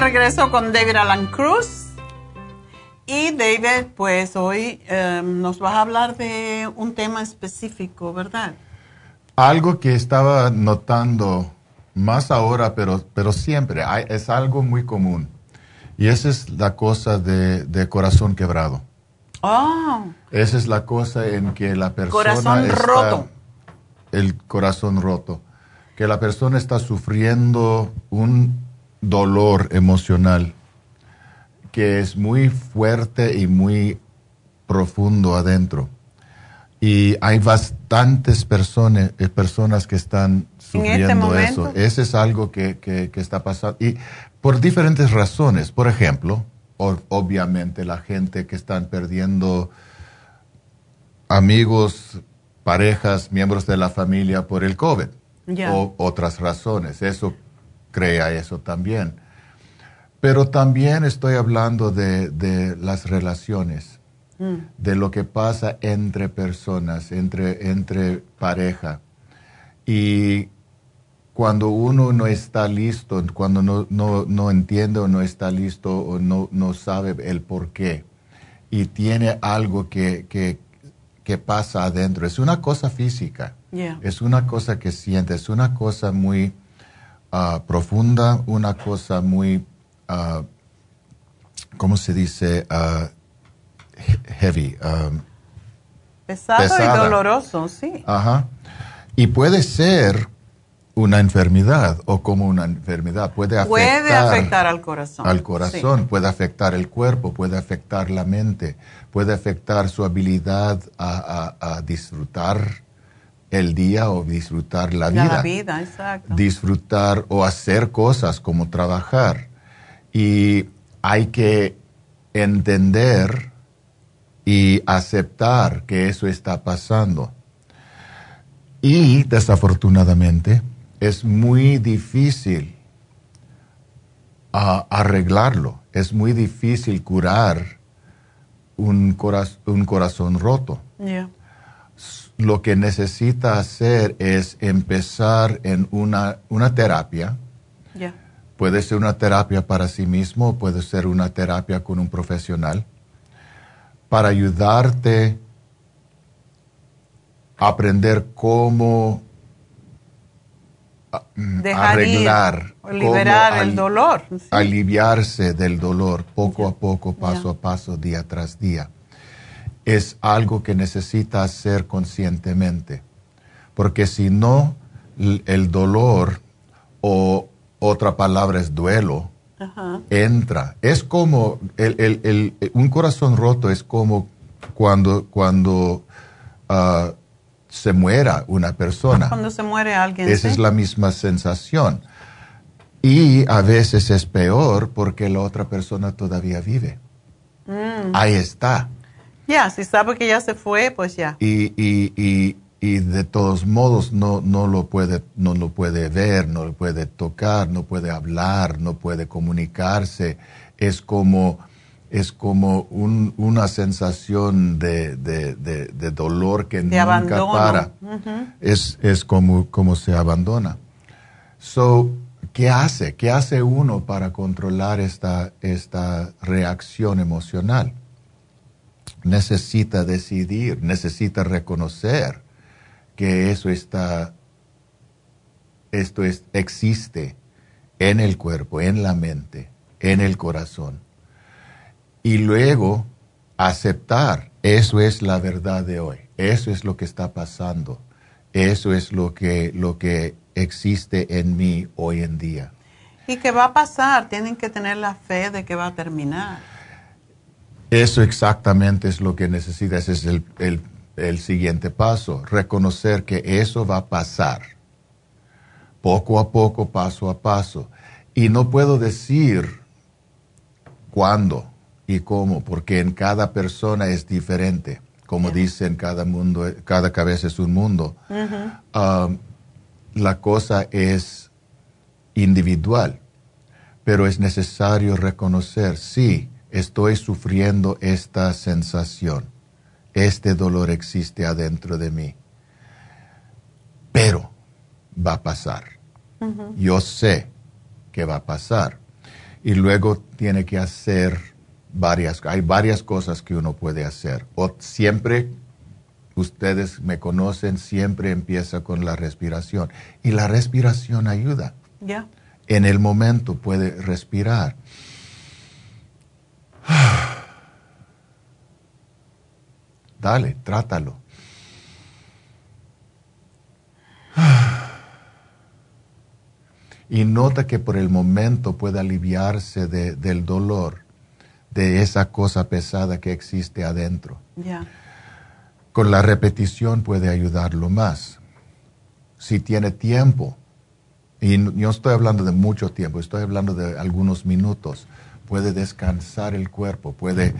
Speaker 4: De regreso con David Alan Cruz. Y David, pues hoy em, nos vas a hablar de un tema específico, ¿verdad?
Speaker 16: Algo que estaba notando más ahora, pero, pero siempre, es algo muy común. Y esa es la cosa de, corazón quebrado.
Speaker 4: Oh.
Speaker 16: Esa es la cosa en que la persona...
Speaker 4: Corazón roto.
Speaker 16: El corazón roto. Que la persona está sufriendo un dolor emocional que es muy fuerte y muy profundo adentro. Y hay bastantes personas, eh, personas que están este sufriendo eso. Ese es algo que, que, está pasando. Y por diferentes razones. Por ejemplo, obviamente la gente que están perdiendo amigos, parejas, miembros de la familia por el COVID. O otras razones. Eso crea eso también. Pero también estoy hablando de, las relaciones, mm. de lo que pasa entre personas, entre, entre pareja. Y cuando uno no está listo, cuando no, no, entiende o no está listo o no, no sabe el por qué, y tiene algo que, que, pasa adentro, es una cosa física, es una cosa que siente, es una cosa muy Ah, profunda, una cosa muy, uh, ¿cómo se dice? Ah, heavy.
Speaker 4: Pesado y doloroso, sí.
Speaker 16: Ajá. Y puede ser una enfermedad o como una enfermedad. Puede afectar,
Speaker 4: puede afectar al corazón.
Speaker 16: Al corazón, puede afectar el cuerpo, puede afectar la mente, puede afectar su habilidad a disfrutar el día o disfrutar la vida.
Speaker 4: La vida, exacto.
Speaker 16: Disfrutar o hacer cosas como trabajar. Y hay que entender y aceptar que eso está pasando. Y desafortunadamente es muy difícil ah, arreglarlo, es muy difícil curar un, un corazón roto lo que necesita hacer es empezar en una, una terapia. Puede ser una terapia para sí mismo, puede ser una terapia con un profesional, para ayudarte a aprender cómo
Speaker 4: mm, arreglar, liberar el dolor.
Speaker 16: Aliviarse del dolor poco a poco, paso a paso, día tras día es algo que necesita hacer conscientemente, porque si no, el dolor o otra palabra es duelo, entra. Es como un corazón roto es como cuando, cuando ah, se muera una persona.
Speaker 4: Cuando se muere alguien.
Speaker 16: Esa es la misma sensación. Y a veces es peor porque la otra persona todavía vive. Mm. Ahí está.
Speaker 4: Ya, si sabe que ya se fue, pues ya.
Speaker 16: Y, y, y, y, de todos modos no, no, lo puede, no lo puede ver, no lo puede tocar, no puede hablar, no puede comunicarse. Es como, es como un, una sensación de, de, de, dolor que nunca para. es, es como, como se abandona. So, ¿Qué hace? ¿Qué hace uno para controlar esta, esta reacción emocional? Necesita decidir, necesita reconocer que eso está, esto es, existe en el cuerpo, en la mente, en el corazón. Y luego aceptar, eso es la verdad de hoy, eso es lo que está pasando, eso es lo que, lo que existe en mí hoy en día.
Speaker 4: ¿Y qué va a pasar? Tienen que tener la fe de que va a terminar.
Speaker 16: Eso exactamente es lo que necesita, ese es el, el siguiente paso, reconocer que eso va a pasar, poco a poco, paso a paso. Y no puedo decir cuándo y cómo, porque en cada persona es diferente. Como dicen, cada mundo, cada cabeza es un mundo la cosa es individual, pero es necesario reconocer, sí, estoy sufriendo esta sensación, este dolor existe adentro de mí, pero va a pasar. Yo sé que va a pasar. Y luego tiene que hacer varias, hay varias cosas que uno puede hacer. O siempre ustedes me conocen, siempre empieza con la respiración. Y la respiración ayuda. En el momento puede respirar. Dale, trátalo. Y nota que por el momento puede aliviarse del dolor, de esa cosa pesada que existe adentro.
Speaker 4: Ya
Speaker 16: con la repetición puede ayudarlo más. Si tiene tiempo, y no estoy hablando de mucho tiempo, estoy hablando de algunos minutos, puede descansar el cuerpo, puede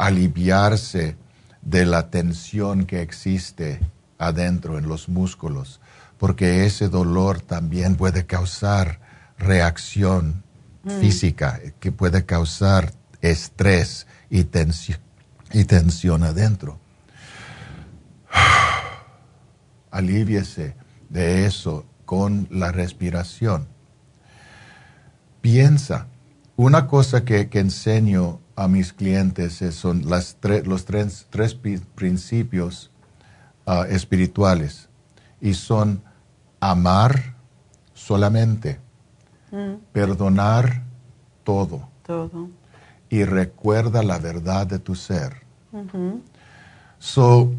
Speaker 16: aliviarse de la tensión que existe adentro en los músculos, porque ese dolor también puede causar reacción mm. física, que puede causar estrés y tensión y tensión adentro. Aliviese de eso con la respiración. Piensa. Una cosa que, enseño a mis clientes son las los tres, principios ah, espirituales y son amar solamente, mm. perdonar todo,
Speaker 4: todo
Speaker 16: y recuerda la verdad de tu ser. So,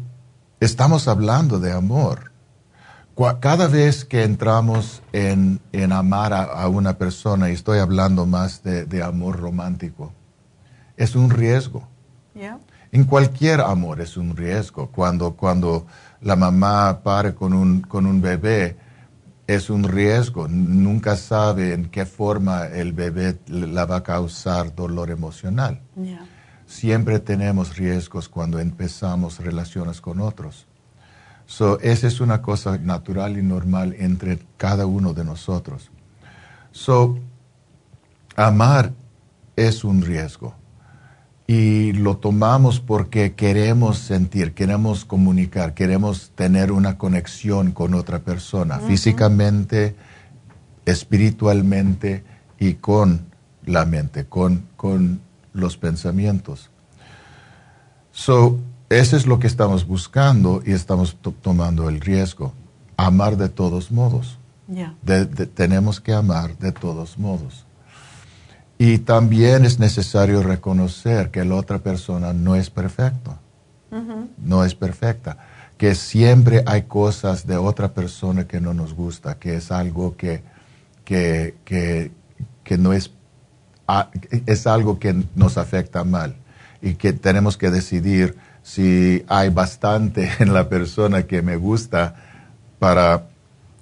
Speaker 16: estamos hablando de amor. Cada vez que entramos en, amar a, una persona, y estoy hablando más de, amor romántico, es un riesgo. En cualquier amor es un riesgo. Cuando, cuando la mamá pare con un, con un bebé, es un riesgo. Nunca sabe en qué forma el bebé la va a causar dolor emocional. Siempre tenemos riesgos cuando empezamos relaciones con otros. So, esa es una cosa natural y normal entre cada uno de nosotros. So, amar es un riesgo y lo tomamos porque queremos sentir, queremos comunicar, queremos tener una conexión con otra persona, físicamente, espiritualmente y con la mente, con, con los pensamientos. So, eso es lo que estamos buscando y estamos tomando el riesgo. Amar de todos modos. tenemos que amar de todos modos. Y también es necesario reconocer que la otra persona no es perfecta. No es perfecta. que siempre hay cosas de otra persona que no nos gusta, que es algo que, que, que, que no es, es algo que nos afecta mal y que tenemos que decidir si hay bastante en la persona que me gusta para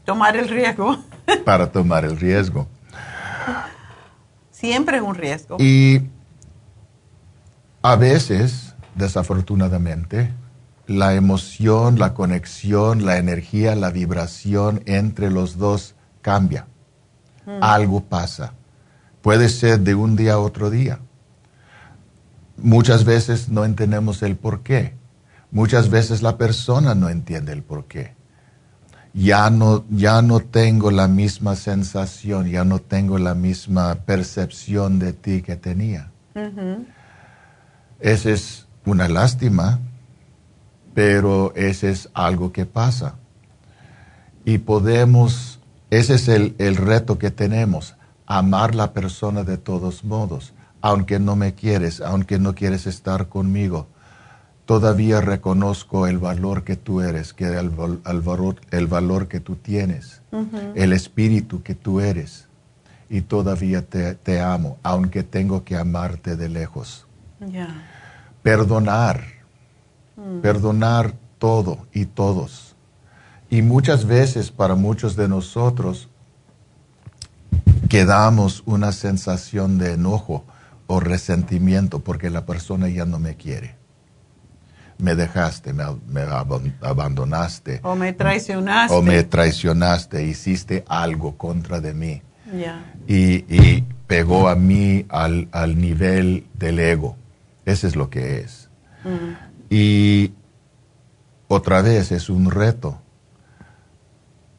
Speaker 4: tomar el riesgo.
Speaker 16: para tomar el riesgo.
Speaker 4: Siempre es un riesgo.
Speaker 16: Y a veces, desafortunadamente, la emoción, la conexión, la energía, la vibración entre los dos cambia. Mm. Algo pasa. Puede ser de un día a otro día. Muchas veces no entendemos el por qué. Muchas veces la persona no entiende el por qué. Ya no, ya no tengo la misma sensación, ya no tengo la misma percepción de ti que tenía. Esa es una lástima, pero ese es algo que pasa. Y podemos, ese es el, el reto que tenemos, amar la persona de todos modos aunque no me quieres, aunque no quieres estar conmigo, todavía reconozco el valor que tú eres, que el, valor, el valor que tú tienes, el espíritu que tú eres, y todavía te, amo, aunque tengo que amarte de lejos. Perdonar, mm. perdonar todo y todos. Y muchas veces para muchos de nosotros quedamos una sensación de enojo o resentimiento porque la persona ya no me quiere. Me dejaste, me, abandonaste.
Speaker 4: O me traicionaste.
Speaker 16: O me traicionaste, hiciste algo contra de mí. Y, pegó a mí al, nivel del ego. Ese es lo que es. Mm. Y otra vez es un reto.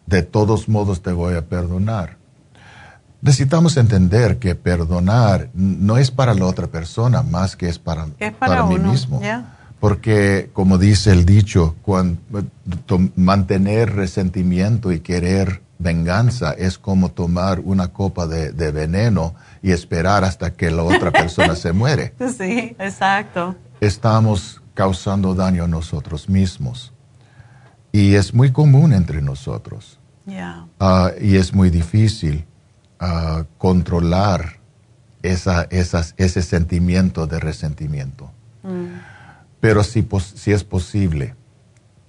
Speaker 16: De todos modos te voy a perdonar necesitamos entender que perdonar no es para la otra persona más que es para, para, mí mismo. Porque, como dice el dicho, cuando, mantener resentimiento y querer venganza es como tomar una copa de, de veneno y esperar hasta que la otra persona se muere.
Speaker 4: Sí, exacto.
Speaker 16: Estamos causando daño a nosotros mismos. Y es muy común entre nosotros. Ah, y es muy difícil controlar esa, esas, ese sentimiento de resentimiento. Mm. Pero si, si es posible,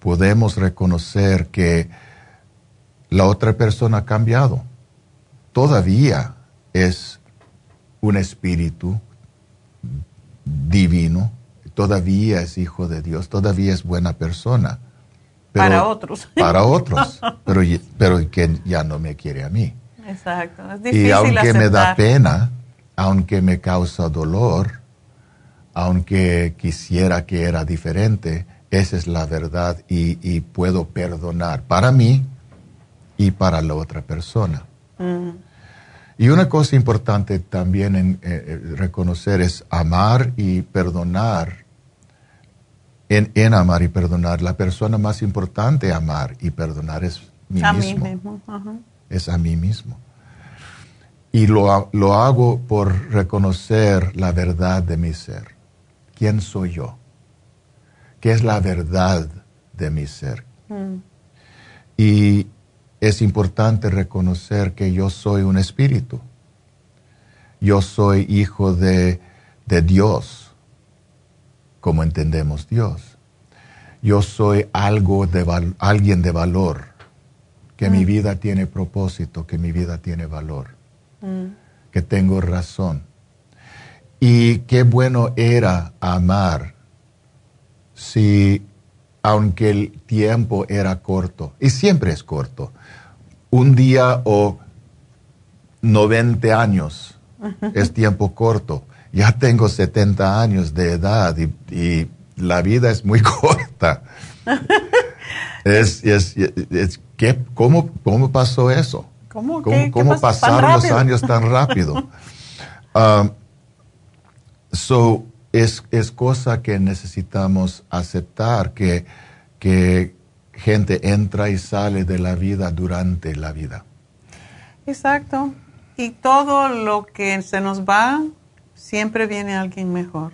Speaker 16: podemos reconocer que la otra persona ha cambiado. Todavía es un espíritu divino, todavía es hijo de Dios, todavía es buena persona.
Speaker 4: para otros.
Speaker 16: Para otros, pero, pero que ya no me quiere a mí.
Speaker 4: Exacto.
Speaker 16: y aunque me da pena, aunque me causa dolor, aunque quisiera que era diferente, esa es la verdad y, puedo perdonar para mí y para la otra persona. Mm. Y una cosa importante también en, eh, eh, reconocer es amar y perdonar. En, amar y perdonar, la persona más importante amar y perdonar es mi mismo. Mí mismo es a mí mismo. Y lo, lo, hago por reconocer la verdad de mi ser. ¿Quién soy yo? ¿Qué es la verdad de mi ser? Mm. Y es importante reconocer que yo soy un espíritu. Yo soy hijo de, de Dios, como entendemos Dios. Yo soy algo de alguien de valor que mi mm. vida tiene propósito, que mi vida tiene valor, mm. que tengo razón. Y qué bueno era amar si, aunque el tiempo era corto, y siempre es corto, un día o 90 años es tiempo corto. Ya tengo 70 años de edad y, y la vida es muy corta. es, es, es, cómo, ¿Cómo pasó eso?
Speaker 4: ¿Cómo,
Speaker 16: ¿Cómo, pasaron los años tan rápido? Um, so, es, es, cosa que necesitamos aceptar que, que gente entra y sale de la vida durante la vida.
Speaker 4: Exacto. Y todo lo que se nos va, siempre viene alguien mejor.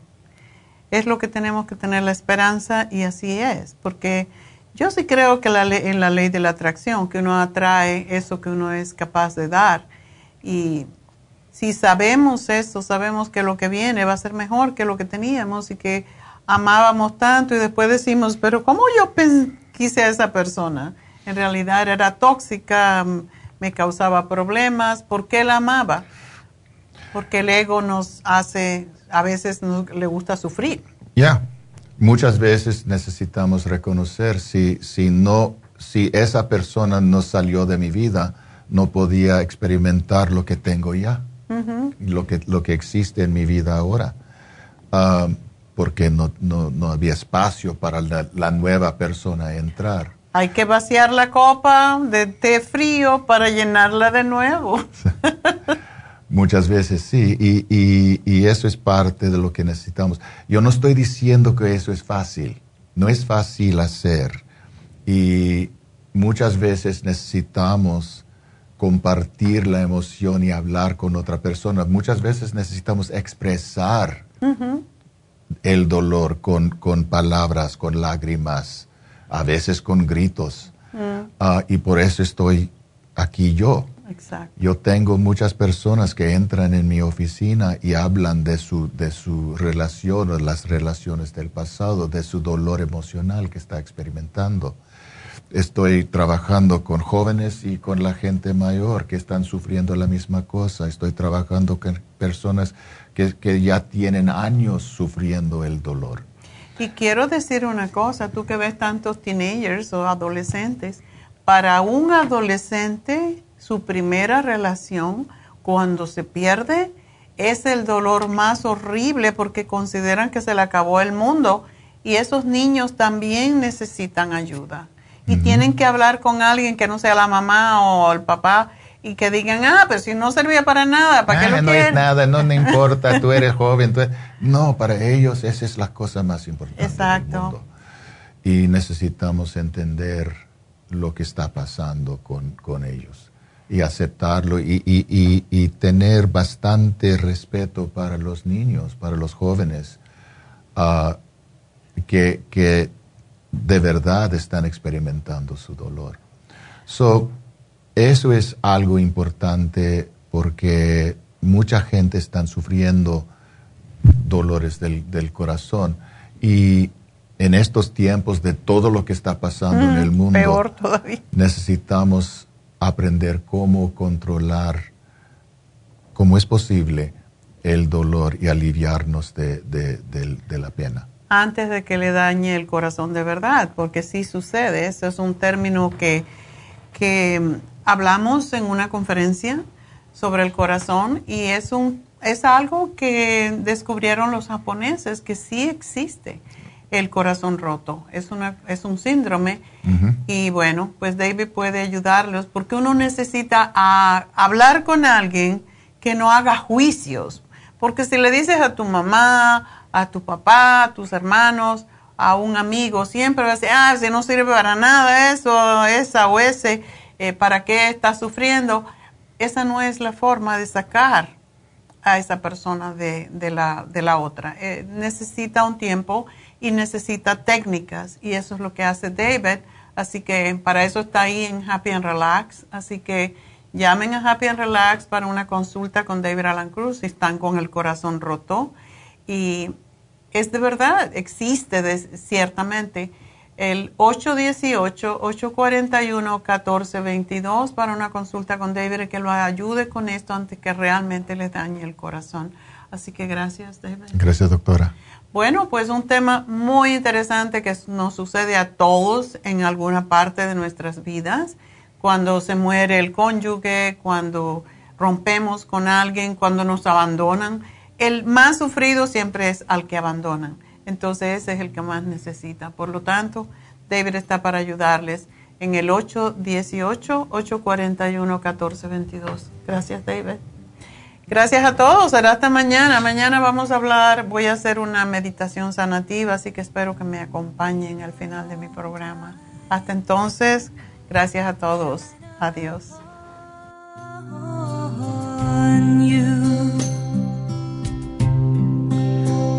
Speaker 4: Es lo que tenemos que tener la esperanza y así es, porque Yo sí creo que la en la ley de la atracción, que uno atrae eso que uno es capaz de dar. Y si sabemos eso, sabemos que lo que viene va a ser mejor que lo que teníamos y que amábamos tanto y después decimos, pero ¿cómo yo quise a esa persona? En realidad era tóxica, me causaba problemas. ¿Por qué la amaba? Porque el ego nos hace, a veces nos, le gusta sufrir.
Speaker 16: Ya, muchas veces necesitamos reconocer si, si, no, si esa persona no salió de mi vida, no podía experimentar lo que tengo ya, lo, que, lo que existe en mi vida ahora, ah, porque no, no, no, había espacio para la, la, nueva persona entrar.
Speaker 4: Hay que vaciar la copa de té frío para llenarla de nuevo.
Speaker 16: Muchas veces sí, y, y, y, eso es parte de lo que necesitamos. Yo no estoy diciendo que eso es fácil, no es fácil hacer. Y muchas veces necesitamos compartir la emoción y hablar con otra persona. Muchas veces necesitamos expresar el dolor con, con, palabras, con lágrimas, a veces con gritos. Mm. Ah, y por eso estoy aquí yo. Yo tengo muchas personas que entran en mi oficina y hablan de su, de su relación o las relaciones del pasado, de su dolor emocional que está experimentando estoy trabajando con jóvenes y con la gente mayor que están sufriendo la misma cosa. Estoy trabajando con personas que, ya tienen años sufriendo el dolor.
Speaker 4: Y quiero decir una cosa, tú que ves tantos teenagers o adolescentes, para un adolescente su primera relación cuando se pierde es el dolor más horrible porque consideran que se le acabó el mundo y esos niños también necesitan ayuda y tienen que hablar con alguien que no sea la mamá o el papá y que digan, ah, pero si no servía para nada, ¿para qué ah, lo
Speaker 16: no es nada, no me importa, tú eres joven. No, para ellos esa es la cosa más importante. Exacto. Y necesitamos entender lo que está pasando con, con ellos y aceptarlo y, y, y, tener bastante respeto para los niños, para los jóvenes, uh, que, que de verdad están experimentando su dolor. So, eso es algo importante porque mucha gente está sufriendo dolores del, del, corazón y en estos tiempos de todo lo que está pasando en el mundo,
Speaker 4: peor todavía.
Speaker 16: necesitamos aprender cómo controlar, cómo es posible, el dolor y aliviarnos de, de, de la pena
Speaker 4: antes de que le dañe el corazón de verdad, porque sí sucede. Eso es un término que, que hablamos en una conferencia sobre el corazón y es, un, es algo que descubrieron los japoneses, que sí existe el corazón roto. Es, una, es un síndrome y bueno, pues David puede ayudarlos porque uno necesita hablar con alguien que no haga juicios. Porque si le dices a tu mamá, a tu papá, a tus hermanos, a un amigo, siempre va a decir, ah, si no sirve para nada eso, esa o ese, eh, ¿para qué estás sufriendo? Esa no es la forma de sacar a esa persona de, la, de la, otra. Eh, necesita un tiempo y necesita técnicas y eso es lo que hace David. Así que para eso está ahí en Happy and Relax. Así que llamen a Happy and Relax para una consulta con David Alan Cruz si están con el corazón roto y es de verdad, existe ciertamente el 818-841-1422 para una consulta con David que lo ayude con esto antes que realmente le dañe el corazón. Así que gracias, David.
Speaker 16: Gracias, doctora.
Speaker 4: Bueno, pues un tema muy interesante que nos sucede a todos en alguna parte de nuestras vidas. Cuando se muere el cónyuge, cuando rompemos con alguien, cuando nos abandonan el más sufrido siempre es al que abandonan. Entonces ese es el que más necesita. Por lo tanto, David está para ayudarles en el 818-841-1422. Gracias, David. Gracias a todos. Será hasta mañana. Mañana vamos a hablar, voy a hacer una meditación sanativa, así que espero que me acompañen al final de mi programa. Hasta entonces, gracias a todos. Adiós.